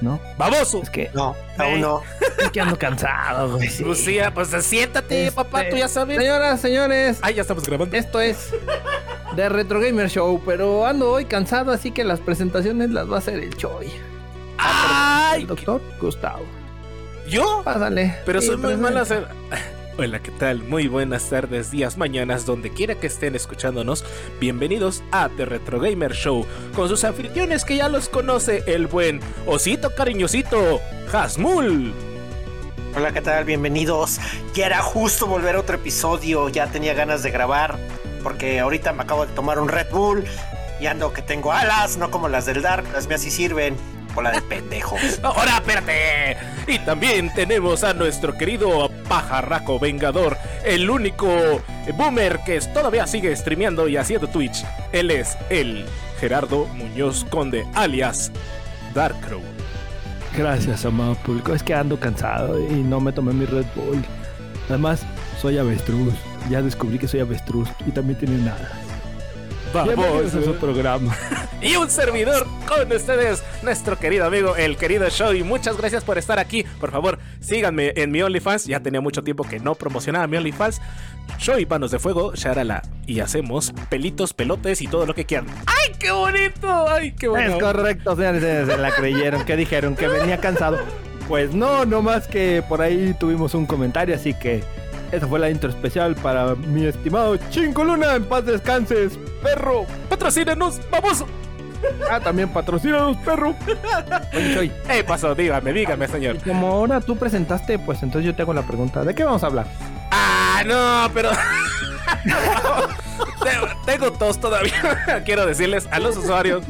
¿No? ¡Baboso! Es que, No, aún no. es que ando cansado, güey. sí. Lucía, pues siéntate, Este, papá, tú ya sabes. Señoras, señores, Ah, ya estamos grabando. esto es The Retro Gamer Show, pero ando hoy cansado, así que las presentaciones las va a hacer el Choy. ¡Ay! El doctor Gustavo. ¿Yo? Pásale. Pero Sí, soy muy malo hacer. Hola, ¿qué tal? Muy buenas tardes, días, mañanas, donde quiera que estén escuchándonos. Bienvenidos a The Retro Gamer Show, con sus anfitriones que ya los conoce el buen Osito Cariñosito, Hasmul. Hola, ¿qué tal? Bienvenidos. Ya era justo volver a otro episodio. Ya tenía ganas de grabar. Porque ahorita me acabo de tomar un Red Bull. Y ando que tengo alas, no como las del Dark. Las mías sí sirven. Hola de pendejos. Ahora, espérate. Y también tenemos a nuestro querido pajarraco vengador, el único boomer que todavía sigue streameando y haciendo Twitch. Él es el Gerardo Muñoz Conde, alias Darkrow. Gracias, amado público. Es que ando cansado y no me tomé mi Red Bull. Además, soy avestruz. Ya descubrí que soy avestruz y también tiene nada. Bienvenidos a su programa. Y un servidor con ustedes, nuestro querido amigo, el querido Shoy. Muchas gracias por estar aquí. Por favor, síganme en mi OnlyFans. Ya tenía mucho tiempo que no promocionaba mi OnlyFans. Shoy Panos de Fuego, Sharala. Y hacemos pelitos, pelotes y todo lo que quieran. ¡Ay, qué bonito! ¡Ay, qué Es bueno! correcto, señores, se la creyeron. ¿Qué dijeron? ¿Que venía cansado? Pues no, no más que por ahí tuvimos un comentario, así que esa fue la intro especial para mi estimado Chinco Luna. En paz descanses, perro. ¡Patrocínenos! ¡Vamos! Ah, también patrocínanos, perro. Oye, ¡Eh, pasó! Dígame, dígame, señor. y como ahora tú presentaste, pues entonces yo te hago la pregunta. ¿De qué vamos a hablar? ¡Ah, no! Pero. Tengo- tengo tos todavía. Quiero decirles a los usuarios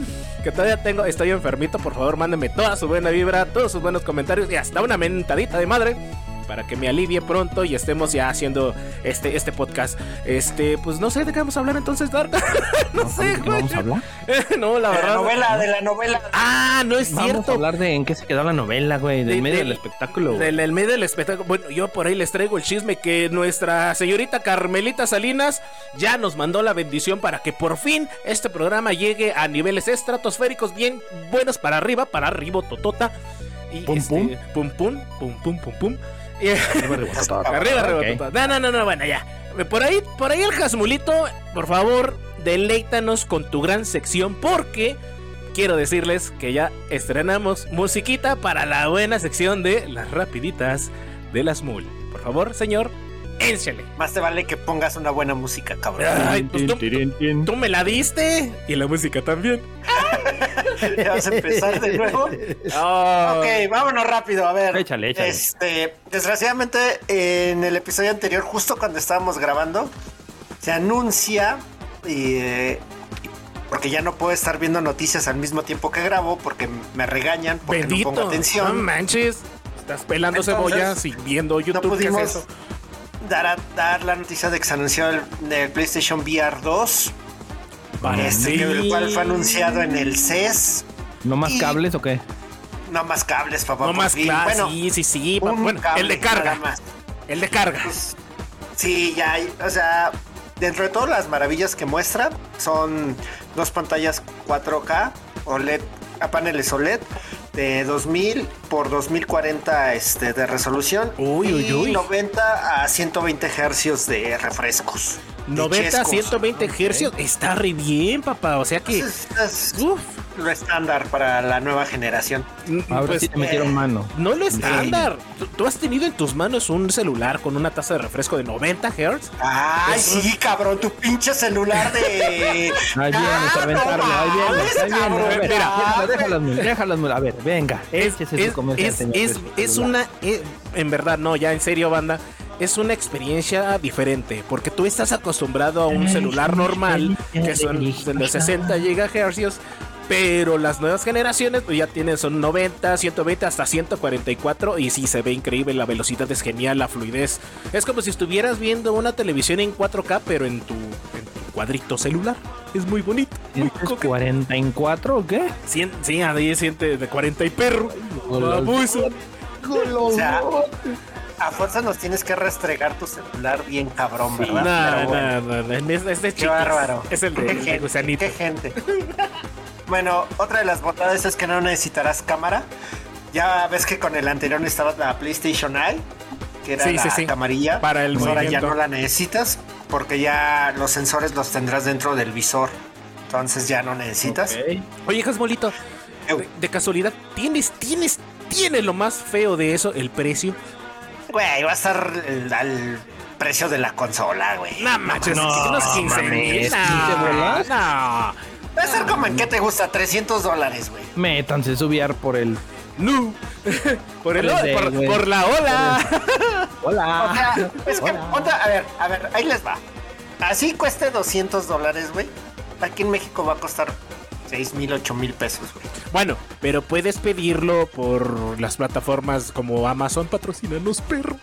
que todavía tengo, estoy enfermito. Por favor, mándenme toda su buena vibra, todos sus buenos comentarios y hasta una mentadita de madre para que me alivie pronto y estemos ya haciendo este, este podcast. Este, pues no sé de qué vamos a hablar entonces, Dark. no sé, ¿De qué güey. vamos a hablar? no, la De la verdad. novela, de la novela. Ah, no es Vamos a cierto. hablar de en qué se quedó la novela, güey, del De- medio de- del espectáculo. güey. En el medio del espectáculo. Bueno, yo por ahí les traigo el chisme que nuestra señorita Carmelita Salinas ya nos mandó la bendición para que por fin este programa llegue a niveles estratosféricos bien buenos para arriba, para arriba, totota. Y Pum, este, pum. pum, pum, pum, pum, pum, pum. Arriba, arriba, todo. Arriba. No, no, no, no, bueno, ya. Por ahí, por ahí el Jasmulito, por favor, deleítanos con tu gran sección porque quiero decirles que ya estrenamos musiquita para la buena sección de las rapiditas de las mul. Por favor, señor, énchale. Más te vale que pongas una buena música, cabrón. Ay, pues tú, me la diste y la música también. Ya vas a empezar de nuevo. Ah, Ok, vámonos rápido. A ver. Échale, échale. Este, desgraciadamente, en el episodio anterior, justo cuando estábamos grabando, se anuncia y, eh, porque ya no puedo estar viendo noticias al mismo tiempo que grabo porque me regañan porque Bendito. no pongo No atención. manches. Estás pelando Entonces, cebollas y viendo no YouTube. ¿Qué es pudimos eso? Dar, a- dar la noticia de que se anunció el, el PlayStation VR 2, Para este, el cual fue anunciado en el CES. ¿No más Y- cables o qué? No más cables, papá. No por más. Bueno, sí, sí, sí. Bueno, cable, el de carga. más. El de carga. Pues, sí, ya hay, o sea, dentro de todas las maravillas que muestra, son dos pantallas 4K OLED a paneles OLED de 2000 por 2040 este, de resolución Uy, uy, y uy. 90 a 120 hercios de refrescos. De 90 chescos. 120 hercios. Está re bien, papá. O sea que. Es, es Uf. lo estándar para la nueva generación. Ahora pues, sí te metieron mano. No lo estándar. ¿Tú, tú has tenido en tus manos un celular con una tasa de refresco de 90 Hz? Ay, sí, cabrón, tu pinche celular de. Ahí vienes Ah, a aventarlo, no ahí vienes, ahí vienes. A ver, mira. déjalas, déjalas, a ver, venga, Es, échese es, su comercial, es, señor es- del es celular. una. eh, en verdad, no, ya en serio, banda. Es una experiencia diferente. Porque tú estás acostumbrado a un celular normal que son de los 60 GHz. Pero las nuevas generaciones pues, ya tienen son 90, 120 hasta 144 y sí se ve increíble, la velocidad es genial, la fluidez. Es como si estuvieras viendo una televisión en 4K pero en tu, en tu cuadrito celular. Es muy bonito. Muy ¿Tienes coqueto. 44 o qué? Cien- Sí, ahí siente de 40 y perro. Baboso. O sea, a fuerza nos tienes que restregar tu celular bien cabrón, No, ¿verdad? Pero bueno. no, no, no, es, es de Qué chicos. bárbaro. Es el de, Qué el de gente, gusanito. qué gente. bueno, otra de las bondades es que no necesitarás cámara. Ya ves que con el anterior necesitabas la PlayStation Eye, que era Sí, la sí, sí. camarilla. Para el Pues ahora ya no la necesitas porque ya los sensores los tendrás dentro del visor. Entonces ya no necesitas. Oye, Jasmolito, de, de casualidad, ¿tienes, tienes, tienes lo más feo de eso, el precio? Güey, va a estar el- al precio de la consola, güey. No manches, no, unos 15 mil. mames, No, 15 bolas. no. Va a estar como en qué te gusta, 300 dólares, güey. Métanse subiar por el. No. por, el, Por el por, de, por la ola. O Hola. sea, es que, onda, a ver, a ver, ahí les va. Así cueste 200 dólares, güey. Aquí en México va a costar 6 mil, 8 mil pesos, güey. Bueno, pero puedes pedirlo por las plataformas como Amazon, patrocínanos, perro.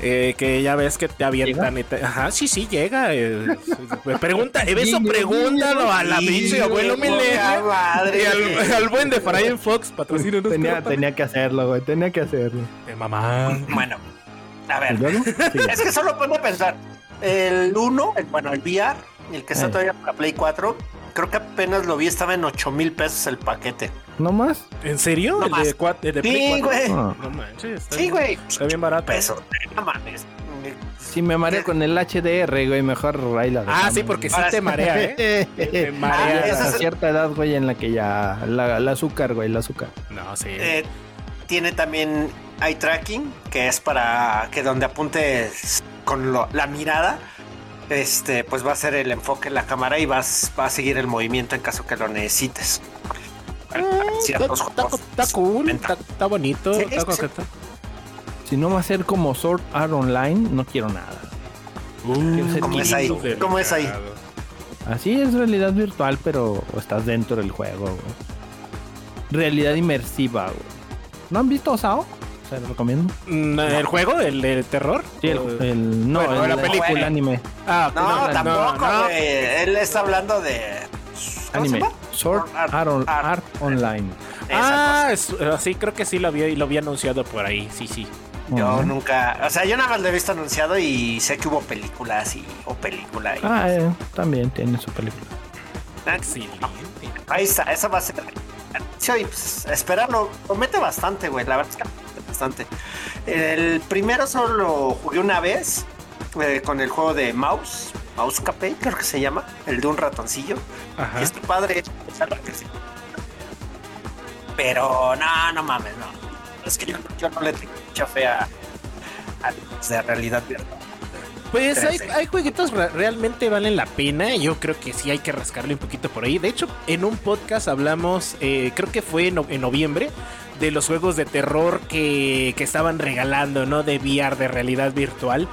Eh, que ya ves que te avientan. y te- Ajá, sí, sí, llega. eh, pregunta, eso pregúntalo a la pinche abuelo Milenio. madre, Y al, al buen de Brian Fox, patrocínanos. Tenía, perro. tenía que hacerlo, güey. Tenía que hacerlo. De mamá. Bueno, a ¿Y ver? Sí. es que solo pongo a pensar. El 1, el, bueno, el VR, el que está Eh. todavía para Play 4, creo que apenas lo vi, estaba en 8 mil pesos el paquete. ¿No más? ¿En serio? No ¿El más. de, cua- de Sí, Play 4? güey. Ah. No manches. Está Sí, bien- güey. Está bien barato. Pesos, no mames. Si me mareo con el HDR, güey, mejor ahí la Ah, sí, porque sí Ahora te sí. marea, ¿eh? Te Ah, marea. a es- cierta edad, güey, en la que ya la, el azúcar, güey, el azúcar. No, sí. Eh, tiene también eye tracking, que es para que donde apuntes con lo- la mirada, este, pues va a ser el enfoque en la cámara y vas, va a seguir el movimiento en caso que lo necesites. Ciertos Está, cool, está, bonito, está coqueto. Si no va a ser como Sword Art Online, no quiero nada. Quiero ser ¿Cómo es ahí? ¿Cómo es ahí? Así es realidad virtual, pero estás dentro del juego. Realidad inmersiva. ¿No han visto Sao? Se lo recomiendo. Mm, ¿El juego? ¿El de terror? Sí, el, el- no, Bueno, el, la película. el anime. Ah, No, no, tampoco, no. güey. Él está hablando de. ¿Cómo se Anime. Sword Art- Art, on- Art. Art Online. Esa Ah, es- sí, creo que sí lo había, lo había anunciado por ahí, sí, sí. Yo nunca, o sea, yo nada más lo he visto anunciado y sé que hubo películas y o película. Y, Ah, eh, también tiene su película. Excelente. Ahí está, esa va a ser. Sí, pues, esperarlo. Promete bastante, güey. La verdad es que bastante. El primero solo lo jugué una vez eh, con el juego de Mouse, Mouse Capé, creo que se llama, el de un ratoncillo. Ajá. Y está padre. que. Pero no, no mames, no. Es que yo, yo no le tengo mucha fe a, a de realidad virtual. Pues hay, hay jueguitos re- realmente valen la pena. Yo creo que sí hay que rascarle un poquito por ahí. De hecho, en un podcast hablamos, eh, creo que fue en, no- en noviembre, de los juegos de terror que, que estaban regalando, ¿no? De VR, de realidad virtual.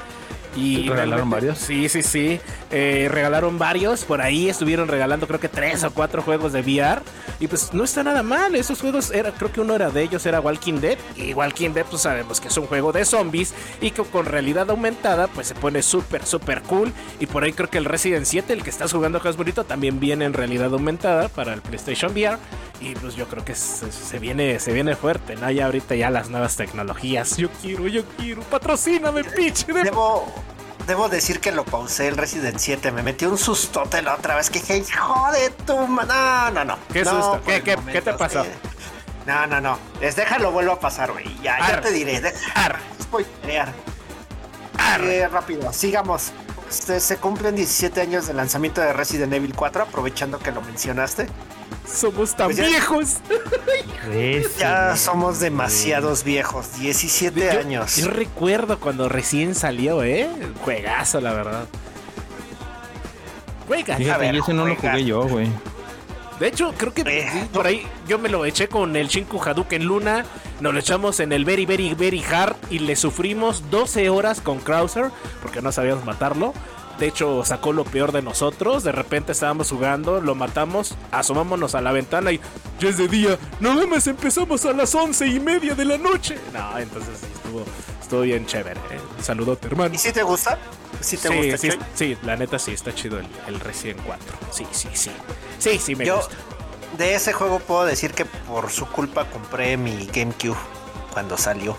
Y ¿Regalaron realmente- varios? Sí, sí, sí. Eh, regalaron varios. Por ahí estuvieron regalando creo que tres o cuatro juegos de VR. Y pues no está nada mal. Esos juegos, era, creo que uno era de ellos, era Walking Dead. Y Walking Dead, pues sabemos que es un juego de zombies. Y que con realidad aumentada, pues se pone súper, súper cool. Y por ahí creo que el Resident 7, el que estás jugando bonito también viene en realidad aumentada para el PlayStation VR. Y pues yo creo que se, se viene, se viene fuerte, ¿no? Ya ahorita ya las nuevas tecnologías. Yo quiero, yo quiero. Patrocíname, pinche. de- Debo, debo decir que lo pausé el Resident 7. Me metió un sustote la otra vez que dije, hijo de tu ma-". No, no, no. ¿Qué No, susto? ¿Qué- qué- momento, qué te pasó? sí. No, no, no. Es déjalo, vuelvo a pasar, güey. Ya, ya te diré. De... Ar. Spoilear. Ar. Eh, rápido, sigamos. Este, se cumplen 17 años del lanzamiento de Resident Evil 4, aprovechando que lo mencionaste. Somos tan Pues ya- viejos. Ya somos demasiados viejos, 17 Yo- años. Yo recuerdo cuando recién salió, ¿eh? Juegazo, la verdad. Juega. A Fíjate, ver, y ese no lo jugué yo, güey. De hecho, creo que Eh, sí, por ahí yo me lo eché con el Shinku Hadouken Luna. Nos lo echamos en el Very, Very, Very Hard. Y le sufrimos 12 horas con Krauser. Porque no sabíamos matarlo. De hecho, sacó lo peor de nosotros. De repente estábamos jugando, lo matamos, asomámonos a la ventana y ya es de día. No mames, empezamos a las once y media de la noche. No, entonces sí, estuvo, estuvo bien chévere. ¿eh? Saludote, hermano. ¿Y si te gusta? ¿Sí te sí, gusta? sí, la neta sí, está chido el, el Resident 4. Sí, sí, sí. Sí, sí, me Yo gusta. de ese juego puedo decir que por su culpa compré mi GameCube cuando salió.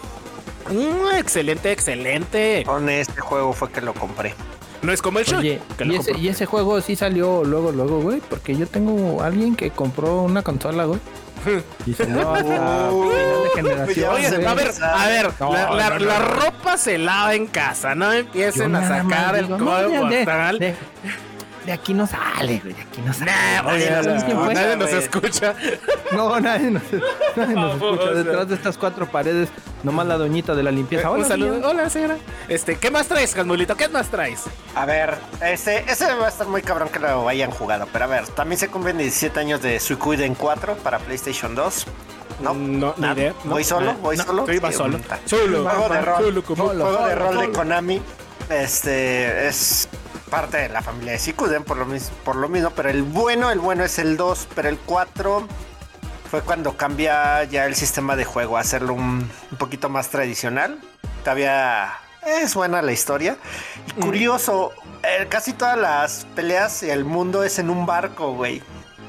Mm, excelente, excelente. Con este juego fue que lo compré. No es como el show. Oye, lo y ese, y ese juego sí salió luego, luego, güey, porque yo tengo alguien que compró una consola, güey. Y salió hasta Uy, final de ya generación. Oye, se güey. a ver, a ver, No, la, la- no, no, la no. ropa se lava en casa, no empiecen a sacar el digo, código de-. De, de aquí no sale, güey, de aquí no sale. Nah, Nadie oye, nos no, escucha, nadie nos escucha. No, nadie nos, nadie nos Vamos, escucha. Detrás de estas cuatro paredes, nomás la doñita de la limpieza. Un Hola, saludo. señora. Hola, señora. Este, ¿qué más traes, Jasmulito? ¿Qué más traes? A ver, ese, ese va a estar muy cabrón que lo hayan jugado. Pero a ver, también se cumplen 17 años de Suikoden 4 para PlayStation 2. No, no, ni nada. idea. No, ¿Voy solo? no, ¿Voy no, solo? Tú ibas solo. Solo. Juego de rol. Juego de rol de. Konami. Este es parte de la familia de Suikoden por lo, mis- por lo mismo. Pero el bueno, el bueno es el 2. Pero el 4 fue cuando cambia ya el sistema de juego. a Hacerlo un, un poquito más tradicional. Todavía es buena la historia. Y curioso, eh, casi todas las peleas y el mundo es en un barco, güey.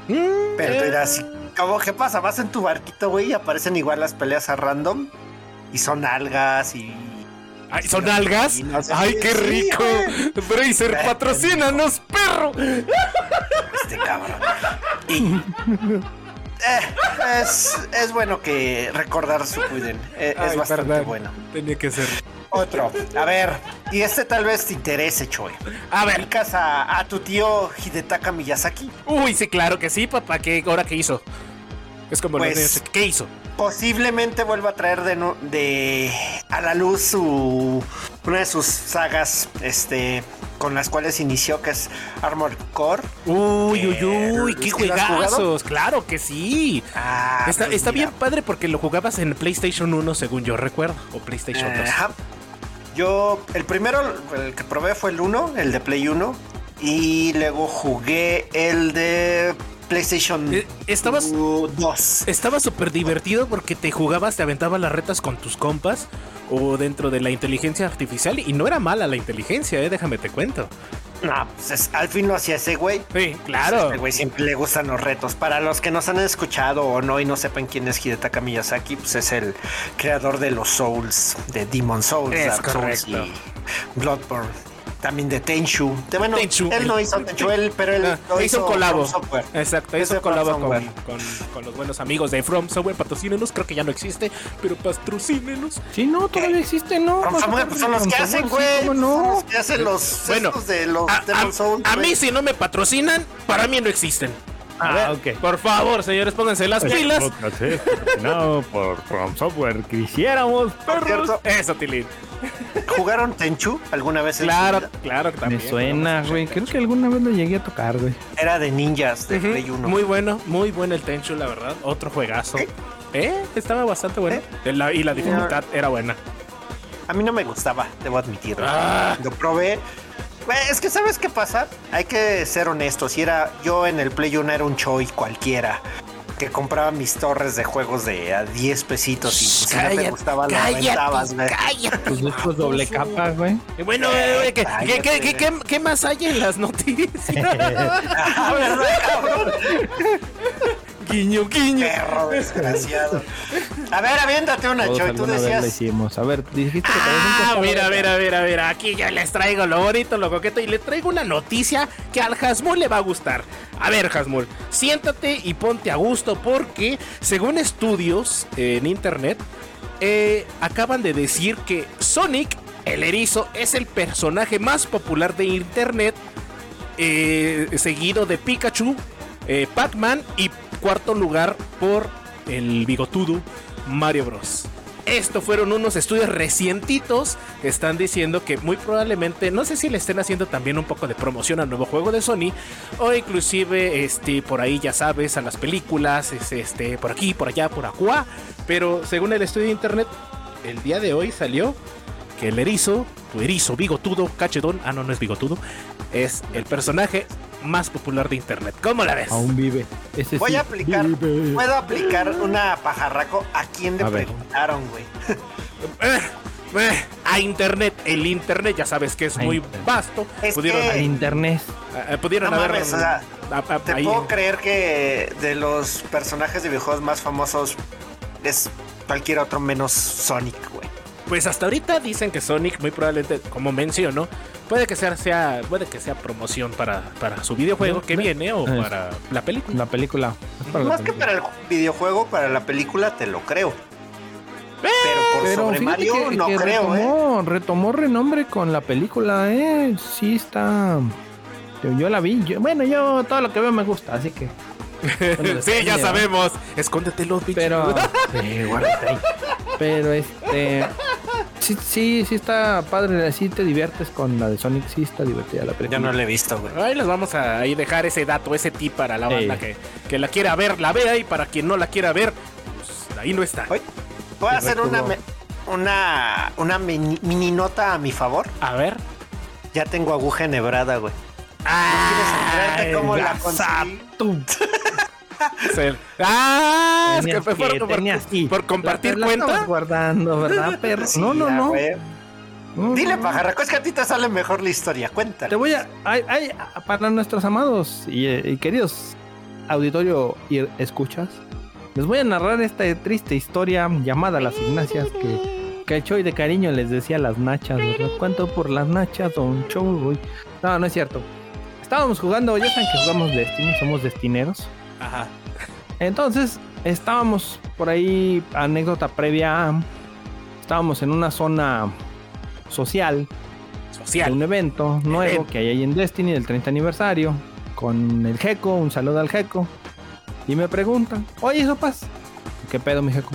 Mm, Pero eh, tú dirás, ¿cómo qué pasa? Vas en tu barquito, güey, y aparecen igual las peleas a random. Y son algas y. Ay, ¿Son algas? ¡Ay, qué rico! Bracer, patrocínanos, perro. Este cabrón. Y. eh, es, es bueno que recordar su cuiden. Eh, es bastante perdón. bueno. Tenía que ser. Otro. A ver. Y este tal vez te interese, Choy. A ver. Ubicas a, a tu tío Hidetaka Miyazaki. Uy, sí, claro que sí, papá. ¿Qué, ¿Ahora qué hizo? Es como Pues- niños. ¿Qué hizo? posiblemente vuelva a traer de, a la luz su una de sus sagas este con las cuales inició que es Armored Core. Uy, uy, uy, Eh, qué ¿sí lo juegazos. Claro que sí. Ah, está pues está bien padre porque lo jugabas en PlayStation 1, según yo recuerdo. O PlayStation 2. Ajá. Yo el primero el que probé fue el 1, el de Play 1 y luego jugué el de PlayStation Eh, estabas- 2. Estaba súper divertido porque te jugabas, te aventabas las retas con tus compas o dentro de la inteligencia artificial y no era mala la inteligencia, eh, déjame te cuento. No, pues es- al fin lo hacía ese güey. Sí, claro. Este güey siempre le gustan los retos. Para los que nos han escuchado o no y no sepan quién es Hidetaka Miyazaki, pues es el creador de los Souls, de Demon Souls, Es Dark Souls correcto. y Bloodborne. También de Tenchu. De, bueno, Tenchu, él no hizo Tenchu, él, pero él Ah, lo hizo un colabo. From Software. Exacto, hizo colabo con, con- con los buenos amigos de From Software. Patrocínenos, creo que ya no existe, pero patrocínenos. Sí, no, todavía existe, ¿no? From Software, pues son los que hacen, güey. ¿Cómo Son no? los que hacen los Bueno, de los A, a- mí, si no me patrocinan, para mí no existen. A Ah, ver, ok. Por favor, señores, pónganse las pilas. Podcast es patrocinado por From Software. Quisiéramos, Por perros. cierto, Eso, Tilín. ¿Jugaron Tenchu alguna vez en su Claro, vida? claro que también. Me suena, güey. Creo que alguna vez lo llegué a tocar, güey. Era de ninjas de Ujú, Play 1. Muy bueno, muy bueno el Tenchu, la verdad. Otro juegazo. ¿Eh? Eh, estaba bastante bueno. La- y la dificultad era buena. A mí no me gustaba, debo admitirlo. Ah. Lo probé. Güey, Es que ¿sabes qué pasa? Hay que ser honestos. Y era yo en el Play 1 era un choi cualquiera que compraba mis torres de juegos de a 10 pesitos y pues, si no te gustaba lo aventabas, güey. cállate. Pues estos doble capas, güey. Bueno, eh, ¿qué, Cállate, qué- qué- qué- qué más hay en las noticias? Ah, ¿verdad, cabrón? guiño, guiño. Perro desgraciado. A ver, aviéntate una, Todos Choy. Tú vez decías. hicimos. A ver, dijiste que Ah, mira, mira, mira, mira. Aquí ya les traigo lo bonito, lo coqueto y le traigo una noticia que al Hasmul le va a gustar. A ver, Hasmul, siéntate y ponte a gusto porque, según estudios eh, en internet, eh, acaban de decir que Sonic, el erizo, es el personaje más popular de internet, eh, seguido de Pikachu, eh, Pac-Man y cuarto lugar por el bigotudo Mario Bros. Esto fueron unos estudios recientitos que están diciendo que muy probablemente, no sé si le estén haciendo también un poco de promoción al nuevo juego de Sony o inclusive este por ahí ya sabes a las películas, es, este por aquí, por allá, por acuá, pero según el estudio de internet el día de hoy salió que el erizo, tu erizo bigotudo, cachetón, ah no, no es bigotudo, es el personaje más popular de internet. ¿Cómo la ves? Aún vive. Ese Voy sí a aplicar. vive. Puedo aplicar una pajarraco a quien le A preguntaron, güey. Eh, eh, a internet, el internet ya sabes que es A muy internet. vasto. Es pudieron que- Al internet. eh, pudieron No haber mames, o sea, a- a- Te ahí- puedo creer que de los personajes de videojuegos más famosos es cualquier otro menos Sonic, güey. Pues hasta ahorita dicen que Sonic muy probablemente, como menciono, puede que sea, sea puede que sea promoción para, para su videojuego que viene o para la película. La película. La Más que para el videojuego, para la película te lo creo. Pero por Pero sobre Mario que, no que creo, ¿eh? retomó, retomó renombre con la película, ¿eh? Sí está... Yo, yo la vi. yo- bueno, yo todo lo que veo me gusta, así que... Bueno, sí, ya sabemos. Escóndete los bichos. Pero... Sí, guárdate ahí. Pero este... Sí, sí, sí está padre, sí te diviertes con la de Sonic, sí está divertida la Yo película. no lo he visto, güey. Ahí les vamos a ahí dejar ese dato, ese tip para la Sí. banda que, que la quiera ver, la vea y para quien no la quiera ver, pues ahí no está. Voy a hacer una, Correcto. me- una, una mini, mini nota a mi favor. A ver. Ya tengo aguja enhebrada, güey. Ah, enterarte cómo la conseguí? Se- Ah, es que Tenías fue por, compartir la- la estabas cuenta. guardando, ¿verdad, perro? Sí, no, no, no. Dile, pajarraco, es que a ti te sale mejor la historia. Te Cuéntale. voy a, ay, ay, para nuestros amados y, eh, y queridos auditorio y escuchas, les voy a narrar esta triste historia llamada Las Ignacias que, que Choy de cariño les decía las nachas, ¿verdad? ¿Cuánto por las nachas, don Choy? No, no es cierto. Estábamos jugando, ya saben que jugamos Destiny, somos destineros. Ajá. Entonces, estábamos por ahí, anécdota previa, estábamos en una zona social de Social. un evento nuevo Evento. que hay ahí en Destiny del 30 aniversario con el Geco, un saludo al Geco. Y me preguntan, oye, sopas, ¿qué pedo, mi Geco?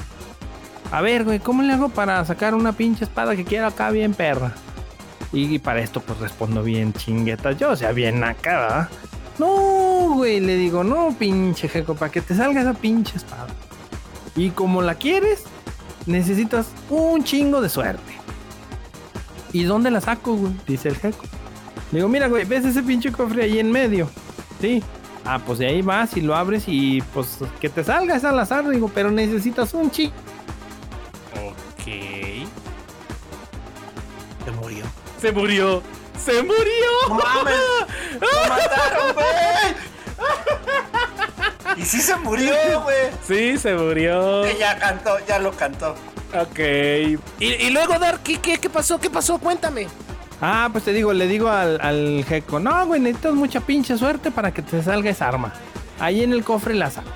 A ver, güey, ¿cómo le hago para sacar una pinche espada que quiero acá bien perra? Y, para esto, pues respondo bien chinguetas. Yo, o sea, bien acá, ¿verdad? No, güey, le digo, no, pinche Geco, para que te salga esa pinche espada. Y como la quieres, necesitas un chingo de suerte. ¿Y dónde la saco, güey? Dice el Geco. Le digo, mira, güey, ¿ves ese pinche cofre ahí en medio? Sí. Ah, pues de ahí vas y lo abres y pues que te salga es al azar, digo, pero necesitas un chi. Ok. Se murió. Se murió. Se murió. ¡No mames! ¡Lo mataron, güey! Y sí se murió, güey. Sí, se murió. Que ya cantó, ya lo cantó. Ok. Y, y luego, Dar, ¿qué, qué, ¿qué pasó? ¿Qué pasó? Cuéntame. Ah, pues te digo, le digo al, al Geco, no, güey, necesitas mucha pinche suerte para que te salga esa arma. Ahí en el cofre la sacas.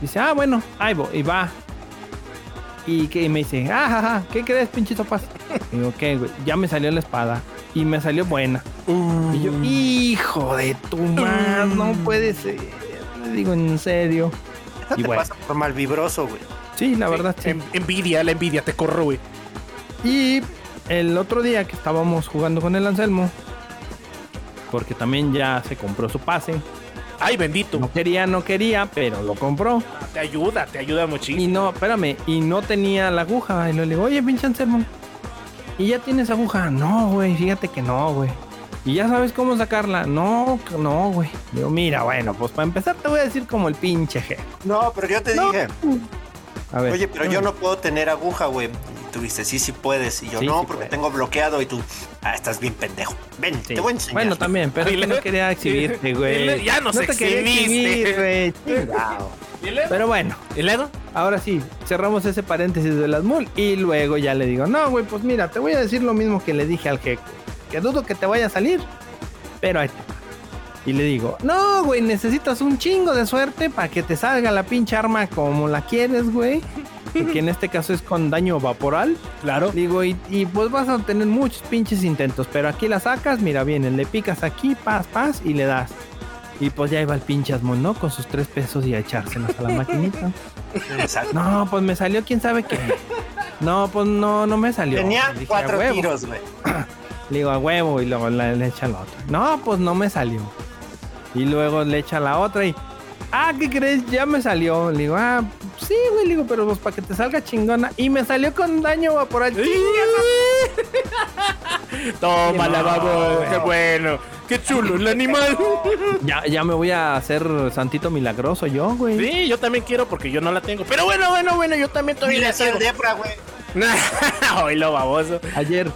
Dice, ah, bueno, ahí voy, y va. Y, que, y me dice, ah, ja, ja, ¿qué crees, pinche topas? Digo, ¿qué, güey? Ya me salió la espada. Y me salió buena. Y yo, hijo de tu madre, no puede ser. Le digo, en serio. Y te bueno. pasa por mal vibroso, güey. Sí, la verdad, sí. En- envidia, la envidia te corroe. Y el otro día que estábamos jugando con el Anselmo, porque también ya se compró su pase. Ay, bendito. No quería, no quería, pero lo compró. Te ayuda, te ayuda Y muchísimo. no, espérame, y no tenía la aguja. Y le digo, oye, pinche Anselmo, ¿y ya tienes aguja? No, güey, fíjate que no, güey. ¿Y ya sabes cómo sacarla? No, no, güey. Digo, mira, bueno, pues para empezar te voy a decir como el pinche G. No, pero yo te No. dije, A ver. oye, pero yo no puedo tener aguja, güey. Y tú dices, sí, sí puedes. Y yo, Sí, no, sí porque puedes. tengo bloqueado. Y tú, ah, estás bien pendejo. Ven, Sí. te voy a enseñar. Bueno, también, pero Dile- no quería exhibirte, güey. ya nos no te quería exhibiste. exhibir, güey. Pero bueno, ¿Y luego? ahora sí, cerramos ese paréntesis de las mul y luego ya le digo, no, güey, pues mira, te voy a decir lo mismo que le dije al jeque, que dudo que te vaya a salir, pero ahí te va. Y le digo, no, güey, necesitas un chingo de suerte para que te salga la pinche arma como la quieres, güey. Que en este caso es con daño vaporal. Claro. Digo, y, y pues vas a tener muchos pinches intentos, pero aquí la sacas, mira bien, le picas aquí, paz, paz, y le das. Y pues ya iba el pinche Asmol, ¿no? Con sus tres pesos y a echárselos a la maquinita. Exacto. No, pues me salió quién sabe qué. No, pues no, no me salió. Tenía dije, cuatro tiros, güey. Le digo a huevo y luego le, le echa la otra. No, pues no me salió. Y luego le echa la otra y. Ah, ¿qué crees? Ya me salió. Le digo, ah, sí, güey. Le digo, pero pues para que te salga chingona. Y me salió con daño vaporal. la No, vamos. Qué bueno. Qué chulo el animal. Ya, ya me voy a hacer santito milagroso yo, güey. Sí, yo también quiero porque yo no la tengo. Pero bueno, bueno, bueno, yo también todavía Mira, la tengo. Depra, güey. Hoy lo baboso. Ayer,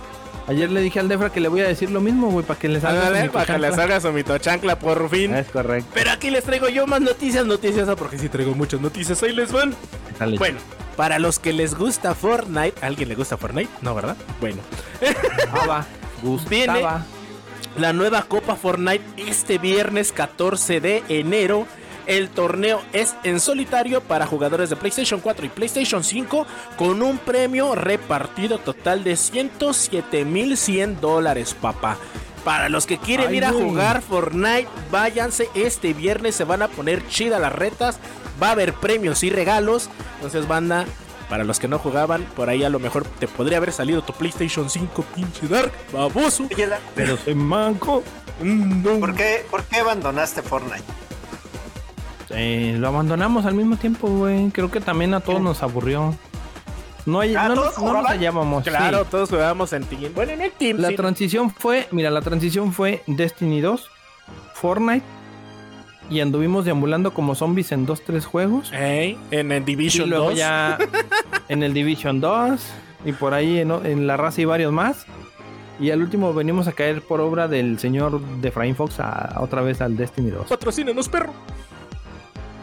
ayer le dije al Defra que le voy a decir lo mismo, güey, para que le salga. su para que le mitochancla. salga su mitochancla por fin. Es correcto. Pero aquí les traigo yo más noticias, noticias, ah, porque sí traigo muchas noticias. Ahí les van. Dale. Bueno, para los que les gusta Fortnite, ¿a alguien le gusta Fortnite? No, ¿verdad? Bueno, Gustaba. Viene- Gustaba. la nueva Copa Fortnite este viernes 14 de enero. El torneo es en solitario para jugadores de PlayStation 4 y PlayStation 5 con un premio repartido total de 107.100 dólares, papá. Para los que quieren Ay, ir a jugar Fortnite, váyanse este viernes, se van a poner chidas las retas, va a haber premios y regalos. Entonces, banda, para los que no jugaban, por ahí a lo mejor te podría haber salido tu PlayStation 5, pinche Dark, baboso. Pero soy manco. Mm, no. ¿por qué, ¿por qué abandonaste Fortnite? Eh, lo abandonamos al mismo tiempo, güey. Creo que también a todos nos aburrió. No, hay, Ah, no, ¿todos nos, no nos hallábamos. Claro, sí. todos jugábamos en Team. Bueno, en el Team. La sí. transición fue, mira, la transición fue Destiny 2, Fortnite. Y anduvimos deambulando como zombies en dos, tres juegos. En el Y Division luego 2. ya en el Division 2. Y por ahí en, en la raza y varios más. Y al último venimos a caer por obra del señor de Efraín Fox a, otra vez al Destiny 2. Patrocínanos, perro.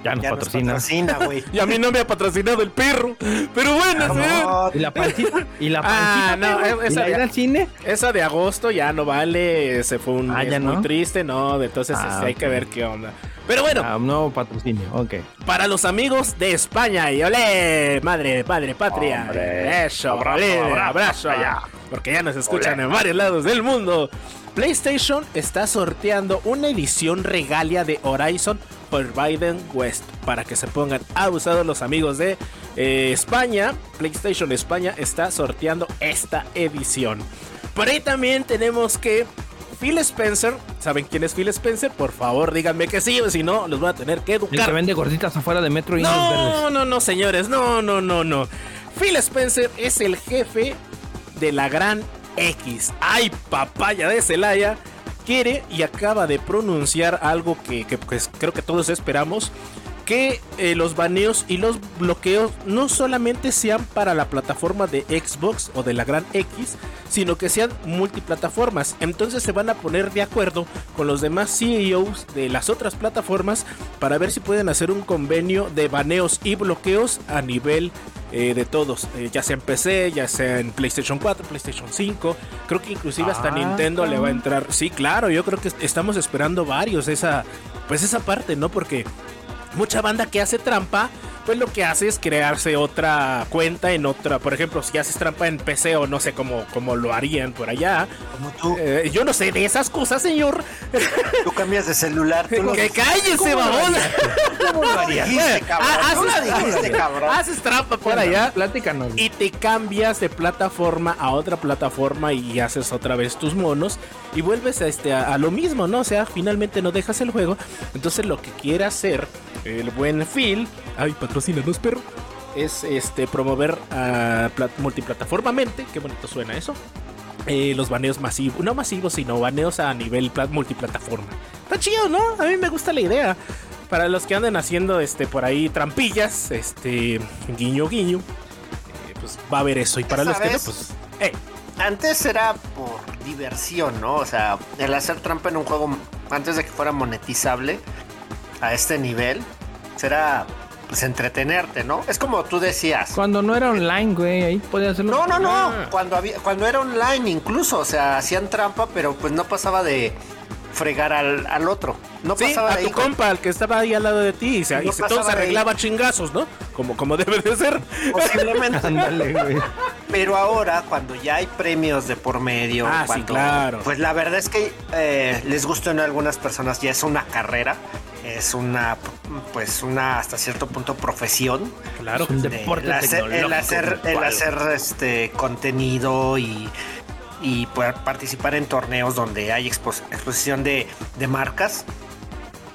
Ya nos Ya nos patrocina. patrocina, güey. Y a mí no me ha patrocinado el perro. Pero bueno. No, Y la pancita. Y la Ah, pancita. no, perro. esa y la ya- ir al cine. Esa de agosto ya no vale. Se fue un Ah, mes ¿ya muy no? triste, no. Entonces Ah, hay que ver qué onda. Pero bueno, Ah, un nuevo patrocinio. Ok. para los amigos de España y olé, madre, padre, patria. Hombre. Eso, Abrazo, olé, abrazo, allá. Porque ya nos escuchan en varios lados del mundo. PlayStation está sorteando una edición regalia de Horizon Forbidden West para que se pongan abusados los amigos de eh, España. PlayStation España está sorteando esta edición. Por ahí también tenemos que Phil Spencer, ¿saben quién es Phil Spencer? Por favor, díganme que sí, o si no, los voy a tener que El educar. que vende gorditas afuera de Metro y No, no, no, señores, no, no, no, no. Phil Spencer es el jefe de la gran X. Ay, papaya de Celaya. Quiere y acaba de pronunciar algo que, que, pues, creo que todos esperamos. Que eh, los baneos y los bloqueos no solamente sean para la plataforma de Xbox o de la gran X, sino que sean multiplataformas. Entonces se van a poner de acuerdo con los demás CEOs de las otras plataformas para ver si pueden hacer un convenio de baneos y bloqueos a nivel eh, de todos, eh, ya sea en PC, ya sea en PlayStation 4, PlayStation 5. Creo que inclusive hasta Ah, Nintendo le va a entrar. Sí, claro, yo creo que est- estamos esperando varios esa, pues esa parte, ¿no? Porque mucha banda que hace trampa, pues lo que hace es crearse otra cuenta en otra. Por ejemplo, si haces trampa en PC o no sé cómo, cómo lo harían por allá. como tú, Eh, yo no sé de esas cosas, señor. tú cambias de celular. Tú lo Que cállese, babón. ¿Cómo lo dijiste, cabrón? ¿Cómo lo haces- dijiste, cabrón? Haces trampa por allá. Platícanos. Y te cambias de plataforma a otra plataforma y haces otra vez tus monos y vuelves a, este, a, a lo mismo, ¿no? O sea, finalmente no dejas el juego. Entonces lo que quiere hacer el buen Phil, ay, patrocínanos, perro, es este promover a plat- multiplataformamente, qué bonito suena eso. eh, los baneos masivos, no masivos, sino baneos a nivel pla- multiplataforma. Está chido, ¿no? A mí me gusta la idea. Para los que anden haciendo este por ahí trampillas, este guiño guiño, eh, pues va a haber eso. Y para los que no, pues. Antes era por diversión, ¿no? O sea, el hacer trampa en un juego antes de que fuera monetizable a este nivel, será pues entretenerte, ¿no? Es como tú decías. Cuando no era online, güey, ahí podía hacerlo. No, no, no. Cuando había, cuando era online incluso, o sea, hacían trampa, pero pues no pasaba de fregar al, al otro. No Sí, pasaba a de tu con- compa, al que estaba ahí al lado de ti, y, se, No y se- todo pasaba se de ahí. arreglaba chingazos, ¿no? Como, como debe de ser. posiblemente. Güey. Pero ahora, cuando ya hay premios de por medio, Ah, sí, cuando, claro. pues la verdad es que eh, les gusta a algunas personas, ya es una carrera, es una, pues una hasta cierto punto profesión. Claro. Es un de- deporte el hacer, el hacer, el hacer, este contenido y, y poder participar en torneos donde hay expo- exposición de, de marcas,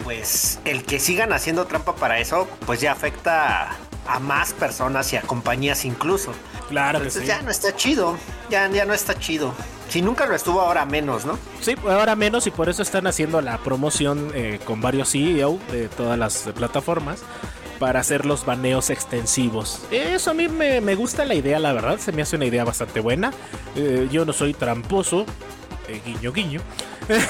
pues el que sigan haciendo trampa para eso, pues ya afecta a más personas y a compañías incluso. Claro que Entonces sí. ya no está chido, ya, ya no está chido. Si nunca lo estuvo, ahora menos, ¿no? Sí, ahora menos y por eso están haciendo la promoción eh, con varios CEO de todas las plataformas para hacer los baneos extensivos. Eso a mí me, me gusta la idea, la verdad, se me hace una idea bastante buena. Eh, yo no soy tramposo, eh, guiño guiño.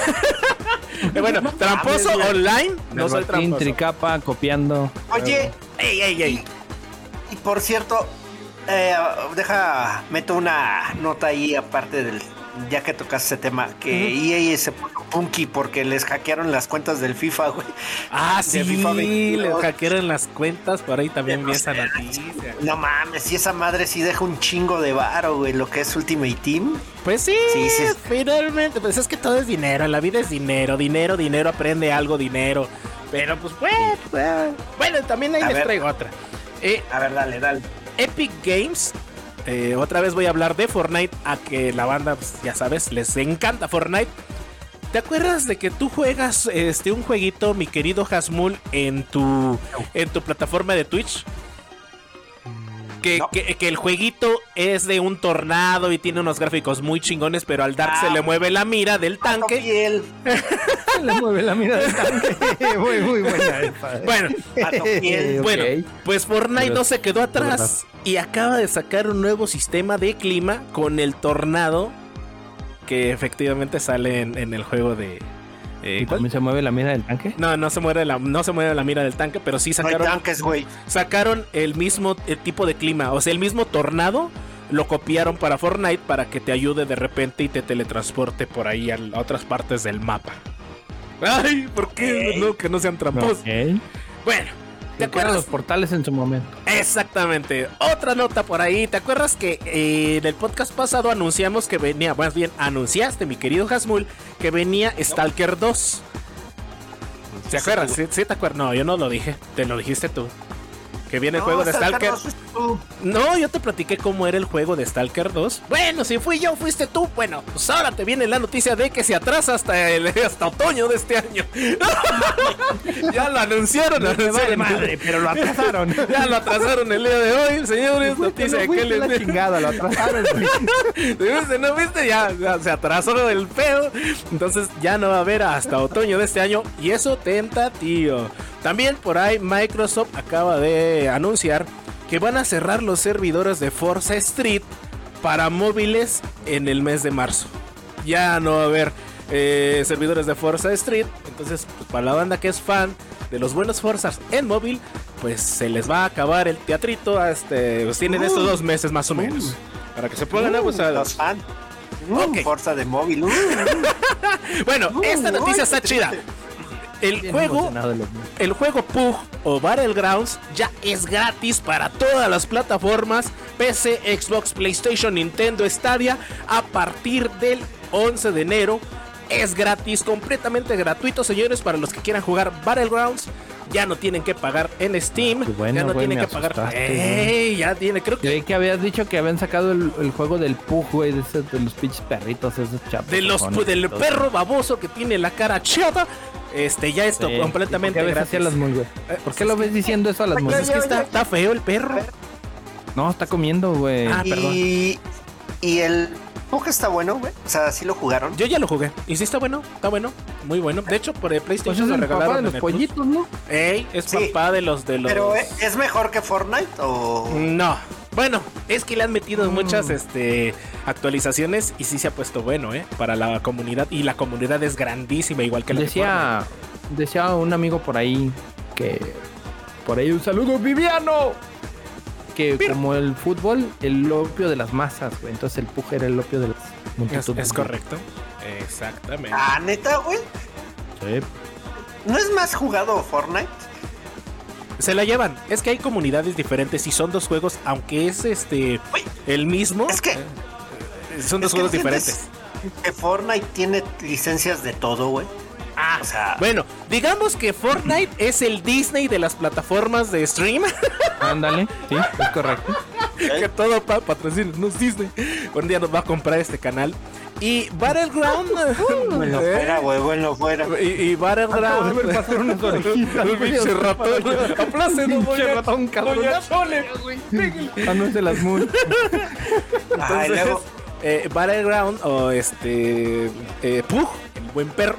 Bueno, tramposo online, no soy tramposo. tricapa, copiando. Oye, Ey, ey, ey. y por cierto, eh, deja, meto una nota ahí aparte del, ya que tocas ese tema, que EA se puso punky porque les hackearon las cuentas del FIFA, güey. Ah, de sí, FIFA le 22. hackearon las cuentas, por ahí también vi esa noticia. No mames, y esa madre sí deja un chingo de varo, güey, lo que es Ultimate Team. Pues sí, Sí, sí. finalmente, pues es que todo es dinero, la vida es dinero, dinero, dinero, aprende algo, dinero. Pero pues, pues, pues, bueno, también ahí A les ver. traigo otra. Eh, A ver, dale, dale. Epic Games, eh, otra vez voy a hablar de Fortnite, a que la banda, pues, ya sabes, les encanta Fortnite. ¿Te acuerdas de que tú juegas este un jueguito, mi querido Hasmul, en tu en tu plataforma de Twitch? Que, No. que- que el jueguito es de un tornado y tiene unos gráficos muy chingones, pero al Dark se Ah. le mueve la mira del tanque. Piel, Le mueve la mira del tanque. muy, muy buena esa. Bueno, piel. Bueno, pues Fortnite Pero no se quedó atrás y acaba de sacar un nuevo sistema de clima con el tornado que efectivamente sale en, en el juego de... eh, ¿Y ¿cuál? también se mueve la mira del tanque? No, no se muere la, no se mueve la mira del tanque, pero sí No hay sacaron, tanques, güey. sacaron el mismo eh, tipo de clima, o sea, el mismo tornado lo copiaron para Fortnite para que te ayude de repente y te teletransporte por ahí a, otras partes del mapa. Ay, ¿por qué no que no sean tramposos? Bueno, ¿te ¿Te acuerdas acuerdas? los portales en su momento? Exactamente. Otra nota por ahí. ¿Te acuerdas que eh, en el podcast pasado anunciamos que venía, más bien anunciaste, mi querido Hasmul, que venía Stalker 2? ¿Te acuerdas? ¿Sí, sí te acuerdas? No, yo no lo dije. Te lo dijiste tú. Que viene el juego de Stalker. no tú. No, yo te platiqué cómo era el juego de Stalker 2. Bueno, si fui yo, fuiste tú. Bueno, pues ahora te viene la noticia de que se atrasa hasta el hasta otoño de este año. ya lo anunciaron, lo Me vale anunciaron. madre, pero lo atrasaron. Ya lo atrasaron el día de hoy, señores. Noticia de que Fuiste la chingada, lo atrasaron. ¿No viste? Ya, ya se atrasó el pedo. Entonces ya no va a haber hasta otoño de este año. Y eso tenta, tío. También por ahí Microsoft acaba de anunciar que van a cerrar los servidores de Forza Street para móviles en el mes de marzo. Ya no va a haber eh, servidores de Forza Street. Entonces, pues, para la banda que es fan de los buenos Forzas en móvil, pues se les va a acabar el teatrito. Este, pues tienen estos dos meses más o menos. Para que se pongan Uh, abusados. los fan. Ok. Uh, Forza de móvil. uh. Bueno, Uh, esta noticia está chida. El juego, el juego Pug o Battlegrounds ya es gratis para todas las plataformas PC, Xbox, PlayStation, Nintendo, Stadia a partir del 11 de enero. Es gratis, completamente gratuito, señores, para los que quieran jugar Battlegrounds. Ya no tienen que pagar en Steam. Bueno, ya no güey, tienen que pagar. Ey, ya tiene, creo que Creí que habías dicho que habían sacado el, el juego del Pug, güey, de, de los pinches perritos, esos chapas. de los del perro baboso que tiene la cara chata. Este ya esto completamente ¿Por qué ves gratis. así a las muy, güey? Eh, ¿Por qué lo ves diciendo eso a las Pues muy? es que está, está feo el perro. No, está comiendo, güey. Ah, perdón. y, y el Pug está bueno, güey. O sea, sí lo jugaron. Yo ya lo jugué. Y sí está bueno, está bueno, muy bueno. De hecho, por el Pues PlayStation es lo el regalaron papá de en los pollitos, ¿no? Ey, es Sí. papá de los de los. Pero ¿eh? ¿es mejor que Fortnite o...? No. Bueno, es que le han metido Mm. muchas este, actualizaciones y sí se ha puesto bueno, ¿eh? Para la comunidad. Y la comunidad es grandísima, igual que la de Decía, decía un amigo por ahí que por ahí un saludo, Viviano. Que como el fútbol, el opio de las masas, güey. Entonces el Pug era el opio de las Es, multitudes. es correcto. Exactamente. Ah, neta, güey. Sí. ¿No es más jugado Fortnite? Se la llevan. Es que hay comunidades diferentes y son dos juegos, aunque es este el mismo. Es que- eh, son dos es juegos diferentes. Que Fortnite tiene licencias de todo, güey. Ah, O sea, bueno, digamos que Fortnite es el Disney de las plataformas de stream. Ándale, sí, es correcto. que todo pa patrocinarnos Disney. Un día nos va a comprar este canal. Y Battleground. bueno, ¿eh? fuera, güey, bueno, fuera. Y, y Battleground. Acabo de ver pasar unas orejitas, El güey, pinche ratón. para allá. Apláceno, Pinche ratón, cabrón. doña Chole. Ah, no es de las y Entonces, luego, eh, Battleground o este eh, Pug, el buen perro,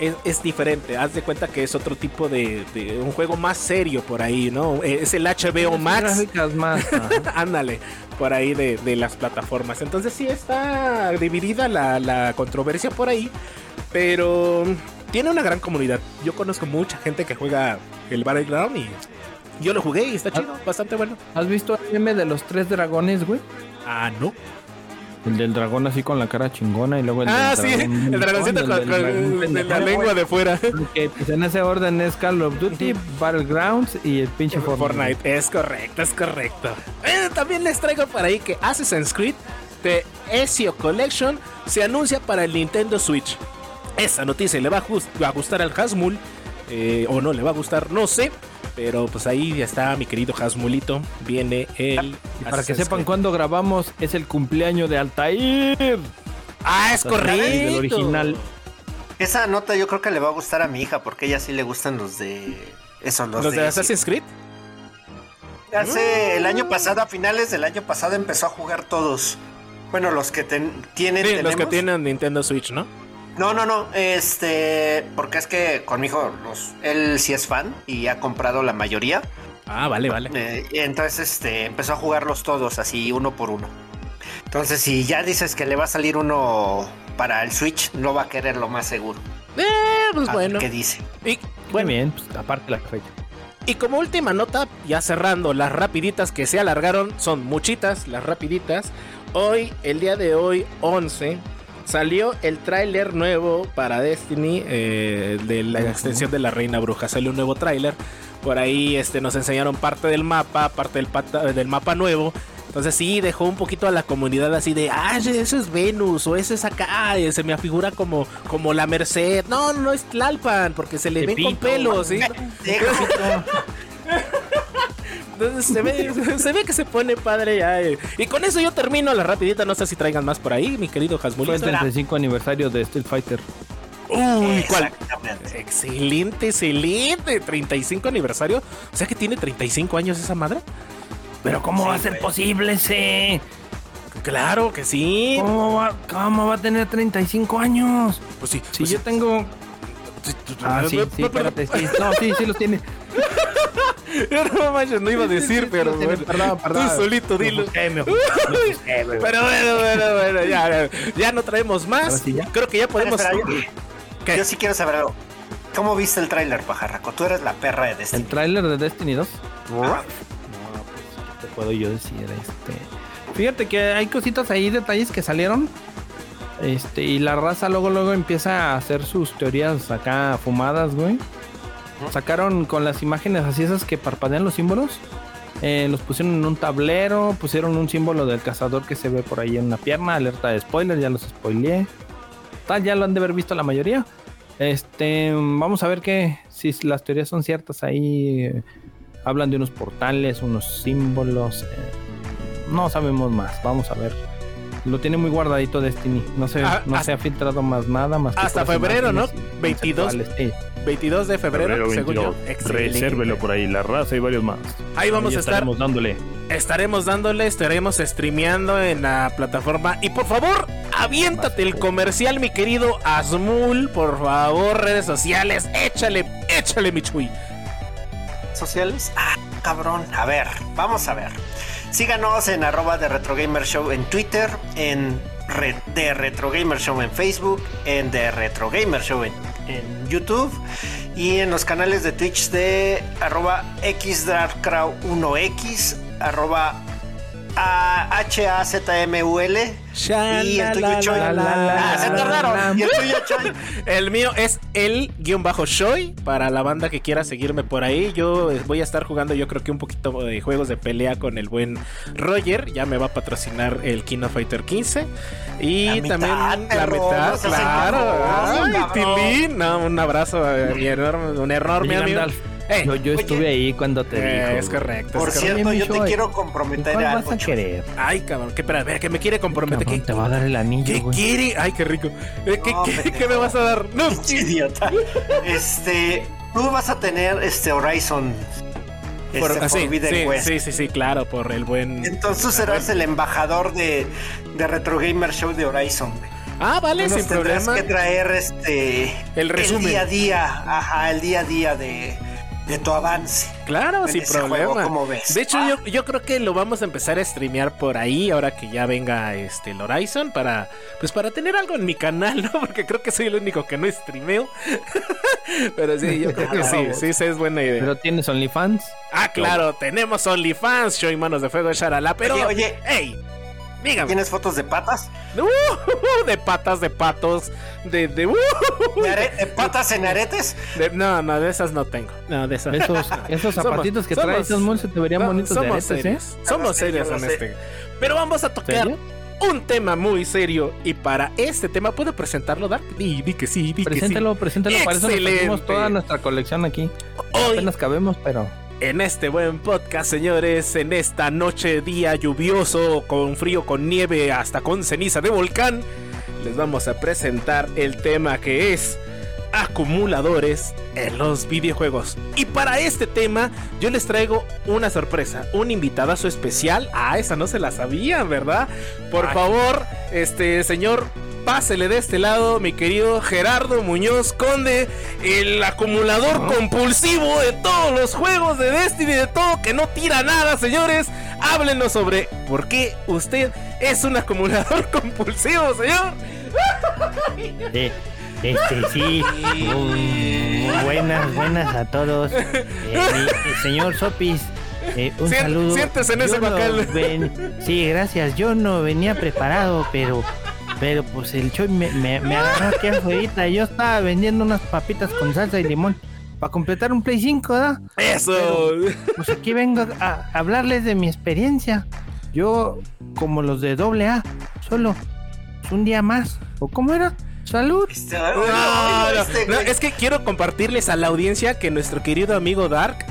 es, es diferente. Haz de cuenta que es otro tipo de, de un juego más serio por ahí, ¿no? Eh, Es el HBO Max. Gráficas más. Ándale, por ahí de, de las plataformas. Entonces sí está dividida la, la controversia por ahí, pero tiene una gran comunidad. Yo conozco mucha gente que juega el Battleground y yo lo jugué y está chido, bastante bueno. ¿Has visto el meme de los tres dragones, güey? Ah, no. El del dragón así con la cara chingona y luego el Ah, del sí, dragón el dragoncito con, del con- dragón de la lengua de fuera. Que, pues, en ese orden es Call of Duty, Battlegrounds y el pinche Fortnite. Fortnite, es correcto, es correcto. Eh, también les traigo por ahí que Assassin's Creed de Ezio Collection se anuncia para el Nintendo Switch. Esa noticia le va a, just- va a gustar al Hasmul, eh, o no le va a gustar, no sé. Pero pues ahí ya está mi querido Hasmulito. Viene el. Y para que sepan cuándo grabamos, es el cumpleaños de Altair. Ah, es correcto. Del original. esa nota yo creo que le va a gustar a mi hija porque a ella sí le gustan los de. Eso, los, Los de Assassin's Creed. Hace el año pasado, a finales del año pasado, empezó a jugar todos. Bueno, los que ten- tienen. Sí, los que tenemos. tienen Nintendo Switch, ¿no? No, no, no. Este. Porque es que con mi hijo, los, él sí es fan y ha comprado la mayoría. Ah, vale, vale. Eh, entonces este, empezó a jugarlos todos así, uno por uno. Entonces, si ya dices que le va a salir uno para el Switch, no va a querer lo más seguro. Eh, pues A bueno. ¿Qué dice? Y, Muy bueno, bien, pues aparte la fecha. Y como última nota, ya cerrando, las rapiditas que se alargaron, son muchitas, las rapiditas. Hoy, el día de hoy, 11, salió el tráiler nuevo para Destiny eh, de la extensión de la Reina Bruja. Salió un nuevo tráiler. Por ahí este, nos enseñaron parte del mapa, parte del, pata- del mapa nuevo. Entonces sí, dejó un poquito a la comunidad así de, ah, eso es Venus o eso es acá, y se me afigura como, como la Merced. No, no, es Tlalpan, porque se le ven con pelos, ¿sí? Se ve, se ve que se pone padre ya. eh. Y con eso yo termino la rapidita. No sé si traigan más por ahí, mi querido Fue Hasmulito. el 35 aniversario de Street Fighter. Uy, ¿cuál? Excelente, excelente. 35 aniversario. O sea que tiene 35 años esa madre. Pero ¿cómo Sí, va a ser güey. posible ese? Claro que sí. ¿Cómo va, ¿Cómo va a tener 35 años? Pues sí. Si pues yo sí. tengo... Ah, sí, sí, espérate, sí. No, sí, sí los tiene. No manches, no iba a decir, Sí, pero bueno. perdón, perdón. Tú solito dilo. Pero bueno, bueno, bueno, ya, ya no traemos más. sí, ya. Creo que ya podemos. Espera, yo-. Yo sí quiero saber algo. ¿Cómo viste el tráiler, pajarraco? Tú eres la perra de El Destiny. tráiler de Destiny 2. Ah, No, pues, ¿qué te puedo yo decir? Este, fíjate que hay cositas ahí, detalles que salieron. Este, y la raza luego luego empieza a hacer sus teorías acá fumadas, güey. Sacaron con las imágenes así esas que parpadean los símbolos. eh, los pusieron en un tablero, pusieron un símbolo del cazador que se ve por ahí en una pierna, alerta de spoiler, ya los spoileé. Tal, ya lo han de haber visto la mayoría. Este, vamos a ver que si las teorías son ciertas ahí. eh, hablan de unos portales, unos símbolos. eh, no sabemos más. Vamos a ver. Lo tiene muy guardadito Destiny. No se, Ah, no hasta- se ha filtrado más nada más. que hasta febrero, ¿no? imágenes y 22. conceptuales, sí. 22 de febrero, según yo. Excelente. Resérvelo por ahí, la raza y varios más. Ahí vamos Ahí a estar. estaremos dándole. Estaremos dándole, estaremos streameando en la plataforma. Y por favor, aviéntate el comercial, mi querido Asmul. Por favor, redes sociales, échale, échale, mi chuy. sociales. Ah, cabrón. A ver, vamos a ver. Síganos en arroba de Retro Gamer Show en Twitter, en de Retro Gamer Show en Facebook, en de Retro Gamer Show en, en YouTube. Y en los canales de Twitch de arroba xdarkcrow1x, arroba HAZMUL. Y el tuyo Choy. Ah, se tardaron. Y el tuyo Choy. El mío es el guion bajo Shoy. Para la banda que quiera seguirme por ahí. Yo eh, voy a estar jugando, yo creo que un poquito de juegos de pelea con el buen Roger. Ya me va a patrocinar el King of Fighter 15. Y La mitad, también la perro, mitad, claro. Ay. Tilín. No, un abrazo a mi enorme, un enorme amigo. Gandalf, Eh, yo, yo oye. estuve ahí cuando te eh, dijo. es correcto. Por es cierto, yo te quiero ¿En comprometer ¿Cuál a vas a querer? Ay, cabrón, que espera, ver, que me quiere comprometer. Cabrón, que, te va a dar el anillo, ¿Qué güey. quiere? Ay, qué rico. Eh, ¿Qué, No, qué- pendejo. qué me vas a dar? No, idiota. Este, tú vas a tener este Horizon. por- este, ah, sí, Forbidden sí, West. sí, sí, sí, claro, por el buen. Entonces serás el embajador de, de Retro Gamer Show de Horizon. Ah, vale, sin tendrás problema. que traer este El resumen. día a día, ajá, el día a día de, de tu avance. Claro, en sin ese problema. juego, ¿cómo ves? De hecho, Ah. yo, yo creo que lo vamos a empezar a streamear por ahí ahora que ya venga este el Horizon para pues para tener algo en mi canal, ¿no? Porque creo que soy el único que no streameo. Pero sí, yo creo que sí, sí, sí es buena idea. Pero tienes OnlyFans. ah, claro, tenemos OnlyFans, Show y Manos de Fuego, Sharala, pero Oye, oye. ey, dígame. ¿Tienes fotos de patas? Uh, de patas, de patos, de de, uh, ¿De, are- de patas en aretes? de- no, no, de esas no tengo. No, de esas. Esos, esos Somos- zapatitos que somos- traes, esos se te verían No, bonitos de somos aretes, ¿eh? serios. Somos Lo sé, serios en este. Pero vamos a tocar ¿Serio? un tema muy serio. Y para este tema, ¿puedo presentarlo, Dark? Di, di que sí, di Preséntalo, preséntalo. Para eso nos toda nuestra colección aquí. que. Hoy, Apenas cabemos, pero... en este buen podcast, señores, en esta noche, día lluvioso, con frío, con nieve, hasta con ceniza de volcán, les vamos a presentar el tema que es acumuladores en los videojuegos. Y para este tema, yo les traigo una sorpresa, un invitadazo especial. Ah, esa no se la sabían, ¿verdad? Por favor, este señor, pásele de este lado, mi querido Gerardo Muñoz Conde, el acumulador compulsivo de todos los juegos de Destiny, de todo que no tira nada, señores. Háblenos sobre por qué usted es un acumulador compulsivo, señor. Este, sí. Buenas, buenas a todos. Eh, mi- señor Sopis, eh, un Sien- saludo. siéntese en ese no bacal. ven- sí, gracias. Yo no venía preparado, pero pero pues el Choy me, me, me agarró aquí afuera. Yo estaba vendiendo unas papitas con salsa y limón para completar un Play 5, ¿verdad? Eso. Pues aquí vengo a, a hablarles de mi experiencia. Yo, como los de AA, solo pues, un día más. ¿O cómo era? Salud. Este, No, no, este, es que quiero compartirles a la audiencia que nuestro querido amigo Dark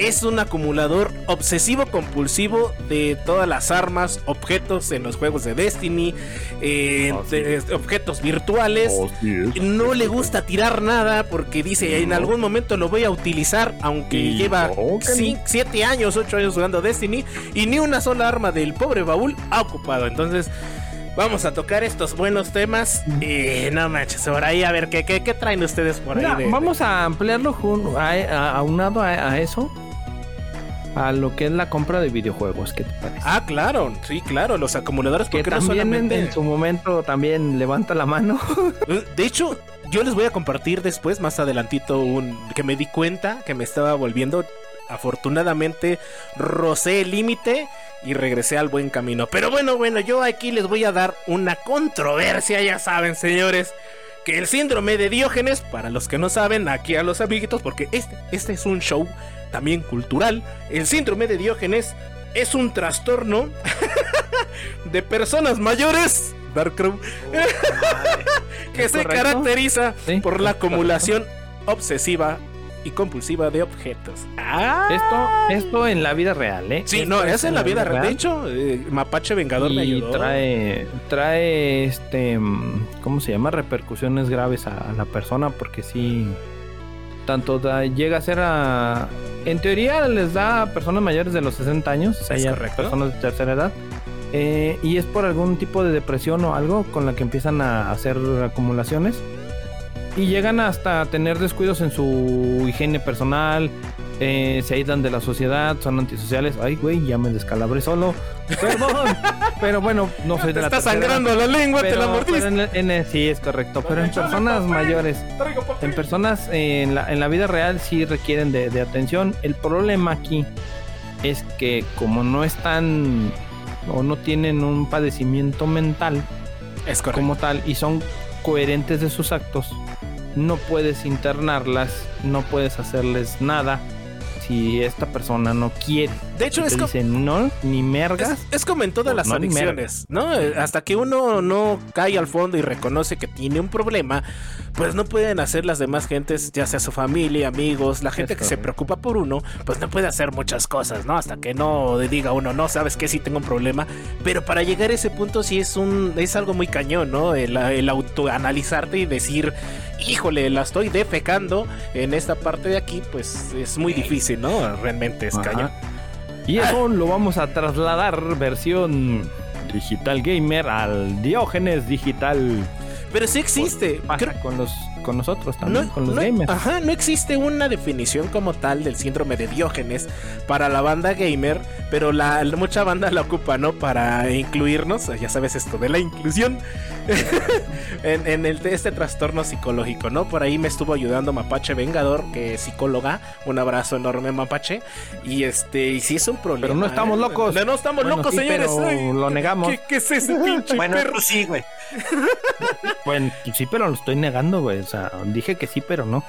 es un acumulador obsesivo compulsivo de todas las armas, objetos en los juegos de Destiny, eh, de- de objetos virtuales. No le gusta tirar nada porque dice en algún momento lo voy a utilizar, aunque lleva 7 años, 8 años jugando Destiny y ni una sola arma del pobre baúl ha ocupado. Entonces, vamos a tocar estos buenos temas. Y no manches, por ahí a ver qué, qué, qué traen ustedes por Mira, ahí. de- vamos a ampliarlo jun- a, aunado a, a eso. A lo que es la compra de videojuegos, ¿qué te parece? Ah, claro, sí, claro, los acumuladores que porque no también en- solamente... en, su momento también levanta la mano. De hecho, yo les voy a compartir después, más adelantito, un que me di cuenta que me estaba volviendo. Afortunadamente, rocé el límite y regresé al buen camino. Pero bueno, bueno, yo aquí les voy a dar una controversia, ya saben, señores. Que el síndrome de Diógenes, para los que no saben, aquí a los amiguitos, porque este, este es un show también cultural. El síndrome de Diógenes es un trastorno de personas mayores. Dark Crow. que ¿Es se correcto? caracteriza Sí, por la acumulación obsesiva y compulsiva de objetos. Ah, Esto, esto en la vida real, ¿eh? sí, Esto no, es en la vida real. De hecho, eh, Mapache Vengador me y ayudó. trae trae este cómo se llama repercusiones graves a, a la persona porque sí tanto da- llega a ser a en teoría les da a personas mayores de los 60 años o sea ya personas de tercera edad eh, y es por algún tipo de depresión o algo con la que empiezan a hacer acumulaciones y llegan hasta tener descuidos en su higiene personal eh, se aíslan de la sociedad son antisociales ay güey ya me descalabré solo perdón Pero bueno, no soy de Te la está tercera sangrando la lengua, te la mordiste. en, en sí, es correcto. Pero en personas mayores, en personas eh, en la, en la vida real sí requieren de, de atención. El problema aquí es que como no están o no tienen un padecimiento mental Es como tal y son coherentes de sus actos, no puedes internarlas, no puedes hacerles nada si esta persona no quiere. De hecho, es dicen no, ni mergas. Es, es como en todas las no, adicciones, ¿no? Hasta que uno no cae al fondo y reconoce que tiene un problema, pues no pueden hacer las demás gentes, ya sea su familia, amigos, la gente que se preocupa por uno, pues no puede hacer muchas cosas, ¿no? Hasta que no diga uno, no, sabes que sí tengo un problema. Pero para llegar a ese punto sí es un es algo muy cañón, ¿no? El, el autoanalizarte y decir, híjole, la estoy defecando en esta parte de aquí, pues es muy difícil, ¿no? Realmente es Ajá. cañón. Y eso lo vamos a trasladar versión digital gamer al Diógenes digital. Pero sí existe. Pasa Creo- con los con nosotros también, No, con los no- gamers. Ajá, no existe una definición como tal del síndrome de Diógenes para la banda gamer, pero la, la- mucha banda la ocupa, ¿no? Para incluirnos, ya sabes esto de la inclusión, en, en el, este trastorno psicológico, ¿no? Por ahí me estuvo ayudando Mapache Vengador, que es psicóloga, un abrazo enorme Mapache, y este, y sí es un problema. Pero no estamos ¿eh? locos. No, no estamos Bueno, locos, sí, señores. pero Ay, lo negamos. ¿Qué, qué es ese pinche Bueno, perro? sí, güey. Bueno, sí, pero lo estoy negando, güey. Sea, dije que sí, pero no.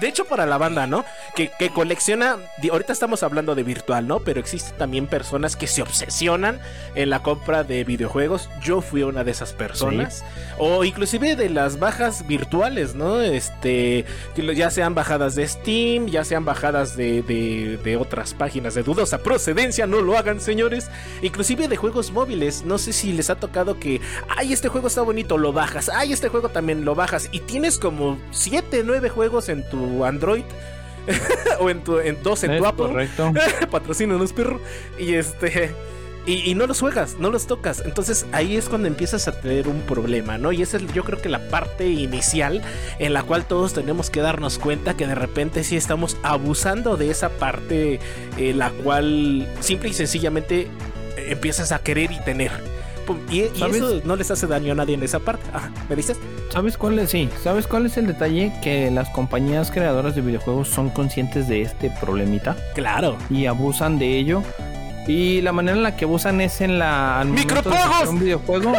De hecho, para la banda, ¿no? Que, que colecciona. Ahorita estamos hablando de virtual, ¿no? Pero existen también personas que se obsesionan en la compra de videojuegos. Yo fui una de esas personas. O inclusive de las bajas virtuales, ¿no? Este. Ya sean bajadas de Steam, ya sean bajadas de, de, de otras páginas de dudosa procedencia. No lo hagan, señores. Inclusive de juegos móviles. No sé si les ha tocado que. Ay, este juego está bonito, lo bajas. Ay, este juego también lo bajas. Y tienes como 7, 9 juegos en tu Android. o en tu en dos en Es tu Apple. correcto. Patrocínanos, perro. Y este. Y, y no los juegas, no los tocas. Entonces ahí es cuando empiezas a tener un problema, ¿no? Y esa es yo creo que la parte inicial en la cual todos tenemos que darnos cuenta que de repente sí estamos abusando de esa parte eh, la cual simple y sencillamente eh, empiezas a querer y tener. Y, eso no les hace daño a nadie en esa parte. Ajá, ¿me dices? ¿Sabes cuál es? Sí, ¿sabes cuál es el detalle? Que las compañías creadoras de videojuegos son conscientes de este problemita Claro. y abusan de ello. Y la manera en la que abusan es en la. ¡Micropagos! sacar un videojuego.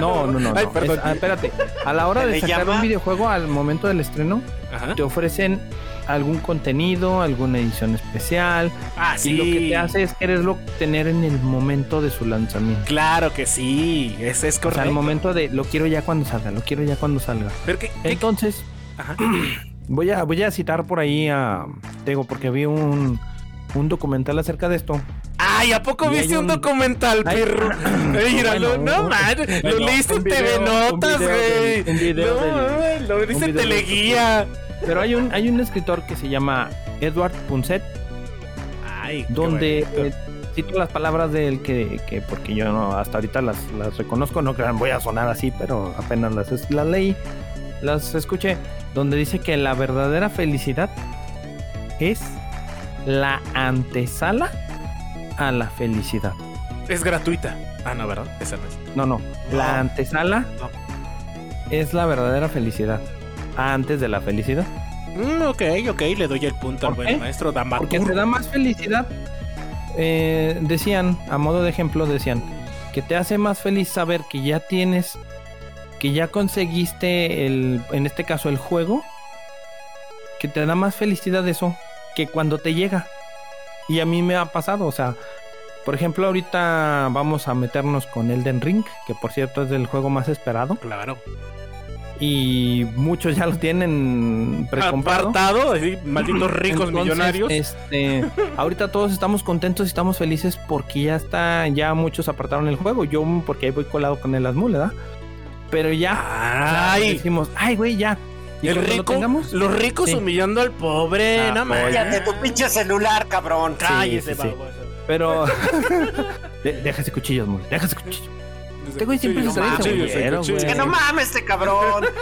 No, no, no. no. Ay, perdón. Es- ah, espérate. A la hora de sacar llama- un videojuego al momento del estreno, Ajá. te ofrecen algún contenido, alguna edición especial. Ah, sí. Y lo que te hace es quererlo tener en el momento de su lanzamiento. Claro que sí. Ese es O sea, correcto. al momento de lo quiero ya cuando salga, lo quiero ya cuando salga. Pero que- que- Entonces, Ajá. voy a, voy a citar por ahí a. Digo, porque vi un, un documental acerca de esto. Ay, ¿a poco Y viste un, un- documental, perro? Míralo, Bueno, no man, lo leíste en TV Notas, güey. No, del- lo un en Teleguía. Pero hay un, hay un escritor que se llama Edward Punset, Ay, donde eh, cito las palabras de él que, que porque yo no, hasta ahorita las, las reconozco, no crean, voy a sonar así, pero apenas las, las leí, las escuché, donde dice que la verdadera felicidad es la antesala a la felicidad. es gratuita. Ah, no, ¿verdad? Esa no es. No, no, la antesala No. es la verdadera felicidad. Antes de la felicidad. Mm, ok, ok, le doy el punto al ¿Por buen maestro Porque te da más felicidad. Eh, decían, a modo de ejemplo, decían que te hace más feliz saber que ya tienes, que ya conseguiste el, en este caso el juego, que te da más felicidad eso que cuando te llega. Y a mí me ha pasado, o sea, por ejemplo, ahorita vamos a meternos con Elden Ring, que por cierto es el juego más esperado. Claro. Y muchos ya lo tienen precomprado. Apartado, así, malditos ricos Entonces, millonarios. Este, ahorita todos estamos contentos y estamos felices porque ya está, ya muchos apartaron el juego. Yo porque ahí voy colado con el Asmul, ¿verdad? Pero ya Ay, decimos, ay, güey, ya. Y el rico, tengamos, los ricos Sí. humillando al pobre. Ah, no mames. Cállate tu pinche celular, cabrón. Cállese, sí, sí. pero De- deja ese cuchillo, Asmul, deja ese cuchillo. Este güey siempre se trae güey. Que no mames este cabrón.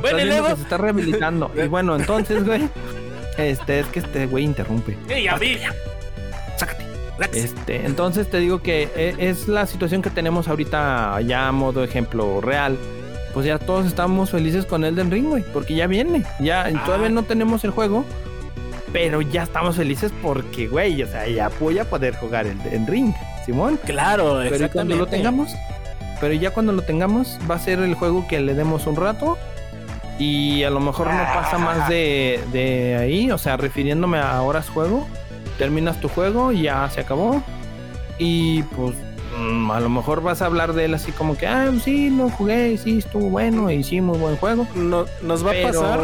Bueno, y luego. se está rehabilitando. y bueno, entonces, güey, este es que este güey interrumpe. Ey, a mí. Sácate. Este, entonces te digo que e- es la situación que tenemos ahorita ya a modo ejemplo real. Pues ya todos estamos felices con Elden Ring, güey, porque ya viene. Ya Ah. todavía no tenemos el juego, pero ya estamos felices porque, güey, o sea, ya voy a poder jugar el Elden Ring, Simón. Claro, Pero cuando lo tengamos, pero ya cuando lo tengamos, va a ser el juego que le demos un rato. Y a lo mejor no pasa más de, de ahí, o sea, refiriéndome a horas juego. Terminas tu juego ya se acabó. Y pues mm, a lo mejor vas a hablar de él así como que, ah, sí, lo jugué, sí, estuvo bueno y sí, muy buen juego. No- nos va a pasar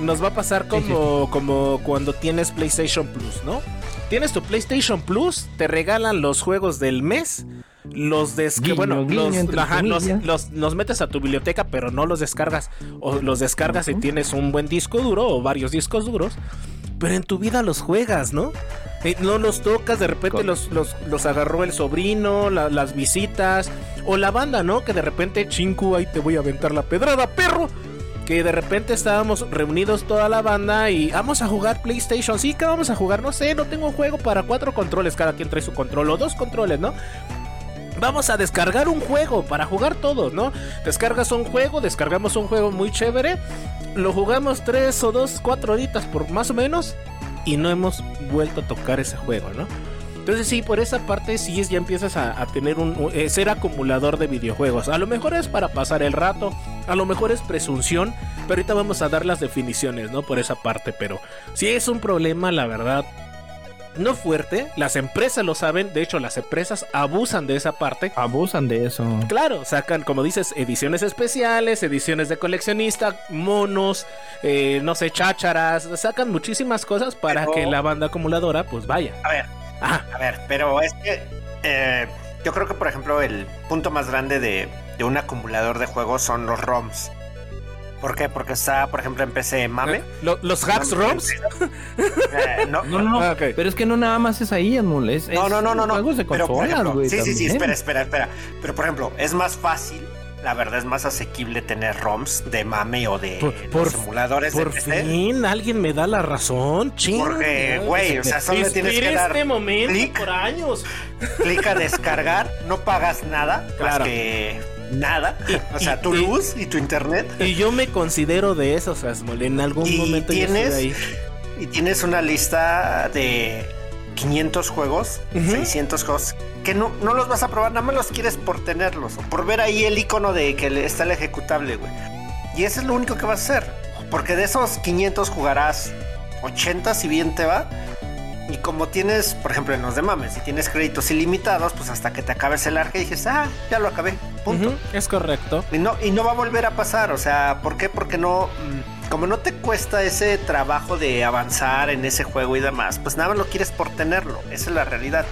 nos va a pasar Sí, como, como cuando tienes PlayStation Plus, ¿no? Tienes tu PlayStation Plus, te regalan los juegos del mes, los des Guiño, bueno, guiño, los, ajá, los, los- los metes a tu biblioteca, pero no los descargas. O los descargas si tienes un buen disco duro o varios discos duros. Pero en tu vida los juegas, ¿no? Eh, no los tocas, de repente los, los, los agarró el sobrino, la- las visitas, o la banda, ¿no? Que de repente, chinku, ahí te voy a aventar la pedrada, perro que de repente estábamos reunidos toda la banda y vamos a jugar PlayStation. Sí, que vamos a jugar, no sé, no tengo un juego para cuatro controles, cada quien trae su control o dos controles, ¿no? Vamos a descargar un juego para jugar todos, ¿no? Descargas un juego, descargamos un juego muy chévere, lo jugamos tres o dos, cuatro horitas por más o menos y no hemos vuelto a tocar ese juego, ¿no? Entonces sí, por esa parte sí es, ya empiezas a, a tener un, un- eh, ser acumulador de videojuegos. A lo mejor es para pasar el rato, a lo mejor es presunción, pero ahorita vamos a dar las definiciones, ¿no? Por esa parte, pero sí es un problema, la verdad. No fuerte, las empresas lo saben, de hecho las empresas abusan de esa parte. abusan de eso. Claro, sacan, como dices, ediciones especiales, ediciones de coleccionista, monos, eh, no sé, chácharas, sacan muchísimas cosas para Pero- que la banda acumuladora pues vaya. A ver, Ajá, a ver, pero es que eh, yo creo que, por ejemplo, el punto más grande de, de un acumulador de juegos son los ROMs. ¿Por qué? Porque está, por ejemplo, en PC Mame. Lo- los hacks No, ROMs. Eh, no, No, no, no. Ah. Pero es que no nada más es ahí, Edmund. Es, No, no, no, no, no. Juegos de Pero, por consolas, ejemplo, güey. sí, sí, sí, espera, espera, espera. Pero por ejemplo, es más fácil, la verdad es más asequible tener ROMs de mame o de Por- los por- emuladores Por de PC. fin alguien me da la razón, ching. Porque, güey, o sea, solo tienes que dar este momento clic. por años. Clic a descargar, no pagas nada, Claro. más que nada. O sea, y- tu y- luz y tu internet. Y yo me considero de esos, Asmol. En algún momento yo tienes- estuve ahí. Y tienes una lista de 500 juegos, Ujú. 600 juegos, que no, no los vas a probar, nada más los quieres por tenerlos o por ver ahí el icono de que está el ejecutable, güey. Y eso es lo único que vas a hacer. Porque de esos 500 jugarás 80 si bien te va. Y como tienes, por ejemplo, en los de mames, si tienes créditos ilimitados, pues hasta que te acabes el arque dices, ah, ya lo acabé, punto. Es correcto. Y no, y no va a volver a pasar, o sea, ¿por qué? Porque no, mm, como no te cuesta ese trabajo de avanzar en ese juego y demás, pues nada más lo quieres por tenerlo, esa es la realidad.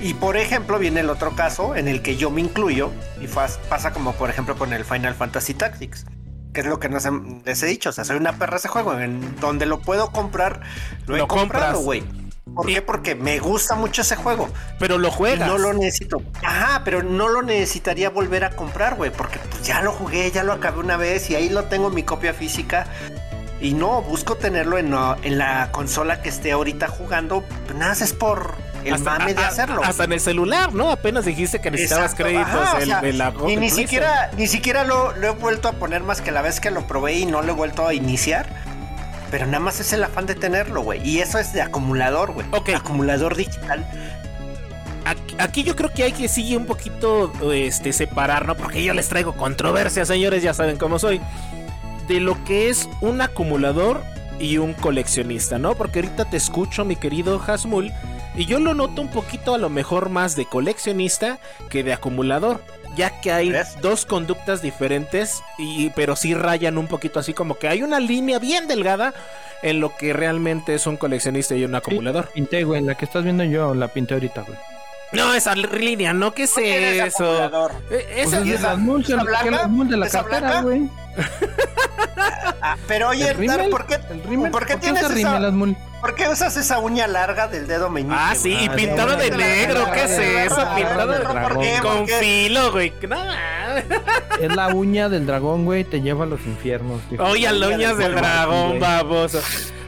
Y por ejemplo, viene el otro caso en el que yo me incluyo y pasa como por ejemplo con el Final Fantasy Tactics, que es lo que nos les he dicho, o sea, soy una perra ese juego, en donde lo puedo comprar, lo, Lo he comprado, güey. ¿Por qué? Porque me gusta mucho ese juego. Pero lo juegas. No lo necesito. Ajá, pero no lo necesitaría volver a comprar, güey, porque pues, ya lo jugué, ya lo acabé una vez y ahí lo tengo en mi copia física. Y no, busco tenerlo en, la- en la consola que esté ahorita jugando. Nada, es por el mame de a- hacerlo. Hasta en el celular, ¿no? Apenas dijiste que necesitabas Exacto, créditos ajá, o sea, de la y ni siquiera, ni siquiera lo, lo he vuelto a poner más que la vez que lo probé y no lo he vuelto a iniciar. Pero nada más es el afán de tenerlo, güey. Y eso es de acumulador, güey. Ok. Acumulador digital. Aquí, aquí yo creo que hay que sí un poquito este, separar, ¿no? Porque yo les traigo controversia, señores, ya saben cómo soy. De lo que es un acumulador y un coleccionista, ¿no? Porque ahorita te escucho, mi querido Hasmul, y yo lo noto un poquito a lo mejor más de coleccionista que de acumulador. Ya que hay ¿Ves? dos conductas diferentes, y, pero sí rayan un poquito así como que hay una línea bien delgada en lo que realmente es un coleccionista y un acumulador. Pinté, güey. La que estás viendo yo la pinté ahorita, güey. No, esa línea, ¿no? ¿Qué es ¿Por eso? Eh, Pues esa- es las multas, de la ¿Esa cartera, güey. Ah, pero oye. ¿por qué. ¿por qué tienes usas esa-? ¿por qué usas esa uña larga del dedo meñique? Ah, sí, y Ah, pintada sí, de negro, ¿qué es eso? sí, de ¿Por qué? con ¿Por qué? filo, güey. Es la uña del dragón, güey. Te lleva a los infiernos. Oye, las uñas del dragón, baboso.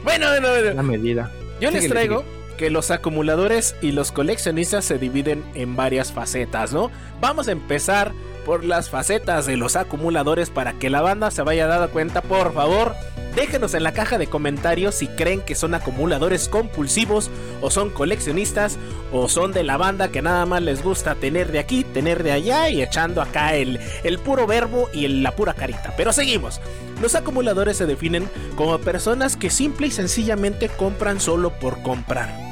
Bueno, bueno, La bueno. medida. Yo les traigo que los acumuladores y los coleccionistas se dividen en varias facetas, ¿no? Vamos a empezar por las facetas de los acumuladores para que la banda se vaya dando cuenta, por favor. Déjenos en la caja de comentarios si creen que son acumuladores compulsivos o son coleccionistas o son de la banda que nada más les gusta tener de aquí, tener de allá y echando acá el, el puro verbo y la pura carita. Pero seguimos. Los acumuladores se definen como personas que simple y sencillamente compran solo por comprar.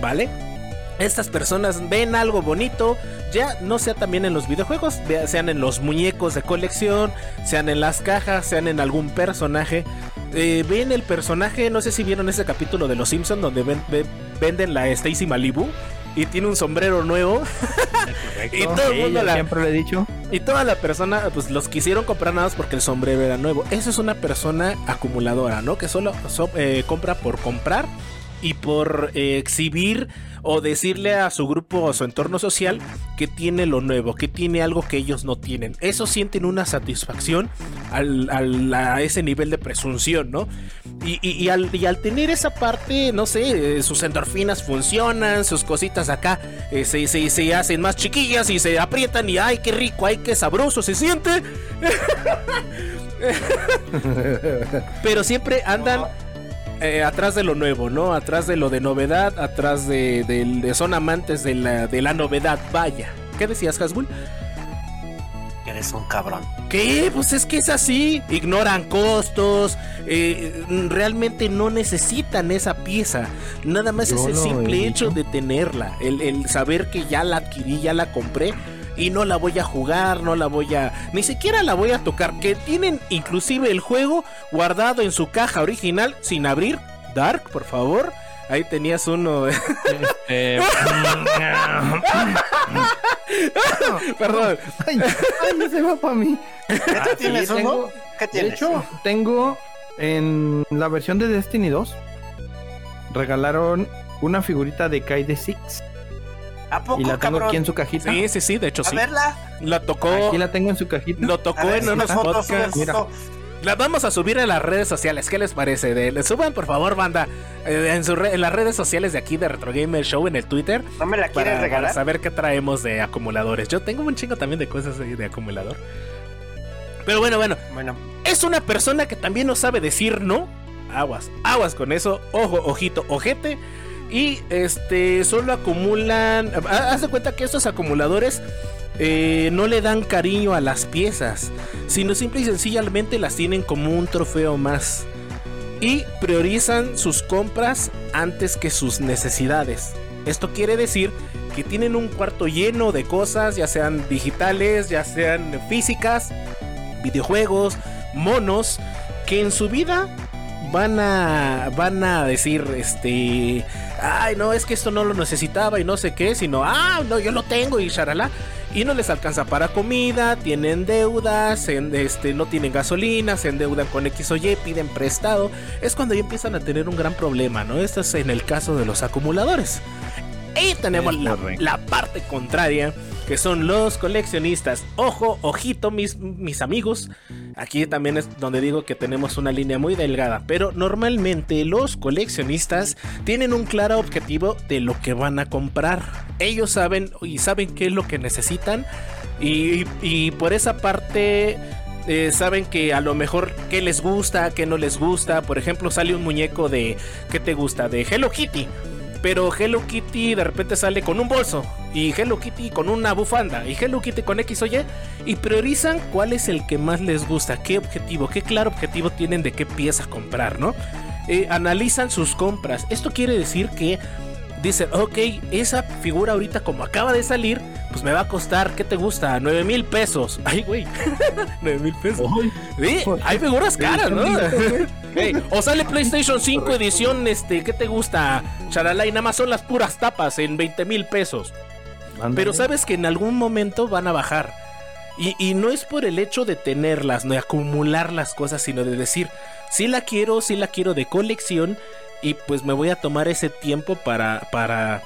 ¿Vale? Estas personas ven algo bonito, ya no sea también en los videojuegos, sean en los muñecos de colección, sean en las cajas, sean en algún personaje. Eh, ven el personaje, no sé si vieron ese capítulo de Los Simpsons donde venden la Stacy Malibu y tiene un sombrero nuevo. y todo el mundo la, siempre lo he dicho. Y toda la persona, pues los quisieron comprar nada más porque el sombrero era nuevo. Esa es una persona acumuladora, ¿no? Que solo eh, compra por comprar y por eh, exhibir o decirle a su grupo o a su entorno social que tiene lo nuevo, que tiene algo que ellos no tienen. Eso sienten una satisfacción al, a ese nivel de presunción, ¿no? Y, al, tener esa parte, no sé, eh, sus endorfinas funcionan, sus cositas acá eh, se, se, hacen más chiquillas y se aprietan y ¡ay, qué rico! ¡ay, qué sabroso se siente! Pero siempre andan eh, atrás de lo nuevo, ¿no? Atrás de lo de novedad, atrás de, son amantes de la, de la novedad, vaya. ¿Qué decías, Hasbull? Eres un cabrón. ¿Qué? Pues es que es así. Ignoran costos. Eh, realmente no necesitan esa pieza. Nada más es el simple hecho de tenerla. El, el saber que ya la adquirí, ya la compré y no la voy a jugar, no la voy a, ni siquiera la voy a tocar, que tienen inclusive el juego guardado en su caja original sin abrir. Dark, por favor. Ahí tenías uno. Este, Perdón. Ay, ay, se va para mí. ¿Qué ah, tienes uno? ¿Qué tienes? De hecho, tengo en la versión de Destiny 2 regalaron una figurita de Kaide Six ¿A poco, y la tengo aquí en su cajita. Sí, sí, sí, de hecho sí. A verla. La tocó. Aquí la tengo en su cajita. Lo tocó en unos podcasts. Mira. La vamos a subir a las redes sociales. ¿Qué les parece? De, suban, por favor, banda. Eh, en, su en, las redes sociales de aquí de Retro Gamer Show en el Twitter. ¿No me la quieres regalar? Para saber qué traemos de acumuladores. Yo tengo un chingo también de cosas de acumulador. Pero bueno, bueno. Bueno. Es una persona que también no sabe decir no. Aguas, aguas con eso. Ojo, ojito, ojete. Y este solo acumulan. Haz de cuenta que estos acumuladores eh, no le dan cariño a las piezas, sino simple y sencillamente las tienen como un trofeo más. Y priorizan sus compras antes que sus necesidades. Esto quiere decir que tienen un cuarto lleno de cosas, ya sean digitales, ya sean físicas, videojuegos, monos, que en su vida van a van a decir este ay no es que esto no lo necesitaba y no sé qué sino ah no yo lo tengo y charalá y no les alcanza para comida tienen deudas este no tienen gasolina se endeudan con X o Y piden prestado. Es cuando ya empiezan a tener un gran problema no esto es en el caso de los acumuladores. Y tenemos la parte contraria que son los coleccionistas. Ojo, ojito, mis, mis amigos. Aquí también es donde digo que tenemos una línea muy delgada, pero normalmente los coleccionistas tienen un claro objetivo de lo que van a comprar. Ellos saben y saben qué es lo que necesitan y, por esa parte eh, saben que a lo mejor qué les gusta, qué no les gusta. Por ejemplo, sale un muñeco de ¿qué te gusta? De Hello Kitty. Pero Hello Kitty de repente sale con un bolso. Y Hello Kitty con una bufanda. Y Hello Kitty con X o Y. Y priorizan cuál es el que más les gusta. Qué objetivo, qué claro objetivo tienen de qué pieza comprar, ¿no? Eh, analizan sus compras. Esto quiere decir que dicen, ok, esa figura ahorita como acaba de salir, pues me va a costar, ¿qué te gusta? 9 mil pesos. Ay, güey. 9 mil pesos. ¿Sí? Hay figuras caras, ¿no? o sale PlayStation 5 edición, este, ¿qué te gusta? Charalá y nada más son las puras tapas en 20 mil pesos. Pero sabes que en algún momento van a bajar. Y, y, no es por el hecho de tenerlas, no de acumular las cosas, sino de decir, si la quiero, si la quiero de colección, y pues me voy a tomar ese tiempo para, para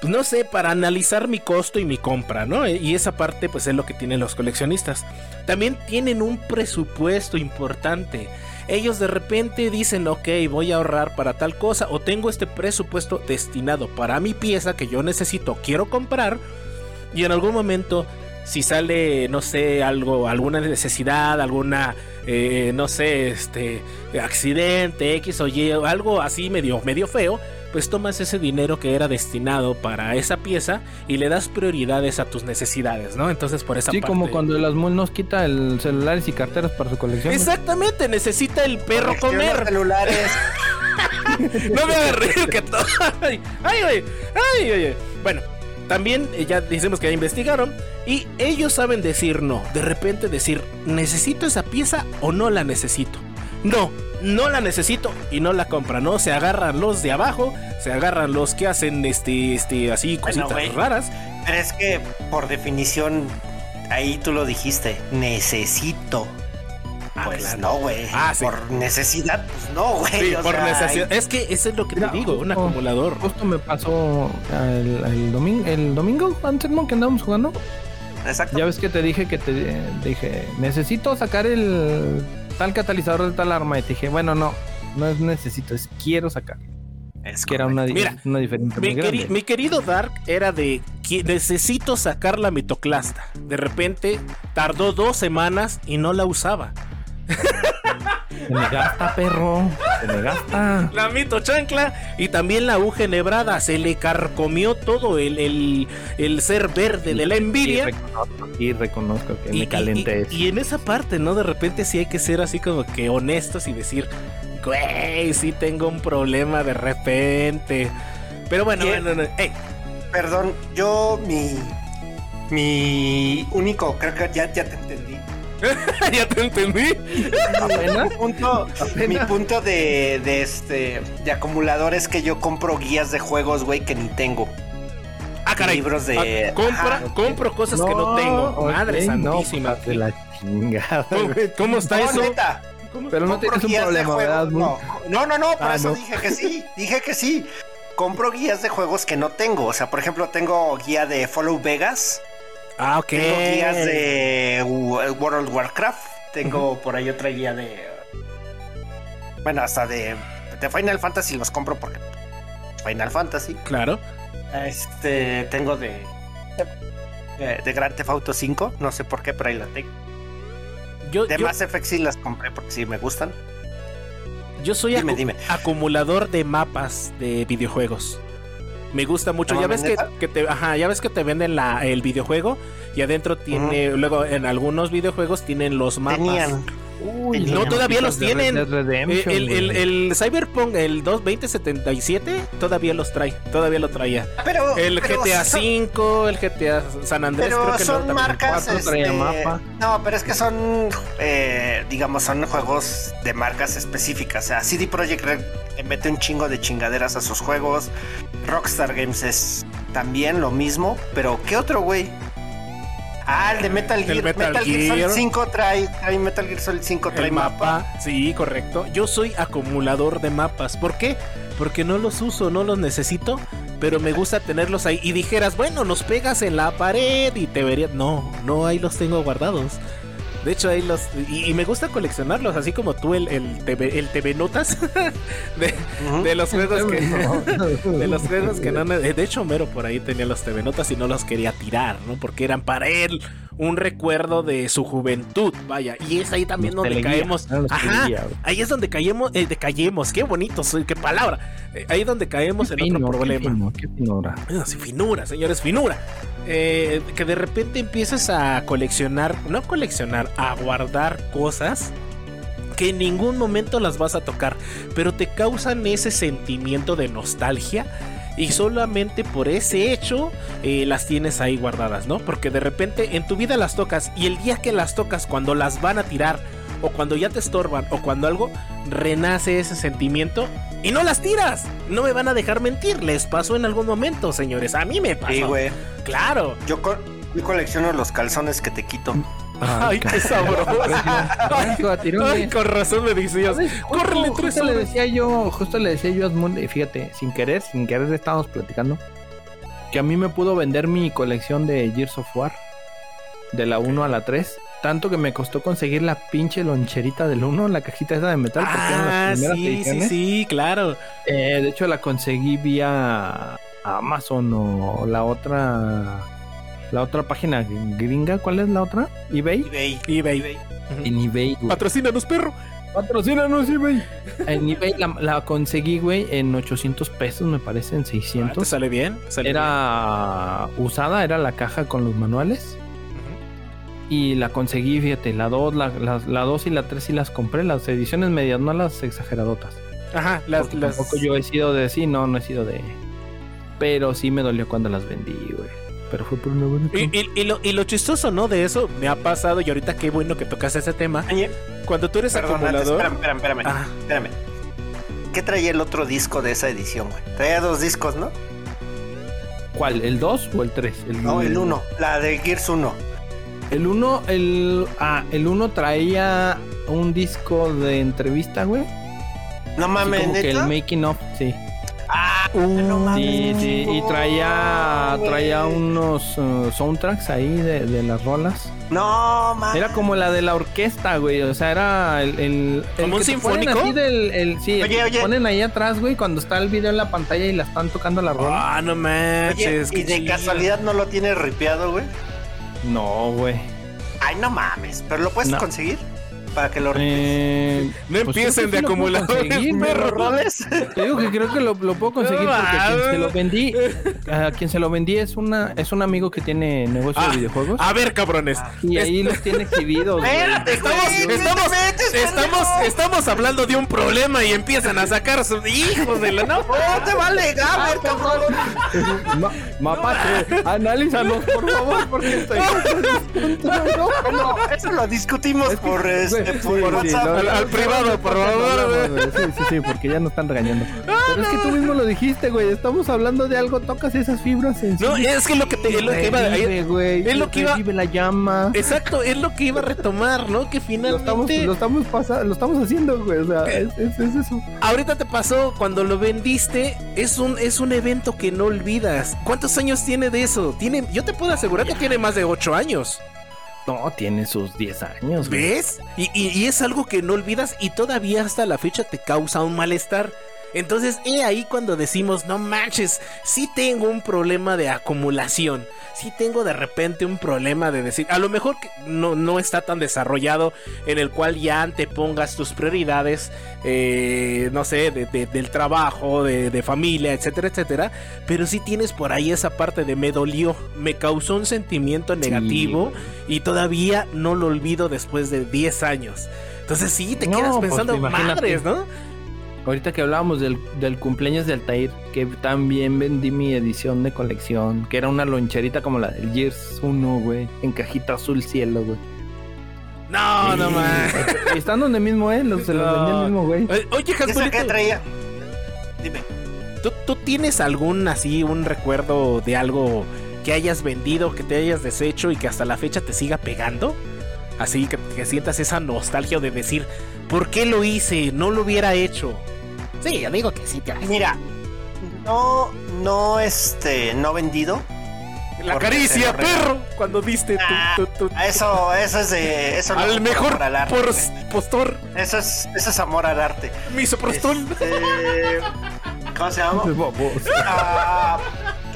pues, no sé, para analizar mi costo y mi compra, ¿no? Y esa parte pues es lo que tienen los coleccionistas. También tienen un presupuesto importante. Ellos de repente dicen, ok, voy a ahorrar para tal cosa o tengo este presupuesto destinado para mi pieza que yo necesito, quiero comprar y en algún momento si sale, no sé, algo, alguna necesidad, alguna, eh, no sé, este, accidente, X o Y, algo así medio, medio feo, pues tomas ese dinero que era destinado para esa pieza y le das prioridades a tus necesidades, ¿no? Entonces por esa Sí, parte... como cuando el Asmul nos quita el celulares y carteras para su colección. Exactamente, necesita el perro comer. celulares. No me hagas reír que todo. Ay, ay. Ay, ay, ay. Bueno, también eh, ya decimos que ya investigaron y ellos saben decir no. De repente decir, ¿necesito esa pieza o no la necesito? No, no la necesito y no la compran, ¿no? Se agarran los de abajo, se agarran los que hacen este, este, así Bueno, cositas raras. Pero es que por definición, ahí tú lo dijiste, necesito. Ah, Pues claro. no, güey. Ah, sí. Por necesidad, pues no, güey. Sí, o por sea, necesidad. Es que eso es lo que Mira, te digo, un acumulador. Justo me pasó el, el domingo, el domingo antes ¿no? que andábamos jugando. Exacto. Ya ves que te dije que te dije, necesito sacar el tal catalizador de tal arma. Y te dije, bueno, no, no es necesito, es quiero sacar. Es Que era una, Mira, una diferencia Mi, queri- mi querido Dark era de que necesito sacar la mitoclasta. De repente tardó dos semanas y no la usaba. Se me gasta, perro. Se me gasta. La mitochancla y también la aguja enhebrada. Se le carcomió todo el, el, el ser verde de la Y envidia. reconozco, y reconozco que Y, me calenté. y- y en esa parte, ¿no? De repente sí hay que ser así como que honestos y decir, güey, sí tengo un problema de repente. Pero bueno, ¿Qué? bueno, no, ey, Perdón, yo mi. Mi único, creo que ya, ya te entendí. ya te entendí. Mi punto, mi punto de, de este de acumulador es que yo compro guías de juegos, güey, que ni tengo. Ah, caray. Libros de- Ah, compra, compro cosas que no tengo. Madre no, santísima. de la chingada. ¿Cómo, cómo está No, eso? neta, Pero no tienes un problema. No, no, no, no, por Ah, eso no. dije que sí, dije que sí. Compro guías de juegos que no tengo. O sea, por ejemplo, tengo guía de Follow Vegas, Ah, ok. tengo guías de W- World of Warcraft, tengo por ahí otra guía de. Bueno, hasta de, de Final Fantasy los compro porque. Final Fantasy. Claro. Este, tengo de. De, de Grand Theft Auto 5, no sé por qué, pero ahí la tengo. Yo, De yo, Mass Effect sí las compré porque sí me gustan. yo soy Dime, acu- dime. acumulador de mapas de videojuegos. Me gusta mucho. ¿No ya ves que, que te, ajá, ya ves que te venden la, el videojuego y adentro tiene, luego en algunos videojuegos tienen los mapas. Tenían. Uy, No, todavía los tienen. Eh, el, el, el Cyberpunk, el 22077, todavía los trae. Todavía lo traía. Pero, El pero GTA son- V, el GTA San Andrés, Pero creo que son también. marcas. este, mapa. No, pero es que son, eh, digamos, son juegos de marcas específicas. O sea, CD Projekt Red le mete un chingo de chingaderas a sus juegos. Rockstar Games es también lo mismo. Pero, ¿qué otro, güey? Ah, el de Metal Gear. Metal Metal, Gear Gear. Solid 5 trae, trae Metal Gear Solid 5 trae El mapa, sí, correcto. Yo soy acumulador de mapas. ¿Por qué? Porque no los uso, no los necesito, pero me gusta tenerlos ahí. Y dijeras, bueno, nos pegas en la pared y te verías. No, no, ahí los tengo guardados. De hecho, ahí los. Y, y me gusta coleccionarlos, así como tú, el, el, TV, el TV Notas de, los juegos que. De los juegos que no. De hecho, Homero por ahí tenía los TV Notas y no los quería tirar, ¿no? Porque eran para él un recuerdo de su juventud, vaya. Y es ahí también donde caemos. Ajá. teleguía. Ahí es donde caemos, eh, qué bonito soy, qué palabra. Eh, ahí es donde caemos en Fino, otro qué problema. fino, qué finura. Sí, finura, señores, finura. Eh, que de repente empiezas a coleccionar, no coleccionar, a guardar cosas que en ningún momento las vas a tocar, pero te causan ese sentimiento de nostalgia y solamente por ese hecho eh, las tienes ahí guardadas, ¿no? Porque de repente en tu vida las tocas y el día que las tocas, cuando las van a tirar o cuando ya te estorban o cuando algo, renace ese sentimiento y no las tiras. No me van a dejar mentir, les pasó en algún momento, señores. A mí me pasó. Sí, güey. Claro. Yo, co- yo colecciono los calzones que te quito. Ay, qué sabroso. Ay, con razón me decías. Córrele tres justo le decía yo, justo le decía yo a Asmund, y fíjate, sin querer, sin querer estábamos platicando. que a mí me pudo vender mi colección de Gears of War. De la 1 a la 3. Tanto que me costó conseguir la pinche loncherita del 1, la cajita esa de metal. porque eran Ah, las primeras sí, sí, sí, claro. Eh, de hecho, la conseguí vía Amazon o la otra. La otra página gringa. ¿Cuál es la otra? ¿eBay? eBay. eBay. eBay. En eBay, güey. Patrocínanos, perro. Patrocínanos, eBay. En eBay la, la conseguí, güey, en 800 pesos, me parece, en Ah, ¿Te 600. sale bien? ¿Sale Era usada, era la caja con los manuales. Y la conseguí, fíjate, la 2, la, la, la 2 y la 3 sí las compré, las ediciones medias, no las exageradotas. Ajá, las, las... Tampoco yo he sido de sí, no, no he sido de. Pero sí me dolió cuando las vendí, güey. Pero fue por una buena Y, y- y lo, y lo chistoso, ¿no? De eso me ha pasado y ahorita qué bueno que tocas ese tema. Cuando tú eres perdón, antes, acumulador... espérame, espérame, espérame. Ah. espérame. ¿Qué traía el otro disco de esa edición, güey? Traía dos discos, ¿no? ¿Cuál? ¿El 2 o el 3? No, el 1. La de Gears 1. El 1, el. Ah, el 1 traía un disco de entrevista, güey. No Así mames, como que el ¿neta? making of, sí. Sí, sí, y traía, traía unos uh, soundtracks ahí de, de las rolas. No mames. Era como la de la orquesta, güey. O sea, era el. el, el ¿Como un ponen sinfónico? así del- el- sí, el Oye, oye. ponen ahí atrás, güey, cuando está el video en la pantalla y la están tocando la rola. Ah, no Oye, manches. ¿y de chido. casualidad no lo tienes ripeado, güey? No, güey. Ay, no mames. ¿Pero lo puedes No. conseguir? Para que lo. Eh, No pues empiecen de acumuladores, conseguir, ¿Me perro. lo roles? Te digo que creo que lo, lo puedo conseguir No porque a quien se lo vendí, a quien se lo vendí es una es un amigo que tiene negocio Ah, de videojuegos A ver, cabrones. y ahí los tiene exhibidos. Espérate, Estamos, estamos, no estamos, estamos hablando de un problema y empiezan a sacar sus hijos de la no. No te vale gamer, cabrón. Ma- mapache, analízanos por favor porque estoy Bueno, eso lo discutimos por, este, por Al- privado, por favor. Sí, sí, sí, porque ya nos están regañando. Pero es que tú mismo lo dijiste, güey. Estamos hablando de algo, tocas esas fibras No, es que lo que te, es lo que iba es lo que iba- la llama. Exacto, es lo que iba a retomar, ¿no? Que Lo estamos, finalmente lo estamos pasa- lo estamos haciendo, güey. O sea, es, es- es eso. ahorita te pasó cuando lo vendiste, es un es un evento que no olvidas. ¿Cuántos años tiene de eso? Tiene, yo te puedo asegurar que tiene más de 8 años. No, tiene sus 10 años. ¿Ves? Y, y- y es algo que no olvidas y todavía hasta la fecha te causa un malestar. Entonces, he ahí cuando decimos, no manches, sí tengo un problema de acumulación. Sí tengo de repente un problema de decir, a lo mejor que no, no está tan desarrollado en el cual ya antepongas tus prioridades, eh, no sé, de- de- del trabajo, de, de familia, etcétera, etcétera. Pero sí tienes por ahí esa parte de me dolió, me causó un sentimiento negativo y todavía no lo olvido después de 10 años. Entonces sí, te No, quedas pues, pensando, madres, ¿no? Ahorita que hablábamos del, del cumpleaños de Altair, que también vendí mi edición de colección, que era una loncherita como la del Gears 1, güey, en cajita azul cielo, güey. No, no Sí. más. Y están donde mismo, eh, los, se los vendí al mismo, güey. Oye, ¿Esa Hasbulito, qué traía? Dime. ¿tú, tú tienes algún así, un recuerdo de algo que hayas vendido, que te hayas deshecho y que hasta la fecha te siga pegando? Así que, que sientas esa nostalgia de decir, ¿por qué lo hice? No lo hubiera hecho. Sí, yo digo que sí te hace. Mira, no, no, este, no vendido. La caricia, perro, cuando diste tu- Ah, tu, tu- Eso, eso es de, eso al mejor amor al arte, por- postor, Eso es, eso es amor al arte. misoprostol. Este, ¿Cómo se llama? A,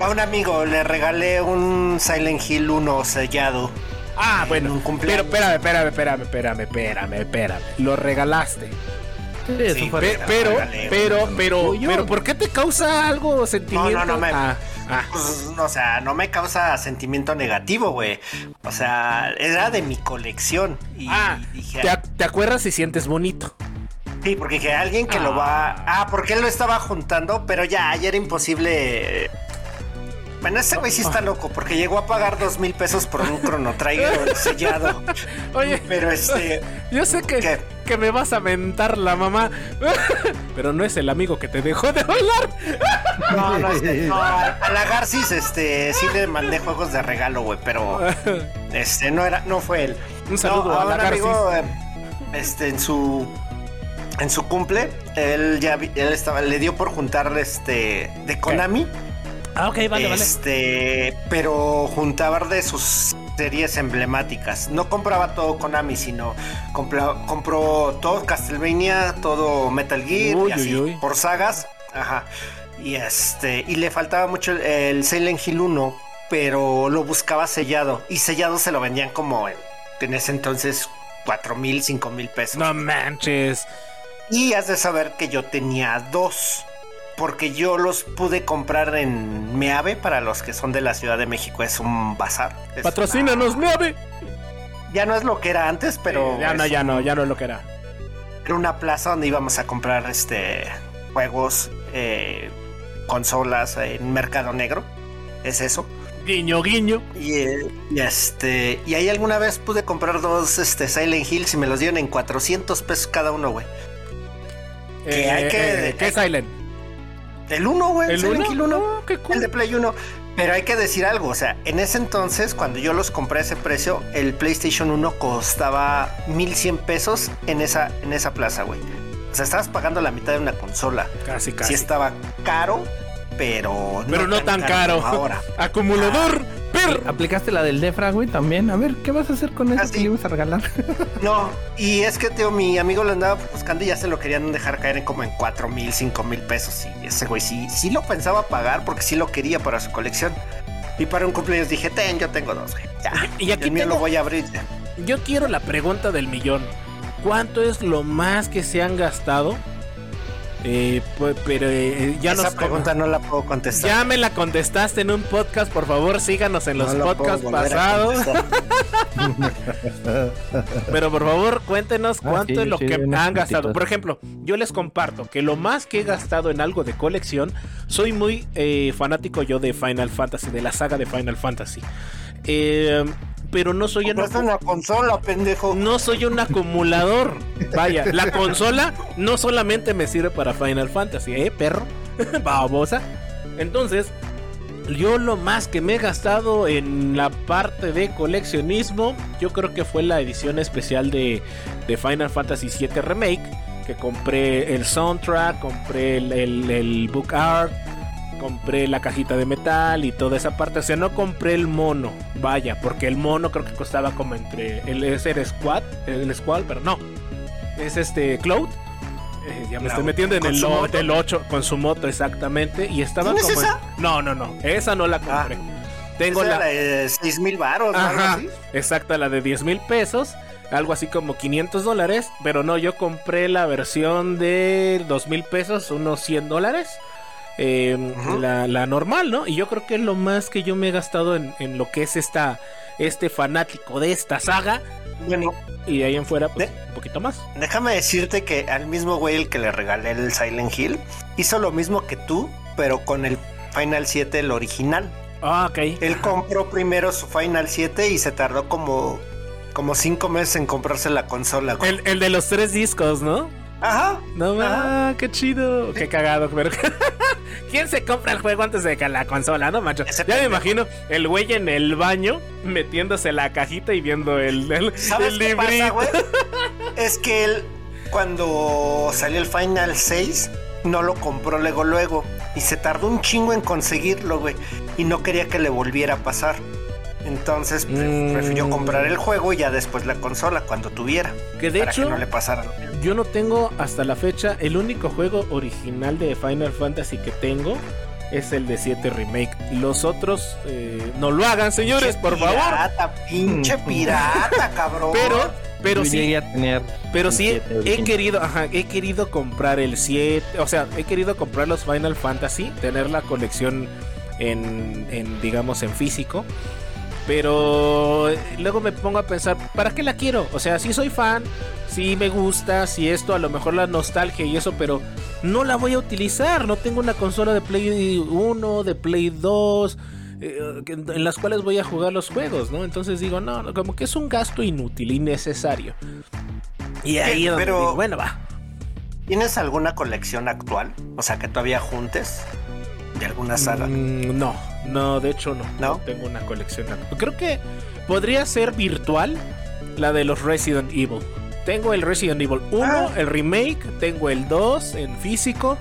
a un amigo le regalé un Silent Hill 1 sellado. Ah, en bueno. un Pero cumpleaños. espérame, espérame, espérame, espérame, espérame, espérame. Lo regalaste. Sí, Sí, pero, pero, pero, pero, ¿por qué te causa algo sentimiento? No, no, no, me- Ah, ah. Pues, o sea, no me causa sentimiento negativo, güey. O sea, era de mi colección. Y Ah, dije, ¿te, ac- te acuerdas y sientes bonito? sí, porque dije, alguien que lo va. Ah, porque él lo estaba juntando, pero ya, ya era imposible. Bueno, ese güey sí está loco, porque llegó a pagar dos mil pesos por un Chrono Trigger sellado. Oye, Pero este. yo sé que, ¿Qué? que me vas a mentar la mamá, pero no es el amigo que te dejó de hablar. No, no, este, no, a la Garcis, este, sí le mandé juegos de regalo, güey, pero este, no era, no fue él. Un saludo No, a la Garcis. amigo, eh, este, en su, en su cumple, él ya, él estaba, le dio por juntar, este, de Konami. Ah, ok, vale, vale. este, pero juntaba de sus series emblemáticas. No compraba todo Konami, sino compra- compró todo Castlevania, todo Metal Gear, Uy, y así, uy, uy. por sagas. Ajá. Y este, y le faltaba mucho el, el Silent Hill 1, pero lo buscaba sellado. Y sellado se lo vendían como en, en ese entonces cuatro mil, cinco mil pesos. No manches. Y has de saber que yo tenía dos. Porque yo los pude comprar en Meave, para los que son de la Ciudad de México, es un bazar. Es Patrocínanos, Meave. una- Ya no es lo que era antes, pero ya no, ya un- no, ya no es lo que era. era una plaza donde íbamos a comprar este juegos, eh, consolas en Mercado Negro. Es eso. Guiño, guiño. Y, eh, y este y ahí alguna vez pude comprar dos este Silent Hills y me los dieron en 400 pesos cada uno, güey. Que hay que- ¿Qué Silent? El uno, güey. ¿El Silent uno? Hill 1. Oh, qué cool. El de Play 1. Pero hay que decir algo, o sea, en ese entonces, cuando yo los compré a ese precio, el PlayStation 1 costaba 1100 pesos en esa, en esa plaza, güey. O sea, estabas pagando la mitad de una consola. Casi, Sí casi. estaba caro, pero Pero no tan caro. ahora. Acumulador, perro. ¿Aplicaste la del Defra, güey, también? A ver, ¿qué vas a hacer con eso Ah, que le ibas a regalar? No, y es que, tío, mi amigo lo andaba buscando y ya se lo querían dejar caer en como en 4 mil, 5 mil pesos. Y ese güey sí, sí lo pensaba pagar porque sí lo quería para su colección. Y para un cumpleaños dije, ten, yo tengo dos, güey. Ya. Y aquí el mío tengo- lo voy a abrir. Yo quiero la pregunta del millón. ¿Cuánto es lo más que se han gastado? Eh, pues, pero eh, ya Esa nos pregunta no la puedo contestar. Ya me la contestaste en un podcast, por favor, síganos en los No podcasts pasados. Pero por favor, cuéntenos Ah, cuánto sí, es lo sí, que han gastado. puntitos. Por ejemplo, yo les comparto que lo más que he gastado en algo de colección, soy muy eh, fanático yo de Final Fantasy, de la saga de Final Fantasy. Eh, pero no soy un Compraste una consola, pendejo. no soy un acumulador. Vaya, la consola no solamente me sirve para Final Fantasy, ¿eh, perro? Babosa. Entonces, yo lo más que me he gastado en la parte de coleccionismo, yo creo que fue la edición especial de, de Final Fantasy VII Remake, que compré el soundtrack, compré el, el- el book art, compré la cajita de metal y toda esa parte. O sea, no compré el mono, vaya, porque el mono creo que costaba como entre el ese era Squad, el Squad, pero no, es este Cloud. Eh, ya me estoy metiendo en ¿Con el, lo- del 8 con su moto exactamente y estaba ¿Tienes como en- esa? No, no, no, esa no la compré. Tengo Esa la de 6 mil baros, ¿no? Ajá, así. exacta, la de 10 mil pesos, algo así como 500 dólares, pero no, yo compré la versión de 2 mil pesos, unos 100 dólares, eh, Ujú. la, la normal, ¿no? Y yo creo que es lo más que yo me he gastado en, en lo que es esta, este fanático de esta saga, Bueno, y de ahí en fuera, pues, ¿De? un poquito más. déjame decirte que al mismo güey el que le regalé el Silent Hill hizo lo mismo que tú, pero con el Final 7, el original. Ah, ok. Él compró primero su Final 7 y se tardó como como cinco meses en comprarse la consola. güey. El, el de los tres discos, ¿no? Ajá. No, Ajá. ah, qué chido, qué cagado, pero ¿quién se compra el juego antes de que la consola, no, macho? Ya me imagino el güey en el baño metiéndose la cajita y viendo el, el, ¿Sabes el qué pasa, librito. güey? Es que él, cuando salió el Final 6, no lo compró luego, luego. Y se tardó un chingo en conseguirlo, güey. Y no quería que le volviera a pasar. Entonces pre- Mm. prefirió comprar el juego y ya después la consola cuando tuviera. Que de para hecho, que no le pasara lo mismo. yo no tengo hasta la fecha el único juego original de Final Fantasy que tengo es el de 7 Remake. Los otros eh, no lo hagan, señores, por favor. Pirata, pinche pirata, cabrón. Pero, pero Yo sí, llegué a tener Pero sí, he querido, ajá, he querido comprar el 7, o sea, he querido comprar los Final Fantasy, tener la colección en, en, digamos, en físico. Pero eh, luego me pongo a pensar, ¿para qué la quiero? O sea, sí soy fan, sí me gusta, sí esto, a lo mejor la nostalgia y eso, pero no la voy a utilizar. No tengo una consola de Play 1, de Play 2, eh, en las cuales voy a jugar los juegos, ¿no? Entonces digo, no, como que es un gasto inútil, innecesario. Y ahí donde pero- digo, bueno, va. ¿Tienes alguna colección actual? O sea, que todavía juntes de alguna saga. Mm, no, no, de hecho no. ¿No? tengo una colección. Creo que podría ser virtual la de los Resident Evil. Tengo el Resident Evil 1, Ah. el remake, tengo el 2 en físico,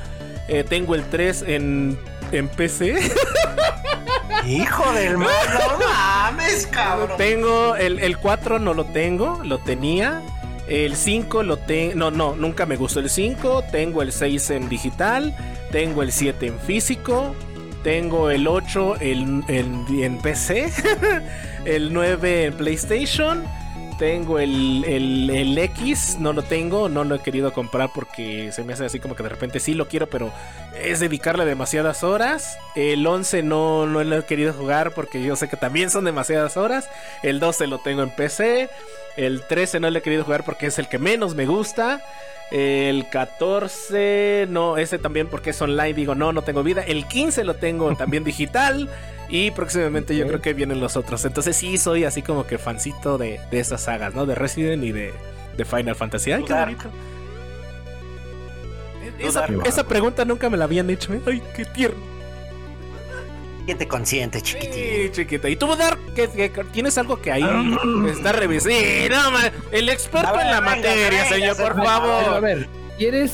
eh, tengo el 3 en, en PC. Hijo del mal, no mames, cabrón. Tengo el, el 4 no lo tengo, lo tenía. El 5 lo tengo. No, no, nunca me gustó el 5. Tengo el 6 en digital. Tengo el 7 en físico. Tengo el 8 en, en, en PC. el 9 en PlayStation. Tengo el, el, el X, no lo tengo, no lo he querido comprar porque se me hace así como que de repente sí lo quiero, pero es dedicarle demasiadas horas. El 11 no, no lo he querido jugar porque yo sé que también son demasiadas horas. El 12 lo tengo en PC. El 13 no lo he querido jugar porque es el que menos me gusta. El 14, no, ese también porque es online, digo, no, no tengo vida. El 15 lo tengo también digital. Y próximamente yo creo que vienen los otros. Entonces sí, soy así como que fancito de, de esas sagas, ¿no? De Resident y de, de Final Fantasy. Ay, qué bonito. Esa, Dudar. esa pregunta nunca me la habían hecho, ¿eh? Ay, qué tierno. Siente consciente, chiquitín. Sí, chiquita. ¿Y tú, Dar? ¿Qué, qué- tienes algo que ahí está revisando? Sí, no, el experto ver, en la venga, materia, venga, señor, por señor. A ver, a favor. ver, ¿quieres,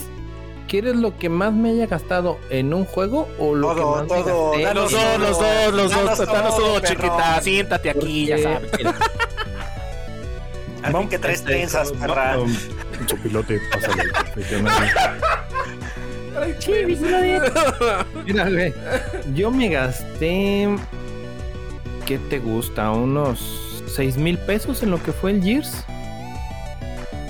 ¿quieres lo que más me haya gastado en un juego o lo Todo, que más todo, me gasté? Los dos, los dos, los Danos dos, danos todo, chiquita. Siéntate aquí, ya Porque, sabes. mira, Al fin que este, trenzas, no, perra. Su pilote, pásale. Mira, güey, yo me gasté. ¿Qué te gusta? ¿Unos 6 mil pesos en lo que fue el Gears?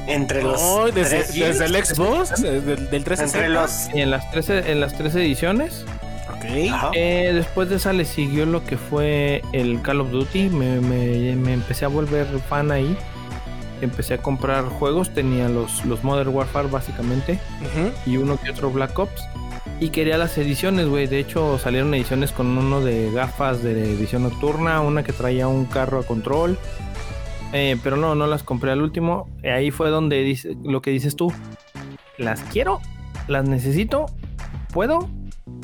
Entre los. No, desde, el Xbox, desde el del 360. Entre los. En las 13, en las 13 ediciones. Ok. Ajá. Eh, después de esa le siguió lo que fue el Call of Duty. Me, me- me empecé a volver fan ahí. Empecé a comprar juegos. Tenía los, los Modern Warfare básicamente. Y uno que otro Black Ops. Y quería las ediciones, güey. De hecho, salieron ediciones con uno de gafas de edición nocturna. Una que traía un carro a control. Eh, pero no, no las compré al último. Eh, Ahí fue donde dice lo que dices tú. Las quiero, las necesito, puedo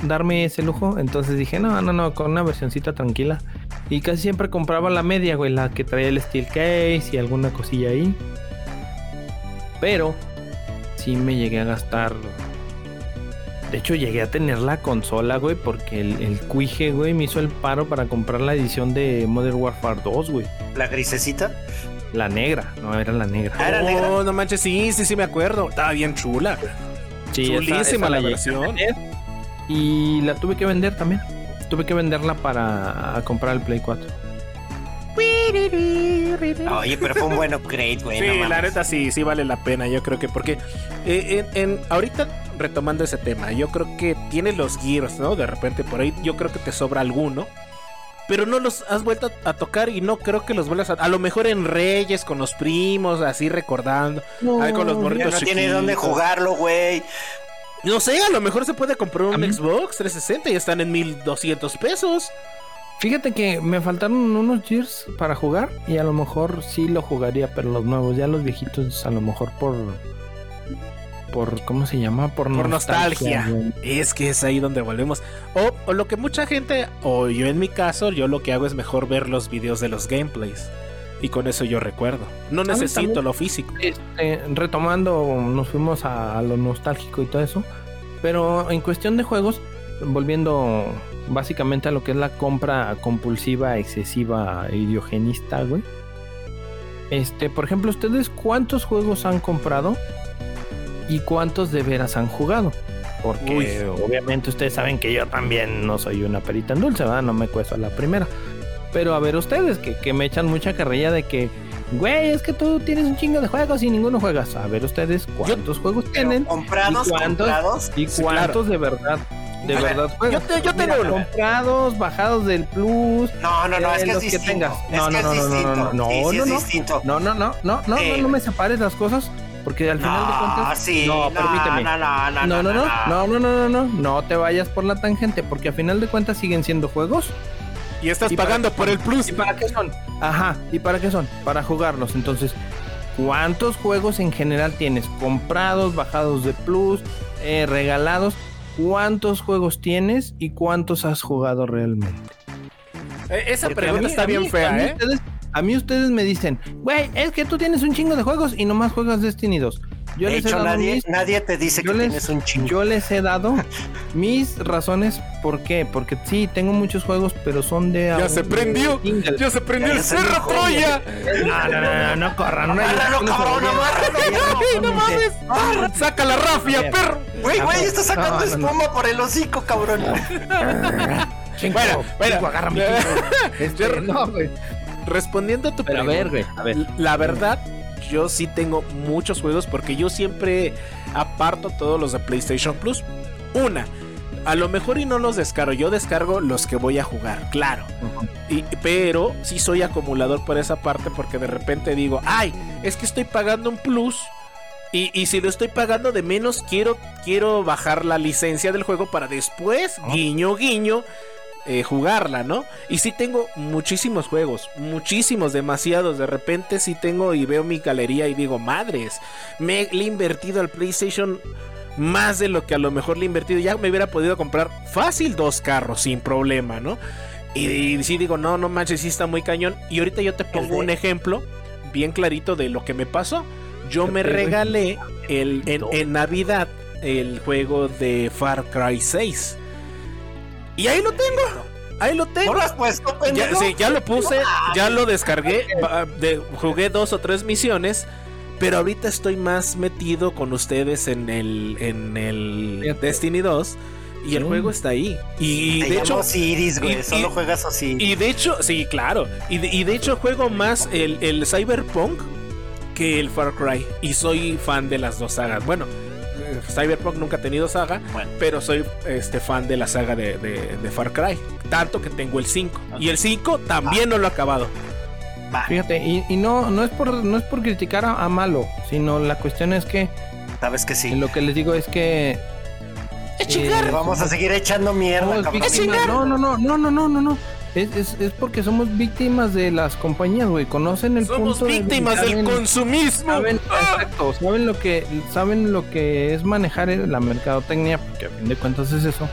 darme ese lujo. Entonces dije, no, no, no, con una versioncita tranquila. Y casi siempre compraba la media, güey, la que traía el steel case y alguna cosilla ahí. Pero sí me llegué a gastar. De hecho, llegué a tener la consola, güey, porque el, el cuije, güey, me hizo el paro para comprar la edición de Modern Warfare 2, güey. La grisecita. La negra, no era la negra. Ah, ¿era negra? Oh, no manches, sí, sí, sí me acuerdo. Estaba bien chula. Sí, Chulísima esa la llegué a versión. tener. Y la tuve que vender también. Tuve que venderla para comprar el Play 4. Oye, pero fue un buen upgrade, güey. Sí, no la neta sí, sí vale la pena. Yo creo que porque eh, en, en- ahorita retomando ese tema, yo creo que tiene los gears, ¿no? De repente por ahí, yo creo que te sobra alguno. Pero no los has vuelto a, tocar y no creo que los vuelvas a... A lo mejor en Reyes, con los primos, así recordando. Ahí con los Ya morritos no tiene dónde chiquitos. jugarlo, güey. No sé, a lo mejor se puede comprar un Xbox 360 y están en 1200 pesos. Fíjate que me faltaron unos Gears para jugar y a lo mejor sí lo jugaría, pero los nuevos, ya los viejitos, a lo mejor por. por ¿Cómo se llama? Por, Por nostalgia. güey. Es que es ahí donde volvemos. O, o lo que mucha gente, o yo en mi caso, yo lo que hago es mejor ver los videos de los gameplays. Y con eso yo recuerdo. No necesito también. lo físico. Este, retomando, nos fuimos a, a lo nostálgico y todo eso. Pero en cuestión de juegos, volviendo básicamente a lo que es la compra compulsiva, excesiva, idiogenista, güey. Este, por ejemplo, ¿ustedes cuántos juegos han comprado? ¿Y cuántos de veras han jugado? Porque Uy. obviamente ustedes saben que yo también no soy una perita en dulce, ¿verdad? No me cuesta la primera. Pero a ver ustedes, que, que me echan mucha carrilla de que, güey, es que tú tienes un chingo de juegos y ninguno juegas. A ver ustedes cuántos juegos tienen comprados, ¿Y cuántos? comprados. y Sí, cuántos de verdad, de verdad juegan. Yo, te- yo tengo Mira, uno. Comprados, bajados del plus. No, no, no, Eh, es que es los que distinto. tengas. Es No, que no, es no, no, no, no, no, Sí, sí, no, es no. No, no, no, no, no, Sí. no, no me separes las cosas. Porque al final de No, cuentas. sí. no, No, permíteme. no, no, no, No, no, no, no. no, no, no, no, no, no te vayas por la tangente, porque al final de cuentas siguen siendo juegos. Y estás ¿Y para pagando por el plus. ¿Y para qué son? Ajá, ¿y para qué son? Para jugarlos. Entonces, ¿cuántos juegos en general tienes? Comprados, bajados de plus, eh, regalados. ¿Cuántos juegos tienes y cuántos has jugado realmente? Eh, esa Porque a pregunta mí- está a mí- bien a fea, mí ¿eh? Ustedes, a mí ustedes me dicen, güey, es que tú tienes un chingo de juegos y nomás juegas Destiny 2. Yo de les he dado nadie, mis- nadie te dice yo que les- tienes un chingo. Yo les he dado mis razones por qué. Porque sí, tengo muchos juegos, pero son de. Ya se prendió. Ya se prendió Ya el cerro Troya. No, no, no, no, no corran. No, yo cabrón, no mames. Saca la rafia, perro. Güey, güey, está sacando No, no, no. espuma por el hocico, cabrón. Chingo, Bueno, bueno. agárrame, chingo. Este, no, güey. Respondiendo a tu Pero a pregunta. ver, güey, a ver. La verdad, yo sí tengo muchos juegos porque yo siempre aparto todos los de PlayStation Plus. Una, a lo mejor y no los descargo, yo descargo los que voy a jugar, claro. Y- pero sí soy acumulador por esa parte porque de repente digo, ay, es que estoy pagando un plus. Y, y si lo estoy pagando de menos, quiero, quiero bajar la licencia del juego para después, guiño, guiño, eh, jugarla, ¿no? Y sí tengo muchísimos juegos, muchísimos, demasiados. De repente sí tengo y veo mi galería y digo, madres, me le he invertido al PlayStation más de lo que a lo mejor le he invertido. Ya me hubiera podido comprar fácil dos carros sin problema, ¿no? Y, y sí digo, no, no manches, sí está muy cañón. Y ahorita yo te pongo un ejemplo bien clarito de lo que me pasó. Yo me ¿Qué pedo? regalé el, en, en Navidad el juego de Far Cry 6. Y ahí lo tengo. Ahí lo ¿No tengo. lo has puesto, Ya, pendejo? sí, ya lo puse, ya lo descargué, de- jugué dos o tres misiones, pero ahorita estoy más metido con ustedes en el, en el. Destiny 2 y el Sí. juego está ahí. Y, Te de hecho, Osiris, güey. y- Solo y- juegas Osiris. y de hecho, sí, claro, y de, y de hecho juego más el, el Cyberpunk que el Far Cry y soy fan de las dos sagas. Bueno, Cyberpunk nunca ha tenido saga, Bueno. pero soy este fan de la saga de, de- de Far Cry. Tanto que tengo el 5. Y el 5 también no lo he acabado. Fíjate, y, y no, no es por no es por criticar a, a malo, sino la cuestión es que sabes que sí. lo que les digo es que eh, vamos a seguir echando mierda, no, no, no, no, no, no, no. Es, es, es porque somos víctimas de las compañías, güey. Conocen el Somos punto de- víctimas del saben- consumismo. Saben, exacto, saben lo que saben lo que es manejar la mercadotecnia, porque a fin de cuentas es eso,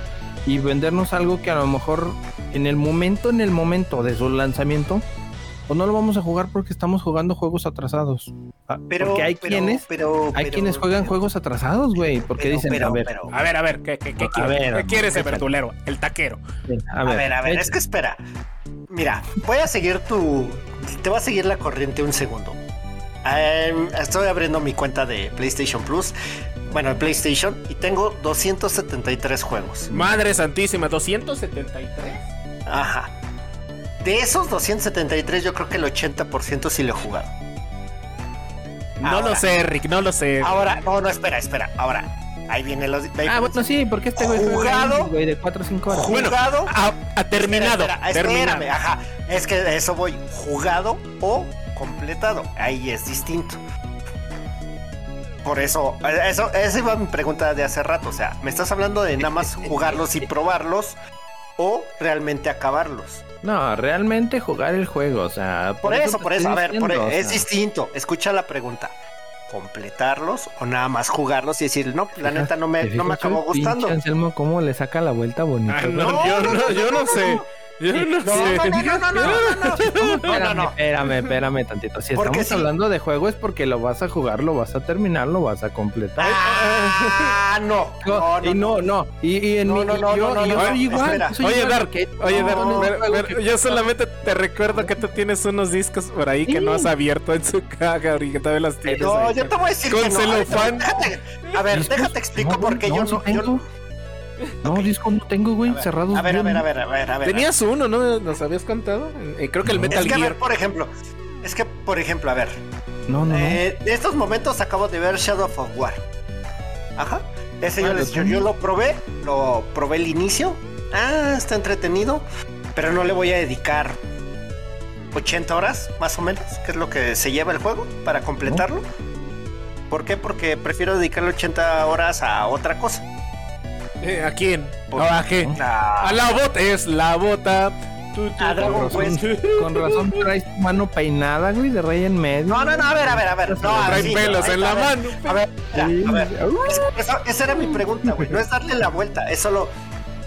y vendernos algo que a lo mejor en el momento, en el momento de su lanzamiento, pues no lo vamos a jugar porque estamos jugando juegos atrasados. Ah, Pero, porque hay pero- quienes, pero- hay pero- quienes juegan pero- juegos atrasados, güey, porque pero- dicen, pero- a ver, pero- A ver, a ver, ¿qué, qué, qué A quiere? ver, ¿Qué quiere ese échale. verdulero? El taquero. a A ver, ver, a ver, es que espera. Mira, voy a seguir tu. Te voy a seguir la corriente un segundo. Em, estoy abriendo mi cuenta de PlayStation Plus. Bueno, de PlayStation. Y tengo 273 juegos. Madre santísima, 273. Ajá. De esos 273, yo creo que el 80% sí lo he jugado. No Ahora. lo sé, Rick, no lo sé. Ahora, no, no, espera, espera. Ahora, ahí viene los. ahí- Ah, bueno, sí, porque este güey Jugado. güey, de 4 o 5 horas. Bueno, jugado. Ha, ha terminado. Espera, espera, terminado. espérame, ajá. Es que de eso voy. Jugado o completado. Ahí es distinto. Por eso, eso, esa iba mi pregunta de hace rato. O sea, ¿me estás hablando de nada más jugarlos y probarlos o realmente acabarlos? No, realmente jugar el juego, o sea. Por, eso, por eso, a ver, por- o es sea, distinto. Escucha la pregunta. ¿Completarlos o nada más jugarlos y decir, no, la neta no me, ¿te no me acabó gustando? Anselmo, cómo le saca la vuelta bonito. Ah, no, yo no, yo no sé. Yo no, No, sé. No, no, no, no, no, no, no, Espérame, no, no. espérame, espérame tantito. Si Porque estamos sí. hablando de juego es porque lo vas a jugar, lo vas a terminar, lo vas a completar. Ah, no. No, y no, no. Y, en No, mi, no, no, yo, no, yo no, soy no, igual. Oye, Dar, porque- oye, Dar, no, no, ver- juego ver, que- yo solamente te recuerdo que tú tienes unos discos por ahí que no has abierto en su caja y que todavía los tienes. No, ahí. yo te voy a decir Con que no. celofán. Déjate- a ver, déjate explico No, por qué no, yo sí no. No, discos no tengo, güey, a ver, cerrados. A ver, a ver, a ver, a ver, a ver. Tenías uno, ¿no? ¿Nos habías contado? Eh, creo que el No. Metal Es que, a Gear. ver, por ejemplo, es que, por ejemplo, a ver, No, no, no. eh, de estos momentos acabo de ver Shadow of War. Ajá. Ese yo, Ah, les, ¿lo yo, yo lo probé, lo probé el inicio. Ah, está entretenido, pero no le voy a dedicar 80 horas, más o menos, que es lo que se lleva el juego para completarlo. ¿Por qué? Porque prefiero dedicarle 80 horas a otra cosa. Eh, ¿A quién? Por- ¿A qué? A- A la bota, es la bota. A. Dragon Con razón, Quest. con razón traes tu mano peinada, güey, de rey en medio. No, no, no, a ver, a ver, a ver. No, pelos no, en la a ver, mano. A ver, mira, a ver. Es que esa, esa era mi pregunta, güey. No es darle la vuelta, es solo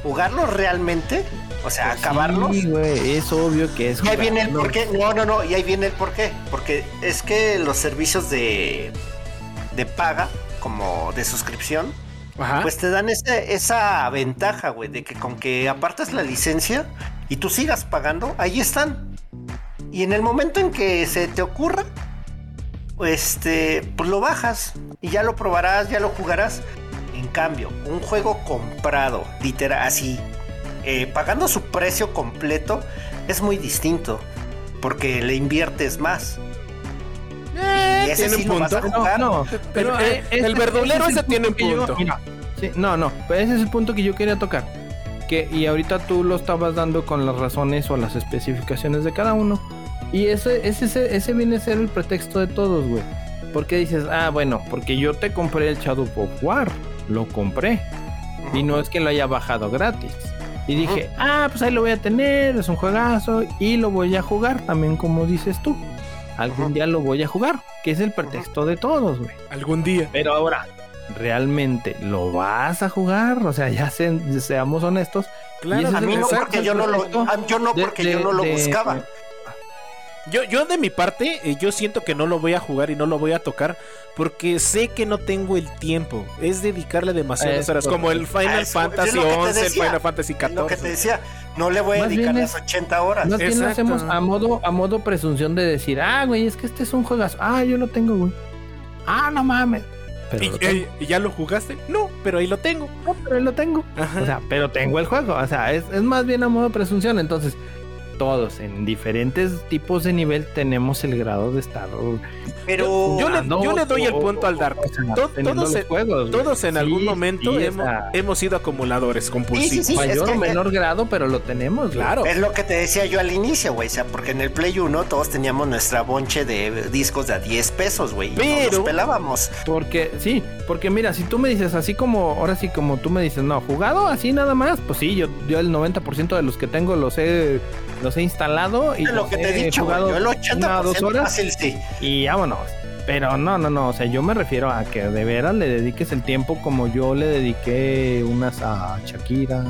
jugarlos realmente, o sea, acabarlos. Sí, güey, es obvio que es. Y ahí viene el jugarlo. porqué. No, no, no, y ahí viene el porqué. Porque es que los servicios de de paga, como de suscripción, Pues te dan ese- esa ventaja, güey, de que con que apartas la licencia y tú sigas pagando, ahí están. Y en el momento en que se te ocurra, este, pues lo bajas y ya lo probarás, ya lo jugarás. En cambio, un juego comprado, literal, así, eh, pagando su precio completo, es muy distinto. Porque le inviertes más. Eh, y ese tiene sí un punto. No, Pero, pero eh, el verdulero es ese el tiene un yo- punto. mira, sí, no, no, pero ese es el punto que yo quería tocar. Que, y ahorita tú lo estabas dando con las razones o las especificaciones de cada uno. Y ese, ese, ese, ese viene a ser el pretexto de todos, güey. Porque dices, ah, bueno, porque yo te compré el Shadow of War. Lo compré. Y no es que lo haya bajado gratis. Y dije, ah, pues ahí lo voy a tener, es un juegazo y lo voy a jugar también como dices tú. Algún día lo voy a jugar, que es el pretexto de todos, güey. Algún día. Pero ahora, ¿realmente lo vas a jugar? O sea, ya se- seamos honestos. Claro, A es mí no porque yo no lo, yo no porque de- yo no lo de- buscaba. Yo, yo de mi parte, eh, yo siento que no lo voy a jugar y no lo voy a tocar porque sé que no tengo el tiempo. Es dedicarle demasiadas horas, como el Ah, Final es- Fantasy 11, el. Final Fantasy Es lo que te 14. decía, no le voy a Más dedicar las es- 80 horas. Más bien lo hacemos a modo, a modo presunción de decir, ah, güey, es que este es un juegazo. Ah, yo lo tengo, güey. Ah, no mames. Pero, ¿Y, lo tengo. eh, ¿y ya lo jugaste? No, pero ahí lo tengo. No, pero lo tengo. Ajá. O sea, pero tengo el juego. O sea, es, es más bien a modo presunción. Entonces, todos en diferentes tipos de nivel tenemos el grado de estar. Pero yo le- yo le doy el punto al Dark. todos en- juegos, güey. Todos en Sí, algún momento sí, hemos, sido acumuladores compulsivos. Sí, sí, mayor es que- o menor grado, pero lo tenemos. Claro. es lo que te decía yo al inicio, güey. O sea, porque en el Play 1 todos teníamos nuestra bonche de discos de a 10 pesos, güey. no Pero- nos pelábamos. Porque, sí, porque mira, si tú me dices así como, ahora sí como tú me dices, no, jugado así nada más, pues sí, yo, yo el 90% de los que tengo los he, los he instalado y Es lo que te he he dicho, jugado Yo el una o 80% dos horas fácil, sí. y vámonos. Pero no, no, no, o sea, yo me refiero a que de veras le dediques el tiempo como yo le dediqué unas a Shakira.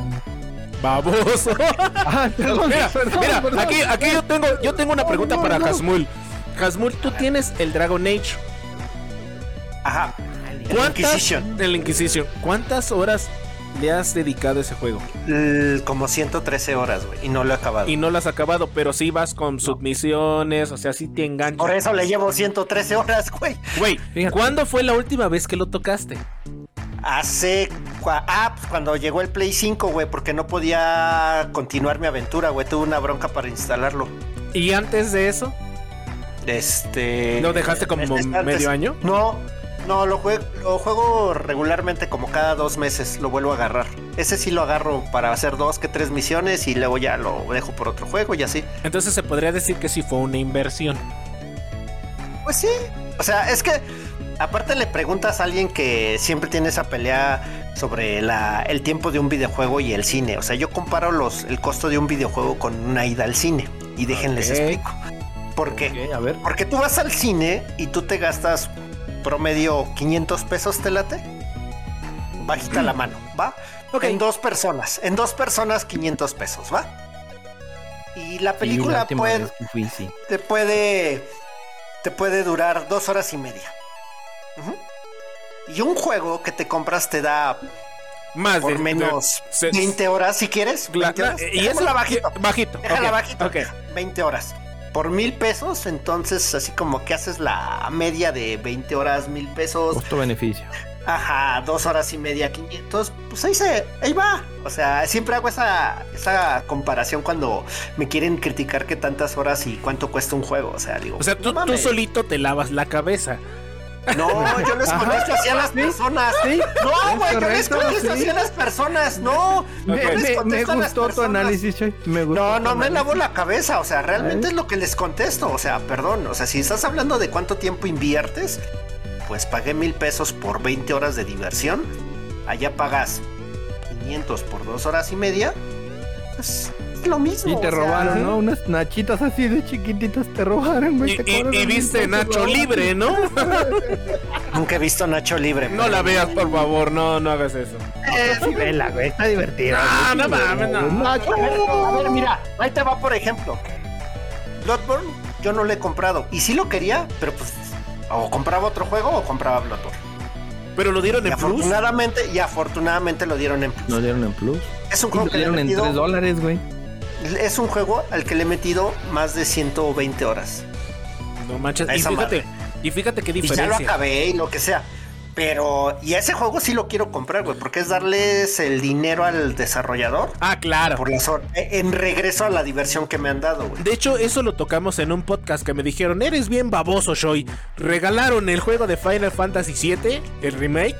Baboso. Ah, perdón, mira, perdón, mira, perdón. aquí, aquí yo tengo, yo tengo una pregunta no, para no. Hasmul. Hasmul, tú tienes el Dragon Age. Ajá. El ¿Cuántas? Inquisition. El Inquisition. ¿Cuántas horas le has dedicado a ese juego? L- Como 113 horas, güey. Y no lo he acabado. Y no lo has acabado, pero sí vas con submisiones, o sea, sí te engancha. Por eso le llevo 113 horas, güey. Güey. ¿cuándo fue la última vez que lo tocaste? Hace. Ah, pues cuando llegó el Play 5, güey, porque no podía continuar mi aventura, güey. Tuve una bronca para instalarlo. ¿Y antes de eso? Este. ¿Lo dejaste como este, antes- medio año? No, no, lo juego, lo juego regularmente como cada dos meses, lo vuelvo a agarrar. Ese sí lo agarro para hacer dos que tres misiones y luego ya lo dejo por otro juego y así. Entonces se podría decir que sí fue una inversión. Pues sí. O sea, es que aparte le preguntas a alguien que siempre tiene esa pelea sobre la, el tiempo de un videojuego y el cine. O sea, yo comparo los, el costo de un videojuego con una ida al cine. Y déjenles explico. ¿Por qué? Ok, a ver. Porque tú vas al cine y tú te gastas promedio 500 pesos, ¿te late? Bajita la mano, ¿va? En dos personas. En dos personas 500 pesos, ¿va? Y la Sí, película la puede, fui, sí. te puede te puede durar dos horas y media. Y un juego que te compras te da Más por de menos de- se- 20 horas si quieres. la- 20 horas. y eso Déjala bajito. Bajito. Déjala ok, bajito. ok. 20 horas. Por mil pesos, entonces así como que haces la media de 20 horas, mil pesos. Costo-beneficio. Ajá, dos horas y media, 500. Pues ahí se, ahí va. O sea, siempre hago esa, esa comparación cuando me quieren criticar que tantas horas y cuánto cuesta un juego. O sea, digo, O sea, tú, no tú solito te lavas la cabeza. No, yo les contesto así a las personas. Sí, No, güey, yo les contesto sí. así a las personas. No, les me- me gustó tu análisis, Choy. Me gustó No, no me análisis. lavo la cabeza, o sea, realmente es lo que les contesto, o sea, perdón, o sea, si estás hablando de cuánto tiempo inviertes, pues pagué mil pesos por 20 horas de diversión, allá pagas 500 por dos horas y media, pues es lo mismo. Y te o sea, robaron, ¿no? Unas nachitas así de chiquititas te robaron, güey. Y, viste Nacho libre, ¿no? Nunca he visto Nacho libre. No la veas, por favor, no, no hagas eso. Eh, sí, vela, güey. Está divertida. No, no mames, no. Nacho. A ver, mira, ahí te va por ejemplo. Bloodborne, yo no lo he comprado. Y sí lo quería, pero pues o compraba otro juego o compraba Bloodborne. Pero lo dieron Y en plus. afortunadamente, y afortunadamente lo dieron en Plus. Nos dieron en plus. Es un juego nos que le en metido- 3 dólares, güey. Es un juego al que le he metido más de 120 horas. No manches. Y fíjate, y fíjate qué Y ya lo diferencia. acabé y lo que sea. Pero, y ese juego sí lo quiero comprar, güey, porque es darles el dinero al desarrollador Ah, claro. por hor- eh, en regreso a la diversión que me han dado, güey. De hecho, eso lo tocamos en un podcast que me dijeron, eres bien baboso, Shoy. Regalaron el juego de Final Fantasy VII, el remake.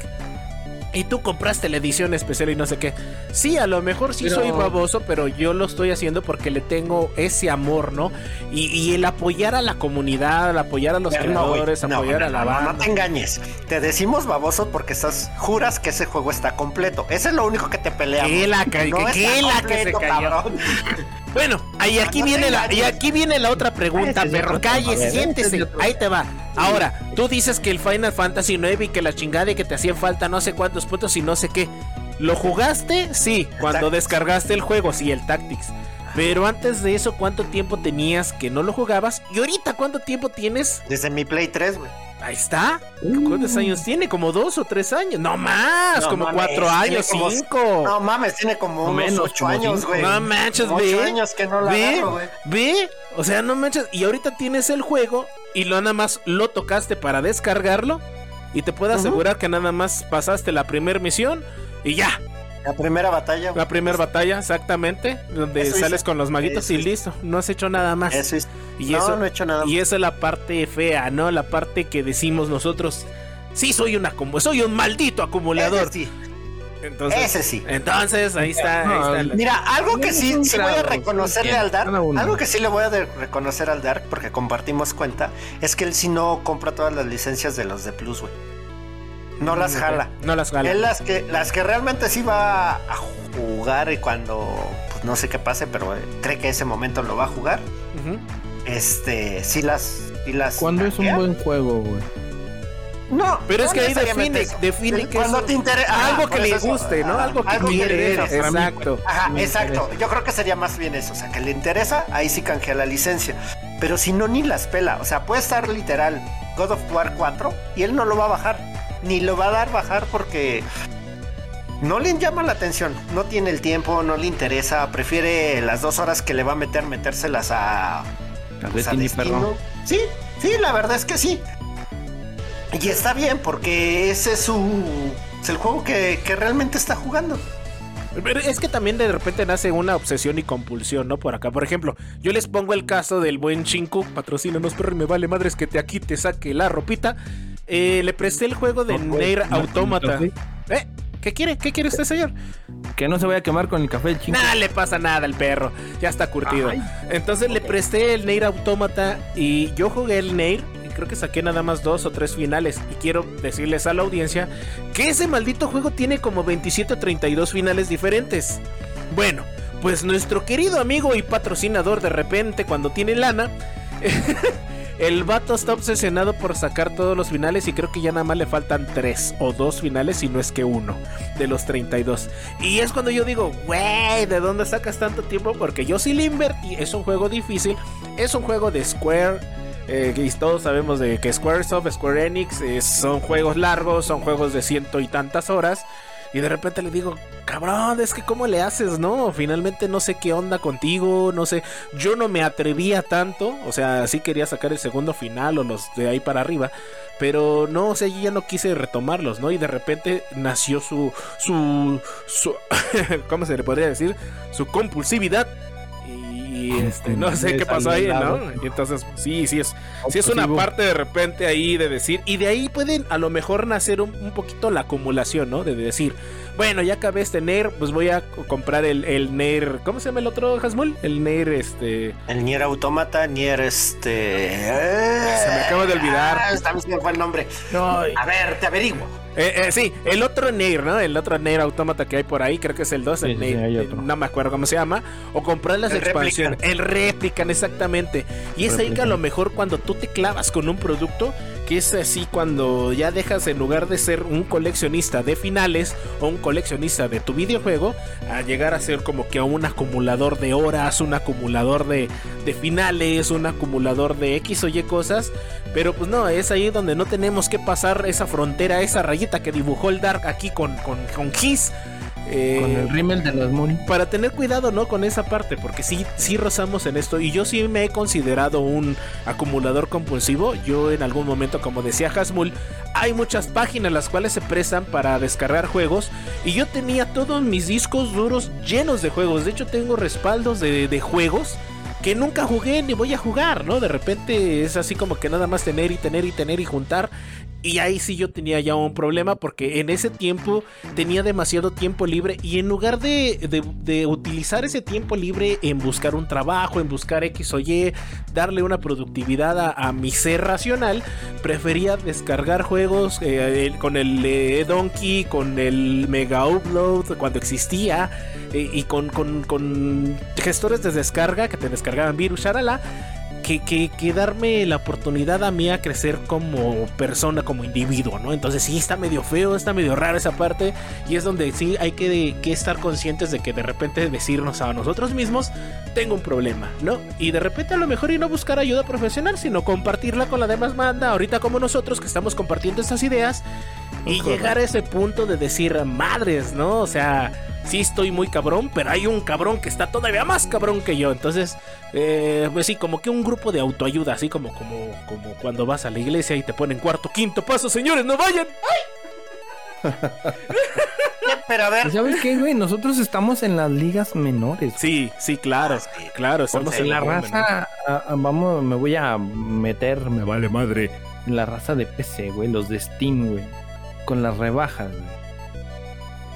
Y tú compraste la edición especial y no sé qué. Sí, a lo mejor sí Pero- soy baboso, pero yo lo estoy haciendo porque le tengo ese amor, ¿no? Y, y el apoyar a la comunidad, el apoyar a los Pero creadores, no, apoyar no, a la banda. no te engañes. Te decimos baboso porque estás, juras que ese juego está completo. Ese es lo único que te peleamos. Que la que- que la que se cayó. Bueno, ahí aquí viene la, y aquí viene la otra pregunta, perro. Cállese, ver, siéntese. Ahí te va. Ahora, tú dices que el Final Fantasy 9 y que la chingada y que te hacían falta no sé cuántos puntos y no sé qué. ¿Lo jugaste? Sí. Cuando descargaste el juego, sí, el Tactics. Pero antes de eso, ¿cuánto tiempo tenías que no lo jugabas? Y ahorita, ¿cuánto tiempo tienes? Desde mi Play 3, güey. Ahí está. ¿Cuántos años tiene? ¿Como dos o tres años? No más, No como mames, cuatro años, como- cinco. No mames, tiene como unos menos, 8 como años, güey. No manches, Como ve. ocho años que no la ve, agarro, güey. ve. O sea, no manches. Y ahorita tienes el juego y lo nada más lo tocaste para descargarlo. Y te puedo asegurar que nada más pasaste la primera misión y ya. La primera batalla. güey. La primera batalla, exactamente. Donde Eso sales hice. con los maguitos Eso y hice. listo. No has hecho nada más. Eso es. y no, eso, no he hecho nada. y esa es la parte fea, ¿no? La parte que decimos nosotros. Sí, soy un soy un maldito acumulador. Ese sí. Entonces, Ese sí. entonces ahí está. ahí está la- Mira, algo que sí, sí voy a reconocerle al Dark, algo que sí le voy a reconocer al Dark, porque compartimos cuenta, es que él sí no compra todas las licencias de los de Plus, güey. No las jala. No las jala. Él las que, las que realmente sí va a jugar y cuando, pues no sé qué pase, pero eh, cree que ese momento lo va a jugar, este, sí las... Sí las ¿Cuándo es un buen juego, güey? No, Pero es que ahí define, eso. define que Cuando es te interesa algo que le guste, ¿no? Algo que quiere. interesa. Exacto. Ajá, exacto. interesa. Yo creo que sería más bien eso. O sea, que le interesa, ahí sí canjea la licencia. Pero si no, ni las pela. O sea, puede estar literal God of War 4 y él no lo va a bajar. Ni lo va a dar bajar porque no le llama la atención. No tiene el tiempo, no le interesa. Prefiere las dos horas que le va a meter, metérselas a. pues, a Destino. Sí, sí, la verdad es que sí. Y está bien porque ese es su. Es el juego que, que realmente está jugando. Pero es que también de repente nace una obsesión y compulsión, ¿no? Por acá. Por ejemplo, yo les pongo el caso del buen Chinku. Patrocínanos, perro, y me vale madres que te aquí te saque la ropita. Eh, le presté el juego de No, no, Automata. no. ¿Eh? ¿Qué quiere? ¿Qué quiere usted, señor? Que no se vaya a quemar con el café chingo. Nada le pasa nada al perro. Ya está curtido. Ay. Entonces le presté el Nair Automata y yo jugué el Nair. Y creo que saqué nada más dos o tres finales. Y quiero decirles a la audiencia que ese maldito juego tiene como 27 o 32 finales diferentes. Bueno, pues nuestro querido amigo y patrocinador de repente cuando tiene lana. El vato está obsesionado por sacar todos los finales y creo que ya nada más le faltan tres o dos finales, si no es que uno, de los 32. Y es cuando yo digo, güey, ¿de dónde sacas tanto tiempo? Porque yo sí le invertí, es un juego difícil, es un juego de Square. eh, y todos sabemos de que Squaresoft, Square Enix, eh, son juegos largos, son juegos de ciento y tantas horas. Y de repente le digo, cabrón, es que cómo le haces, ¿no? Finalmente no sé qué onda contigo, no sé. Yo no me atrevía tanto, o sea, sí quería sacar el segundo final o los de ahí para arriba, pero no, o sea, yo ya no quise retomarlos, ¿no? Y de repente nació su, su, su, ¿cómo se le podría decir? Su compulsividad. Y este, no sé qué pasó ahí, ¿no? Y entonces, sí, sí es, sí es una parte de repente ahí de decir, y de ahí pueden a lo mejor nacer un, un poquito la acumulación, ¿no? De decir, bueno, ya acabé este Nair, pues voy a co- comprar el, el Nair, ¿cómo se llama el otro, Hasmul? El Nair, este... El Nier Automata, Nier este. Se me acaba de olvidar. Ah, También se me fue el nombre. A ver, te averiguo. Eh, eh, sí, el otro Nair, ¿no? El otro Nair autómata que hay por ahí, creo que es el 2, Sí, el sí, Nair, sí, hay eh, otro. no me acuerdo cómo se llama, o comprar las El expansiones, el Replican, exactamente. Y es ahí que a lo mejor cuando tú te clavas con un producto, que es así cuando ya dejas en lugar de ser un coleccionista de finales o un coleccionista de tu videojuego, a llegar a ser como que un acumulador de horas, un acumulador de, finales, un acumulador de X o Y cosas. Pero pues no, es ahí donde no tenemos que pasar esa frontera, esa rayita que dibujó el Dark aquí con, con, con. Eh, Con el rímel de las Moon. para tener cuidado, ¿no? Con esa parte, porque sí, sí rozamos en esto. Y yo sí me he considerado un acumulador compulsivo. Yo en algún momento, como decía Hasmul, hay muchas páginas las cuales se prestan para descargar juegos. Y yo tenía todos mis discos duros llenos de juegos. De hecho, tengo respaldos de, de juegos que nunca jugué ni voy a jugar, ¿no? De repente es así como que nada más tener y tener y tener y juntar. Y ahí sí yo tenía ya un problema porque en ese tiempo tenía demasiado tiempo libre y en lugar de, de- utilizar ese tiempo libre en buscar un trabajo, en buscar X o Y, darle una productividad a, a mi ser racional, prefería descargar juegos eh, con el eh, Donkey, con el Mega Upload cuando existía eh, y con, con- con gestores de descarga que te descargaban virus, sharala que, que, que darme la oportunidad a mí a crecer como persona, como individuo, ¿no? Entonces sí está medio feo, está medio rara esa parte y es donde sí hay que, que estar conscientes de que de repente decirnos a nosotros mismos, tengo un problema, ¿no? Y de repente a lo mejor y no buscar ayuda profesional, sino compartirla con la demás banda, ahorita como nosotros que estamos compartiendo estas ideas y llegar a ese punto de decir, madres, ¿no? O sea, sí estoy muy cabrón, pero hay un cabrón que está todavía más cabrón que yo. Entonces, eh, pues sí, como que un grupo de autoayuda, así como, como, como cuando vas a la iglesia y te ponen cuarto, quinto paso, señores, no vayan. Pero a ver, ¿Y ¿Sabes qué, güey? Nosotros estamos en las ligas menores. Sí, sí, claro, claro, estamos En la raza, ah, ah, vamos, me voy a meter, me vale madre, en la raza de PC, güey, los de Steam, güey, con las rebajas, güey.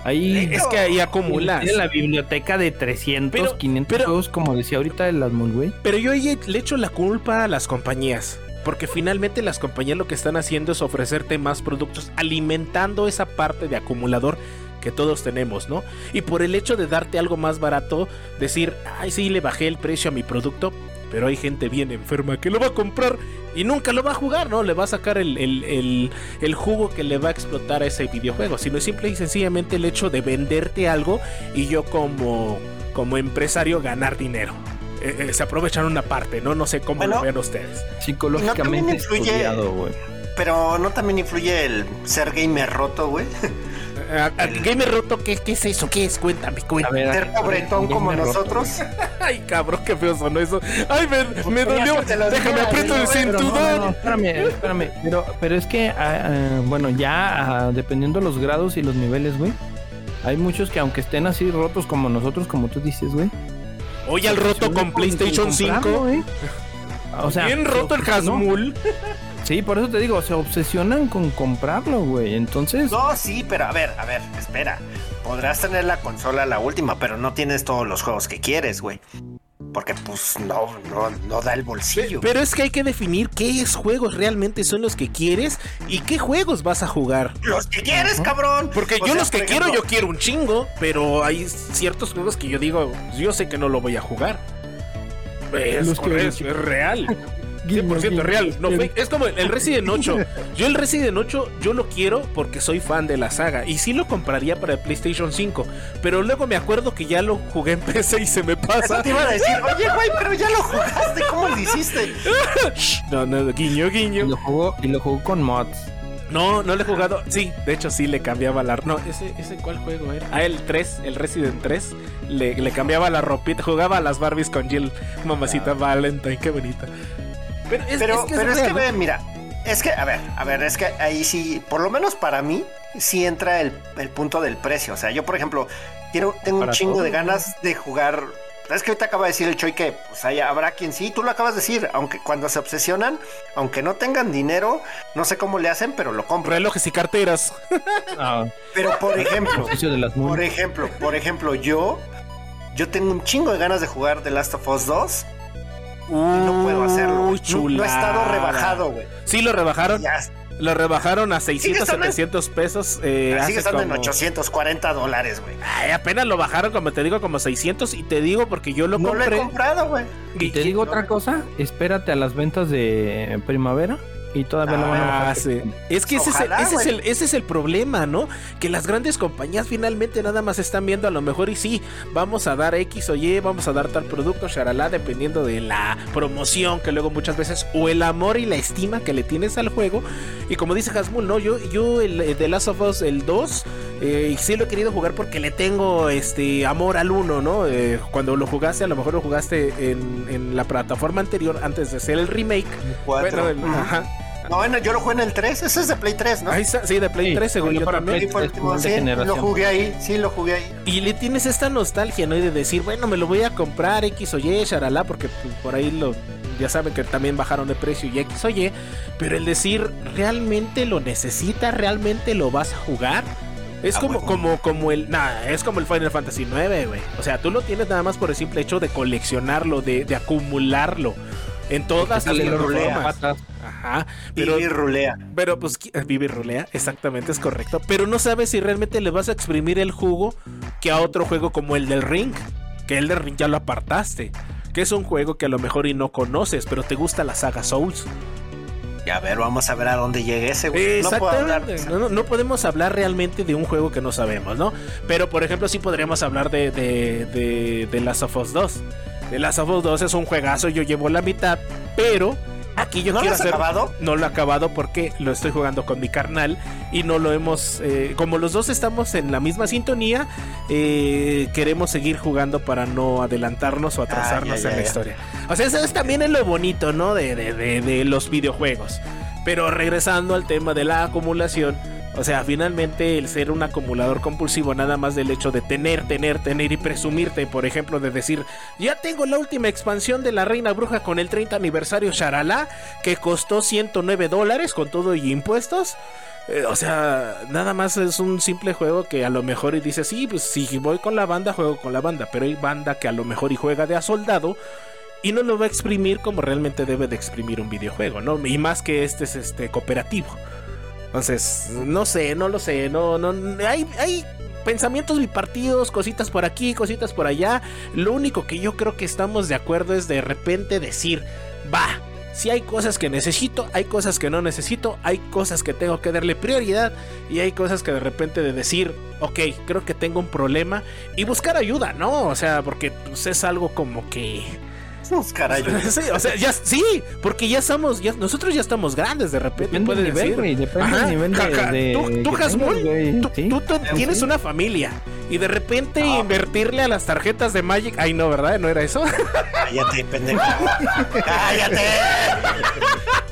Ahí Es que ahí acumulas. tiene la biblioteca de 300, Pero- 500 pero- juegos, como decía ahorita de las Moon, güey. Pero yo ahí le echo la culpa a las compañías. Porque finalmente las compañías lo que están haciendo es ofrecerte más productos, alimentando esa parte de acumulador que todos tenemos, ¿no? Y por el hecho de darte algo más barato, decir, ay, sí, le bajé el precio a mi producto, pero hay gente bien enferma que lo va a comprar y nunca lo va a jugar, ¿no? Le va a sacar el, el- el- el jugo que le va a explotar a ese videojuego, sino simple y sencillamente el hecho de venderte algo y yo como, como empresario ganar dinero. Eh, eh, se aprovechan una parte, ¿no? No sé cómo Bueno. lo vean ustedes. Psicológicamente también influye- estudiado, güey. pero no también influye el ser gamer roto, güey. Ah, Gamer roto, ¿qué, ¿qué es eso? ¿Qué es? Cuéntame, A cuéntame. ver, Ser pobretón como gamer roto, nosotros. Ay, cabrón, qué feo sonó eso. Ay, me, me dolió. que te lo Déjame aprieto el no, no, cinturón. espérame, espérame. Pero, pero es que, ah, ah, bueno, ya ah, dependiendo los grados y los niveles, güey. Hay muchos que aunque estén así rotos como nosotros, como tú dices, güey. Oye, al roto con PlayStation 5. ¿eh? O sea, Bien roto el ¿no? Sí, por eso te digo, se obsesionan con comprarlo, güey. Entonces, No, sí, pero a ver, a ver, espera. Podrás tener la consola la última, pero no tienes todos los juegos que quieres, güey. Porque pues no, no, no da el bolsillo. Pero es que hay que definir qué es juegos realmente son los que quieres y qué juegos vas a jugar. Los que quieres, cabrón. Porque O yo sea, los que por quiero, ejemplo, yo quiero un chingo, pero hay ciertos juegos que yo digo, yo sé que no lo voy a jugar. Es, Los que- correcto, es real. Guiño, 100% guiño, real, no guiño. fake. Es como el Resident 8. Yo el Resident 8 yo lo quiero porque soy fan de la saga y sí lo compraría para el PlayStation 5, pero luego me acuerdo que ya lo jugué en PC y se me pasa. te iba a decir, oye, güey, pero ya lo jugaste, ¿cómo lo hiciste? No, no, guiño, y guiño. lo jugó, y lo jugó con mods. No, no le he jugado. Sí, de hecho sí le cambiaba la. No, ese, ese cuál juego era. Ah, el 3, el Resident 3. Le, le cambiaba la ropita. Jugaba a las Barbies con Jill, mamacita Valentine, qué bonita. Pero es, Pero, es que ve, mira, es que, a ver, a ver, es que ahí sí, por lo menos para mí, sí entra el, el punto del precio. O sea, yo, por ejemplo, quiero, tengo un chingo todo, de ganas de jugar. Es que ahorita acaba de decir el Choi que pues ahí habrá quien sí, tú lo acabas de decir, aunque cuando se obsesionan, aunque no tengan dinero, no sé cómo le hacen, pero lo compran. Relojes y carteras. Ah, Pero por ejemplo, por ejemplo, por ejemplo, yo, yo tengo un chingo de ganas de jugar The Last of Us 2 y no puedo hacerlo. Uy, No- No, he estado chulada. rebajado, güey. Sí, lo rebajaron. Ya Lo rebajaron a 600, estando en- 700 pesos. Eh, sigue hace estando en como- 840 dólares, güey. Ay, apenas lo bajaron, como te digo, como 600. Y te digo porque yo lo No lo compré. he comprado, güey. Y te digo otra cosa, espérate a las ventas de primavera y todavía lo van a Ah, bajar. sí. Es que ese, es ese, es el, ese es el problema, ¿no? Que las grandes compañías finalmente nada más están viendo a lo mejor y sí, vamos a dar X o Y, vamos a dar tal producto, charalá, dependiendo de la promoción que luego muchas veces, o el amor y la estima que le tienes al juego. Y como dice Hasmul, ¿no? Yo, yo el, el The Last of Us, el 2, eh, sí lo he querido jugar porque le tengo este amor al 1, ¿no? Eh, cuando lo jugaste, a lo mejor lo jugaste en, en la plataforma anterior antes de hacer el remake. Cuatro. Bueno, el- ajá. No, bueno, yo lo jugué en el 3. Ese es de Play 3, ¿no? Ahí está, sí, de Play Sí, 3, según yo para también. Sí, lo jugué ahí. Sí, lo jugué ahí. Y le tienes esta nostalgia, ¿no? Y de decir, bueno, me lo voy a comprar X o Y, charalá, porque pues, por ahí lo. Ya saben que también bajaron de precio y X o Y. Pero el decir, ¿realmente lo necesitas? ¿Realmente lo vas a jugar? Es Ah, como, como, como el. Nada, es como el Final Fantasy IX, güey. O sea, tú lo tienes nada más por el simple hecho de coleccionarlo, de, de acumularlo. En todas las plataformas. patas. Ajá. Pero, Y rulea. pero pues vive y rolea, exactamente es correcto. Pero no sabes si realmente le vas a exprimir el jugo que a otro juego como el del Ring. Que el del Ring ya lo apartaste. Que es un juego que a lo mejor y no conoces, pero te gusta la saga Souls. Y a ver, vamos a ver a dónde llegue ese, güey. No puedo hablar. Exactamente. No, no- no podemos hablar realmente de un juego que no sabemos, ¿no? Pero por ejemplo, sí podríamos hablar de, de, de, de Last of Us 2. De Last of Us 2 es un juegazo, yo llevo la mitad, pero aquí yo ¿No lo quiero has hacer. acabado? No lo he acabado porque lo estoy jugando con mi carnal y no lo hemos. eh, como los dos estamos en la misma sintonía, eh, queremos seguir jugando para no adelantarnos o atrasarnos Ah, ya, en ya, la ya. historia. O sea, eso es también es lo bonito, ¿no? De, de, de, de los videojuegos. Pero regresando al tema de la acumulación. O sea, finalmente el ser un acumulador compulsivo, nada más del hecho de tener, tener, tener y presumirte, por ejemplo, de decir, ya tengo la última expansión de la Reina Bruja con el 30 aniversario Sharala, que costó 109 dólares con todo y impuestos. Eh, o sea, nada más es un simple juego que a lo mejor y dices, sí, pues si voy con la banda, juego con la banda, pero hay banda que a lo mejor y juega de a soldado y no lo va a exprimir como realmente debe de exprimir un videojuego, ¿no? Y más que este es este cooperativo. Entonces, no sé, no lo sé, no, no, hay, hay pensamientos bipartidos, cositas por aquí, cositas por allá. Lo único que yo creo que estamos de acuerdo es de repente decir, va, si hay cosas que necesito, hay cosas que no necesito, hay cosas que tengo que darle prioridad y hay cosas que de repente de decir, ok, creo que tengo un problema y buscar ayuda, ¿no? O sea, porque pues, es algo como que... Buscar ayuda. Sí, o sea, ya sí, porque ya estamos, ya, nosotros ya estamos grandes de repente, Depende puedes nivel, decir. güey. Depende Ajá, del nivel de. jaja, de- tú, tú, Hasmul, tengas, tú, Sí. tú tienes una familia y de repente No. invertirle a las tarjetas de Magic, ay no, ¿verdad? ¿No era eso? Cállate, pendejo. Cállate.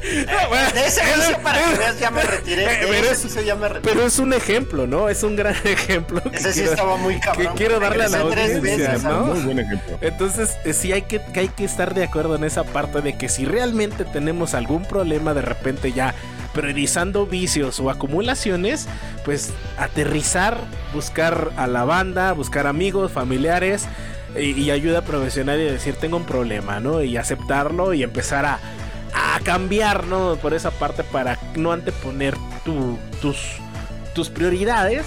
De ese para que veas ya me retiré. De pero ese es- vicio ya me retiré. Pero es un ejemplo, ¿no? Es un gran ejemplo. Ese sí quiero- estaba muy cabrón. que quiero darle a la audiencia, veces, ¿no? ¿sabes? buen ejemplo. Entonces, eh, sí hay que, que hay que estar de acuerdo en esa parte de que si realmente tenemos algún problema de repente ya priorizando vicios o acumulaciones, pues aterrizar, buscar a la banda, buscar amigos, familiares y, y ayuda profesional y decir tengo un problema, ¿no? Y aceptarlo y empezar a, a cambiar, ¿no? Por esa parte para no anteponer tu- tus, tus prioridades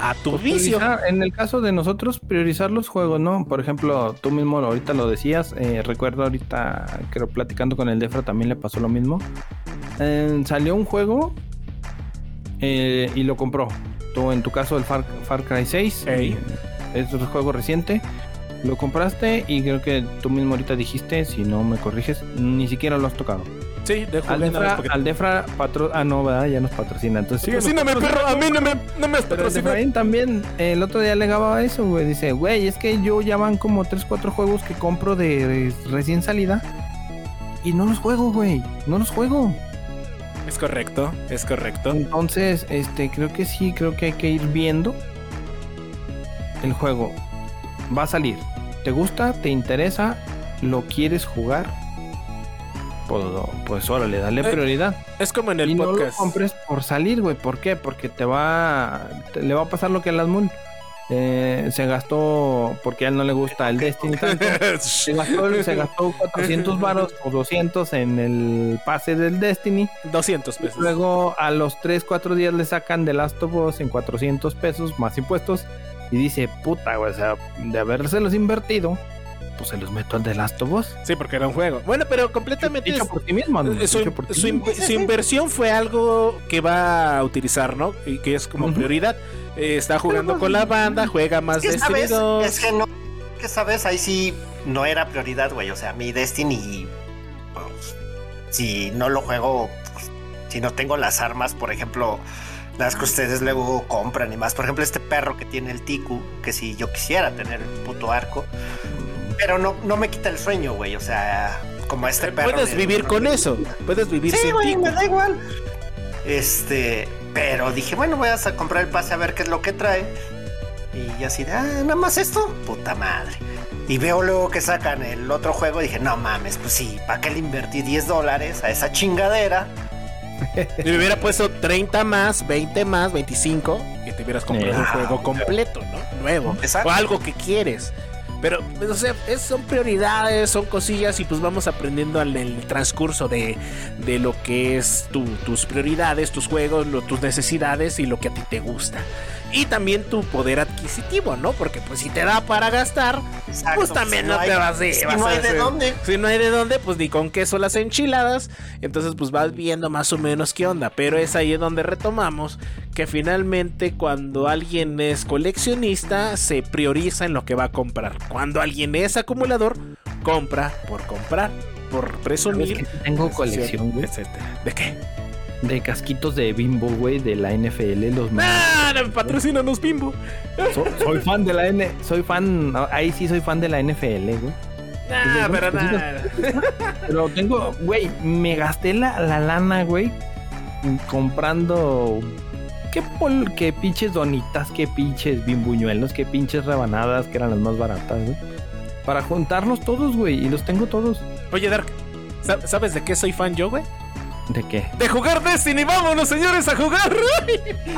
a tu Pues vicio. en el caso de nosotros, priorizar los juegos, ¿no? Por ejemplo, tú mismo ahorita lo decías, eh, recuerdo ahorita, creo platicando con el Defra también le pasó lo mismo. Eh, salió un juego eh, y lo compró. Tú, en tu caso, el Far, Far Cry 6, Ey. eh, es un juego reciente. Lo compraste y creo que tú mismo ahorita dijiste, si no me corriges, ni siquiera lo has tocado. Sí, dejo Al bien a ver Defra, porque- al Defra patro... Ah, no, ¿verdad? Ya nos patrocina. Entonces, Patrocíname, perro, a mí no me, no me has patrocinado. También eh, el otro día alegaba eso, güey. Dice, güey, es que yo ya van como 3, 4 juegos que compro de, de recién salida. Y no los juego, güey. No los juego. Es correcto, es correcto. Entonces, este, creo que sí, creo que hay que ir viendo el juego. Va a salir. ¿Te gusta? ¿Te interesa? ¿Lo quieres jugar? Pues, pues órale, dale Eh, prioridad. Es como en el y no lo podcast. compres por salir, güey. ¿Por qué? Porque te va. te- le va a pasar lo que a las Moon. Eh, se gastó porque a él no le gusta el Destiny tanto. Se gastó, se gastó 400 varos o 200 en el pase del Destiny. 200 pesos. Luego a los 3, 4 días le sacan de Last of Us en 400 pesos más impuestos. Y dice, puta, güey, o sea, de habérselos invertido, pues se los meto al The Last of Us. Sí, porque era un juego. Bueno, pero completamente. Hecho es- por ti mismo, ¿no? su, Hecho por ti su mismo. su inversión fue algo que va a utilizar, ¿no? Y que es como prioridad. Eh, está jugando con la banda, juega más Es que, Destiny ¿sabes? 2. Es que no. Que sabes, ahí sí no era prioridad, güey. O sea, mi Destiny. pues, si no lo juego. pues, si no tengo las armas, por ejemplo. Las que ustedes luego compran y más. Por ejemplo, este perro que tiene el Tiku. Que si yo quisiera tener el puto arco. Pero no, no me quita el sueño, güey. O sea, como este perro. Puedes de- vivir con eso. Puedes vivir Sí, sin güey, Tiku. me da igual. Este, pero dije, bueno, voy a comprar el pase a ver qué es lo que trae. Y así de, ah, nada más esto, puta madre. Y veo luego que sacan el otro juego y dije, no mames, pues sí, ¿para qué le invertí 10 dólares a esa chingadera? Me hubiera puesto 30 más, 20 más, 25. Y te hubieras comprado un juego completo, ¿no? Nuevo. Exacto. O algo que quieres. Pero, pues, o sea, es- son prioridades, son cosillas y pues vamos aprendiendo en el transcurso de, de lo que es tu- tus prioridades, tus juegos, lo- tus necesidades y lo que a ti te gusta. Y también tu poder adquisitivo, ¿no? Porque pues si te da para gastar, Exacto, pues también si no, hay- te vas de... si vas no a hay de dónde. Si no hay de dónde, pues ni con queso las enchiladas. Entonces, pues vas viendo más o menos qué onda. Pero es ahí donde retomamos que finalmente cuando alguien es coleccionista, se prioriza en lo que va a comprar. Cuando alguien es acumulador, compra por comprar, por presumir. ¿Sabes que tengo colección, güey? etcétera. ¿De qué? De casquitos de bimbo, güey, de la NFL, los. ¡Ah! no, Patrocínanos, Bimbo. So- soy fan de la N, soy fan, ahí sí soy fan de la NFL, güey. Ah, pero nada. Pero tengo, güey, me gasté la, la lana, güey, comprando qué pol, qué pinches donitas, qué pinches bimbuñuelos, qué pinches rebanadas que eran las más baratas, güey. Para juntarlos todos, güey, y los tengo todos. Oye, Dark, ¿sab- ¿sabes de qué soy fan yo, güey? ¿De qué? De jugar Destiny, vámonos, señores, a jugar.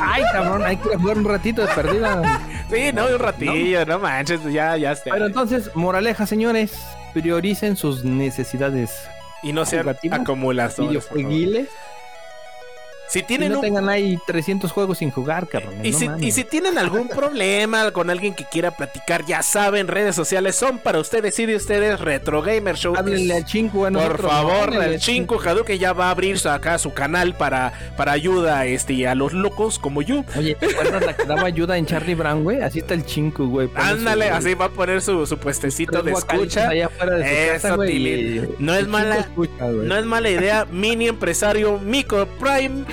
Ay, cabrón, hay que jugar un ratito de perdida. Sí, no, un ratillo, no, manches, ya, ya está. Pero entonces, moraleja, señores, prioricen sus necesidades y no sean jugativas, Si tienen no un- tengan ahí 300 juegos sin jugar, cabrón. y, si, y si tienen algún problema con alguien que quiera platicar, ya saben, redes sociales son para ustedes y de ustedes, Retro Gamer Show. Háblenle al Chinku, a Por favor, al Chinco Hadouken ya va a abrir acá su canal para, para ayuda este, a los locos como yo. Oye, ¿te acuerdas la que daba ayuda en Charlie Brown, güey? Así está el Chinku, güey. Ándale, su- así va a poner su, su puestecito de escucha. allá afuera de su Eso, casa, güey, Tilín. y- No es Chinku mala- escucha, güey. No es mala idea, mini empresario Micro Prime.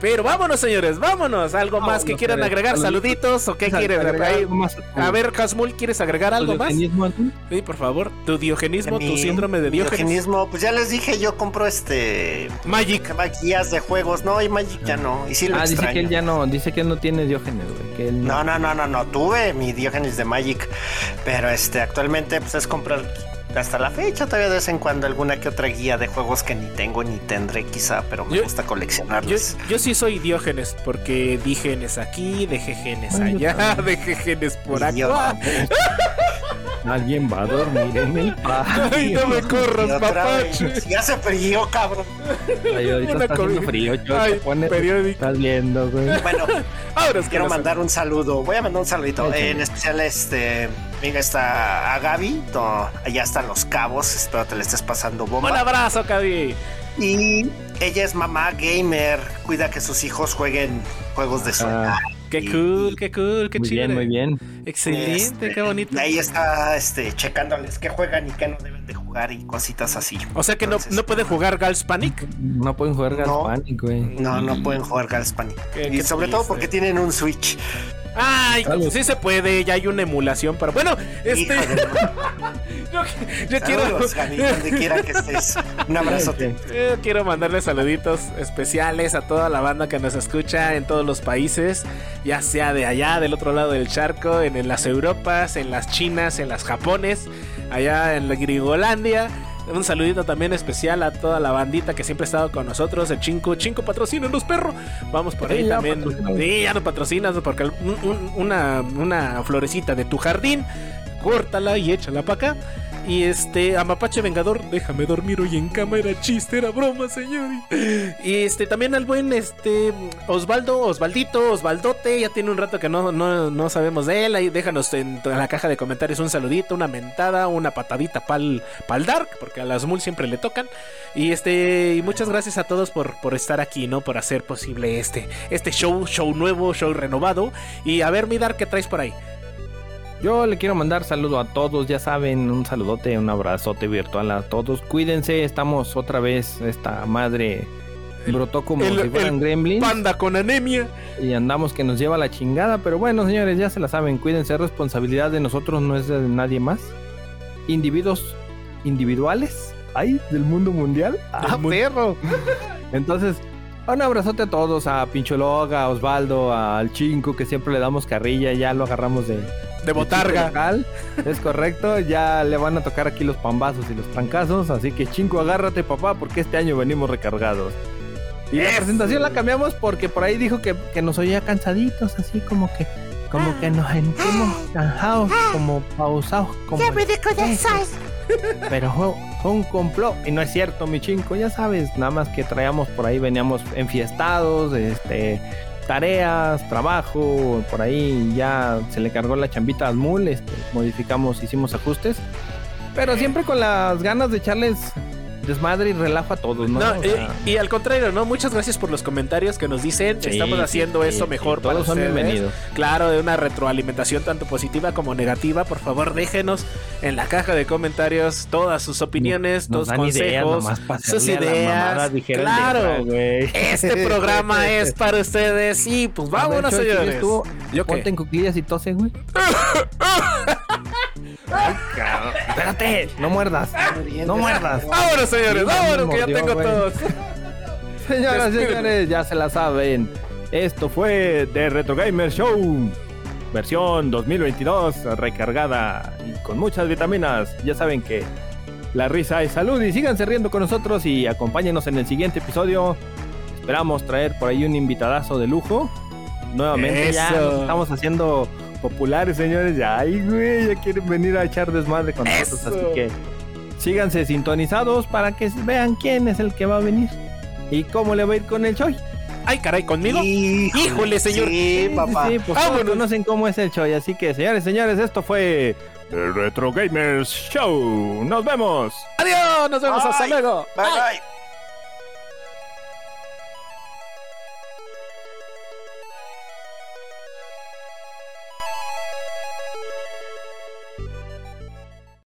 Pero vámonos, señores, vámonos. ¿Algo más que quieran agregar? Saluditos. ¿Saluditos o qué ¿Quieres quieren? A ver, Casmul, ¿quieres agregar algo más? Sí, por favor. Tu diogenismo, tu síndrome de Diógenes. diogenismo, pues ya les dije, yo compro este. Magic. Guías de juegos, no, y Magic ya no. Y sí lo Ah, dice que él ya no, dice que él no tiene Diógenes, güey. Que él No, no, no, no, no. Tuve mi Diógenes de Magic. Pero este, actualmente, pues es comprar hasta la fecha, todavía de vez en cuando alguna que otra guía de juegos que ni tengo ni tendré, quizá, pero me Yo- gusta coleccionarlos. yo sí soy Diógenes, porque di genes aquí, dejé genes allá, dejé genes por acá. Alguien va a dormir en el patio. Ay, no me corras, vez, Ya hace frío, cabrón. Ay, ahorita Una está haciendo co- frío, yo Ay, te pones- periódico. Estás viendo, güey. Bueno, Ahora es que quiero mandar un saludo. Voy a mandar un saludito. En especial, este. Mira, está a Gaby. no, allá están los cabos. Espero te le estés pasando bomba. Un abrazo, Cabi. Y ella es mamá gamer. Cuida que sus hijos jueguen juegos de su Ah, Qué cool, qué cool, qué muy chido. bien, muy bien. Excelente, Este, qué bonito. Y ahí está este, checándoles qué juegan y qué no deben de jugar y cositas así. O sea que no, Entonces, no puede jugar Gals Panic. No pueden jugar No. Galspanic, güey. No, no pueden jugar Gals Panic. Qué- Y qué sobre todo porque tienen un Switch. Ay, Salud. sí se puede, ya hay una emulación para. Bueno, este. De- yo, yo quiero. Saludos, donde quiera que estés. Un abrazote. Yo quiero mandarle saluditos especiales a toda la banda que nos escucha en todos los países, ya sea de allá, del otro lado del charco, en, en las Europas, en las Chinas, en las Japones, allá en la Grigolandia. Un saludito también especial a toda la bandita que siempre ha estado con nosotros, el Chinco. Chinco, patrocínanos, perro. Vamos por ahí Sí, también. Sí, ya nos patrocinas, porque un- un- una, una florecita de tu jardín, córtala y échala para acá. Y este, a Mapache Vengador, déjame dormir hoy en cama, era chiste, era broma, señor. Y este, también al buen este Osvaldo, Osvaldito, Osvaldote, ya tiene un rato que no, no, no sabemos de él. Ahí déjanos en, en la caja de comentarios un saludito, una mentada, una patadita pal, pal Dark, porque a las Mul siempre le tocan. Y este, y muchas gracias a todos por, por estar aquí, ¿no? Por hacer posible este, este show, show nuevo, show renovado. Y a ver, mi Dark, ¿qué traes por ahí? Yo le quiero mandar saludo a todos, ya saben, un saludote, un abrazote virtual a todos. Cuídense, estamos otra vez, esta madre brotó como el- si fueran el gremlins Panda con anemia. y andamos que nos lleva la chingada. Pero bueno, señores, ya se la saben, cuídense, responsabilidad de nosotros no es de nadie más. Individuos individuales, ay, del mundo mundial. Ah, mundo- perro. Entonces, un abrazote a todos, a Pinchologa, a Osvaldo, al Chinco, que siempre le damos carrilla, ya lo agarramos de, De botarga. local, Es correcto, ya le van a tocar aquí los pambazos y los trancazos, así que chingo, agárrate papá, porque este año venimos recargados. Y la presentación la cambiamos porque por ahí dijo que, que nos oía cansaditos, así como que como que nos sentimos cansados, como pausados, como pero fue, fue un complot y no es cierto, mi chinco, ya sabes, nada más que traíamos por ahí, veníamos enfiestados, este, tareas, trabajo, por ahí ya se le cargó la chambita al mul, este, modificamos, hicimos ajustes, pero siempre con las ganas de echarles desmadre y relajo a todos, ¿no? No, O sea, y al contrario, ¿no? Muchas gracias por los comentarios que nos dicen. sí, Estamos haciendo sí, eso mejor para Todos son ustedes. bienvenidos. Claro, de una retroalimentación tanto positiva como negativa. Por favor, déjenos en la caja de comentarios todas sus opiniones, Nos todos ideas consejos, para sus ideas. Claro, este programa es para ustedes. Y pues ver, vámonos, ¿sigues señores. tú? ¿Yo qué? En cuclillas y tose, güey. Ay, cabrón. Espérate, no muerdas. No muerdas. Vámonos, señores, ya vámonos, me que ya tengo todos. Señoras y señores, ya se la saben. Esto fue The Retro Gamer Show. Versión 2022 recargada y con muchas vitaminas. Ya saben que la risa es salud y síganse riendo con nosotros y acompáñenos en el siguiente episodio. Esperamos traer por ahí un invitadazo de lujo. Nuevamente ya Eso. nos estamos haciendo populares, señores. Ya, ay, güey, ya quieren venir a echar desmadre con nosotros. Así que síganse sintonizados para que vean quién es el que va a venir y cómo le va a ir con el Choi. Ay, caray, ¿conmigo? Híjole, señor. Sí, papá. Sí, pues Vámonos. todos conocen cómo es el Choi. Así que, señores, señores, esto fue The Retro Gamers Show. Nos vemos. Adiós, nos vemos, hasta Bye. luego. Bye, bye.